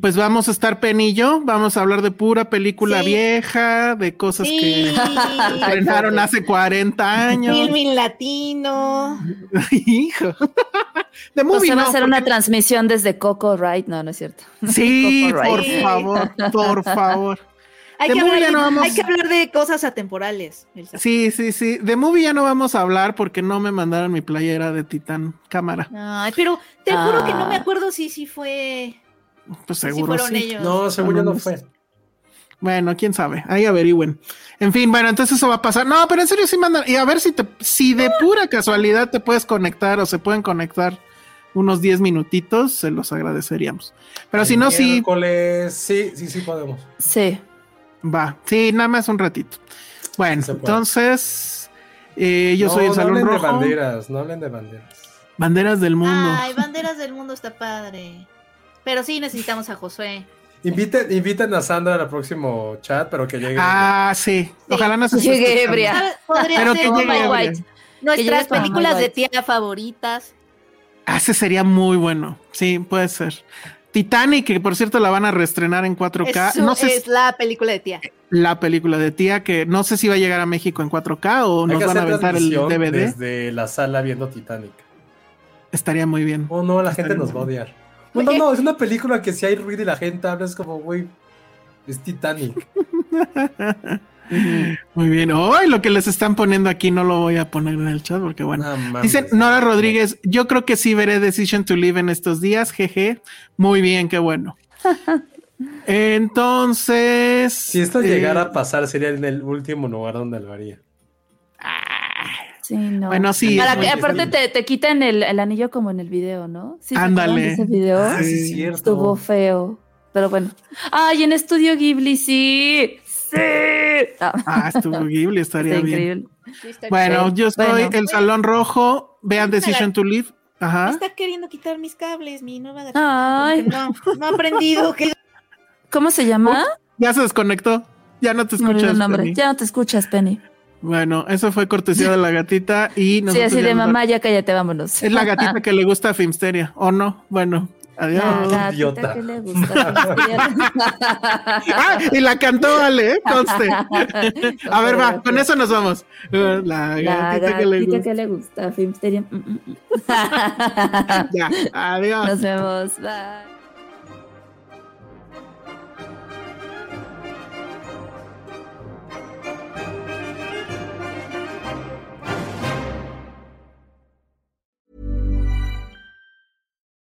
Pues vamos a estar yo, vamos a hablar de pura película Sí. vieja, de cosas Sí. que estrenaron hace 40 años. Filming latino. Hijo. De movie, no, a ser una transmisión desde Coco, right? No, no es cierto. Sí, por favor, por favor. Hay De que, movie hablar, ya no vamos- hay que hablar de cosas atemporales. Elsa. Sí, sí, sí. De movie ya no vamos a hablar porque no me mandaron mi playera de Titán Cámara. Ay, pero te juro que no me Ah. acuerdo si sí fue. Pues si seguro sí. ellos. No, según yo no Vámonos. fue. Bueno, quién sabe. Ahí averigüen. En fin, bueno, entonces eso va a pasar. No, pero en serio sí mandan. Y a ver si te, si de pura casualidad te puedes conectar o se pueden conectar unos 10 minutitos, se los agradeceríamos. Pero si no, sí, Sí, sí, sí podemos. Sí. va. Sí, nada más un ratito. Bueno, entonces, eh, yo No, soy el no Salón hablen Rojo. de banderas, no hablen de banderas. Banderas del mundo. Ay, banderas del mundo está padre. Pero sí necesitamos a Josué. Inviten, inviten a Sandra al próximo chat, pero que llegue. Ah, sí. Ojalá no se Llegue ebria. Podría Pero ser que llegue. White. Nuestras películas de tía favoritas. Ah, ese sería muy bueno. Sí, puede ser. Titanic, que por cierto la van a reestrenar en 4K. Eso no sé es la película de tía. la película de tía, que no sé si va a llegar a México en 4K o Hay nos van a aventar el DVD. desde la sala viendo Titanic. Estaría muy bien. Oh, no, la Estaría gente nos va a bien. odiar. No, no, no, es una película que si hay ruido y la gente habla, es como, güey, es Titanic. Muy bien. Hoy lo que les están poniendo aquí no lo voy a poner en el chat porque bueno. No mames. Dicen Nora Rodríguez, yo creo que sí veré Decision to Live en estos días, jeje. Muy bien, qué bueno. Entonces. Si esto eh, llegara a pasar, sería en el último lugar donde lo haría. Sí, no. Bueno, sí. Para que, aparte te, te quitan el, el anillo como en el video, ¿no? Sí, ¿se acuerdan Ándale. Ese video Ah, sí, Sí. es cierto. estuvo feo. Pero bueno. Ay, en Estudio Ghibli, sí. Sí. Ah, Ah, estuvo Ghibli, estaría está bien. increíble. Sí, está Bueno, Sí. yo soy Bueno. el Salón Rojo. Vean Decision to Live. Me Ajá. está queriendo quitar mis cables, mi nueva. Ay. No, no ha aprendido que ¿Cómo se llama? Ya se desconectó. Ya no te Me escuchas. Penny. Ya no te escuchas, Penny. Bueno, eso fue cortesía de la gatita y Sí, así de mamá, ya cállate, vámonos. Es la gatita que le gusta a Filmsteria, ¿o no? Bueno, adiós. La gatita idiota. que le gusta. Ah, y la cantó Ale, ¿eh? conste. A ver, va, con eso nos vamos. La La gatita que le gusta. que le gusta. Filmsteria. Mm, mm, mm. Ya, adiós. Nos vemos. Bye.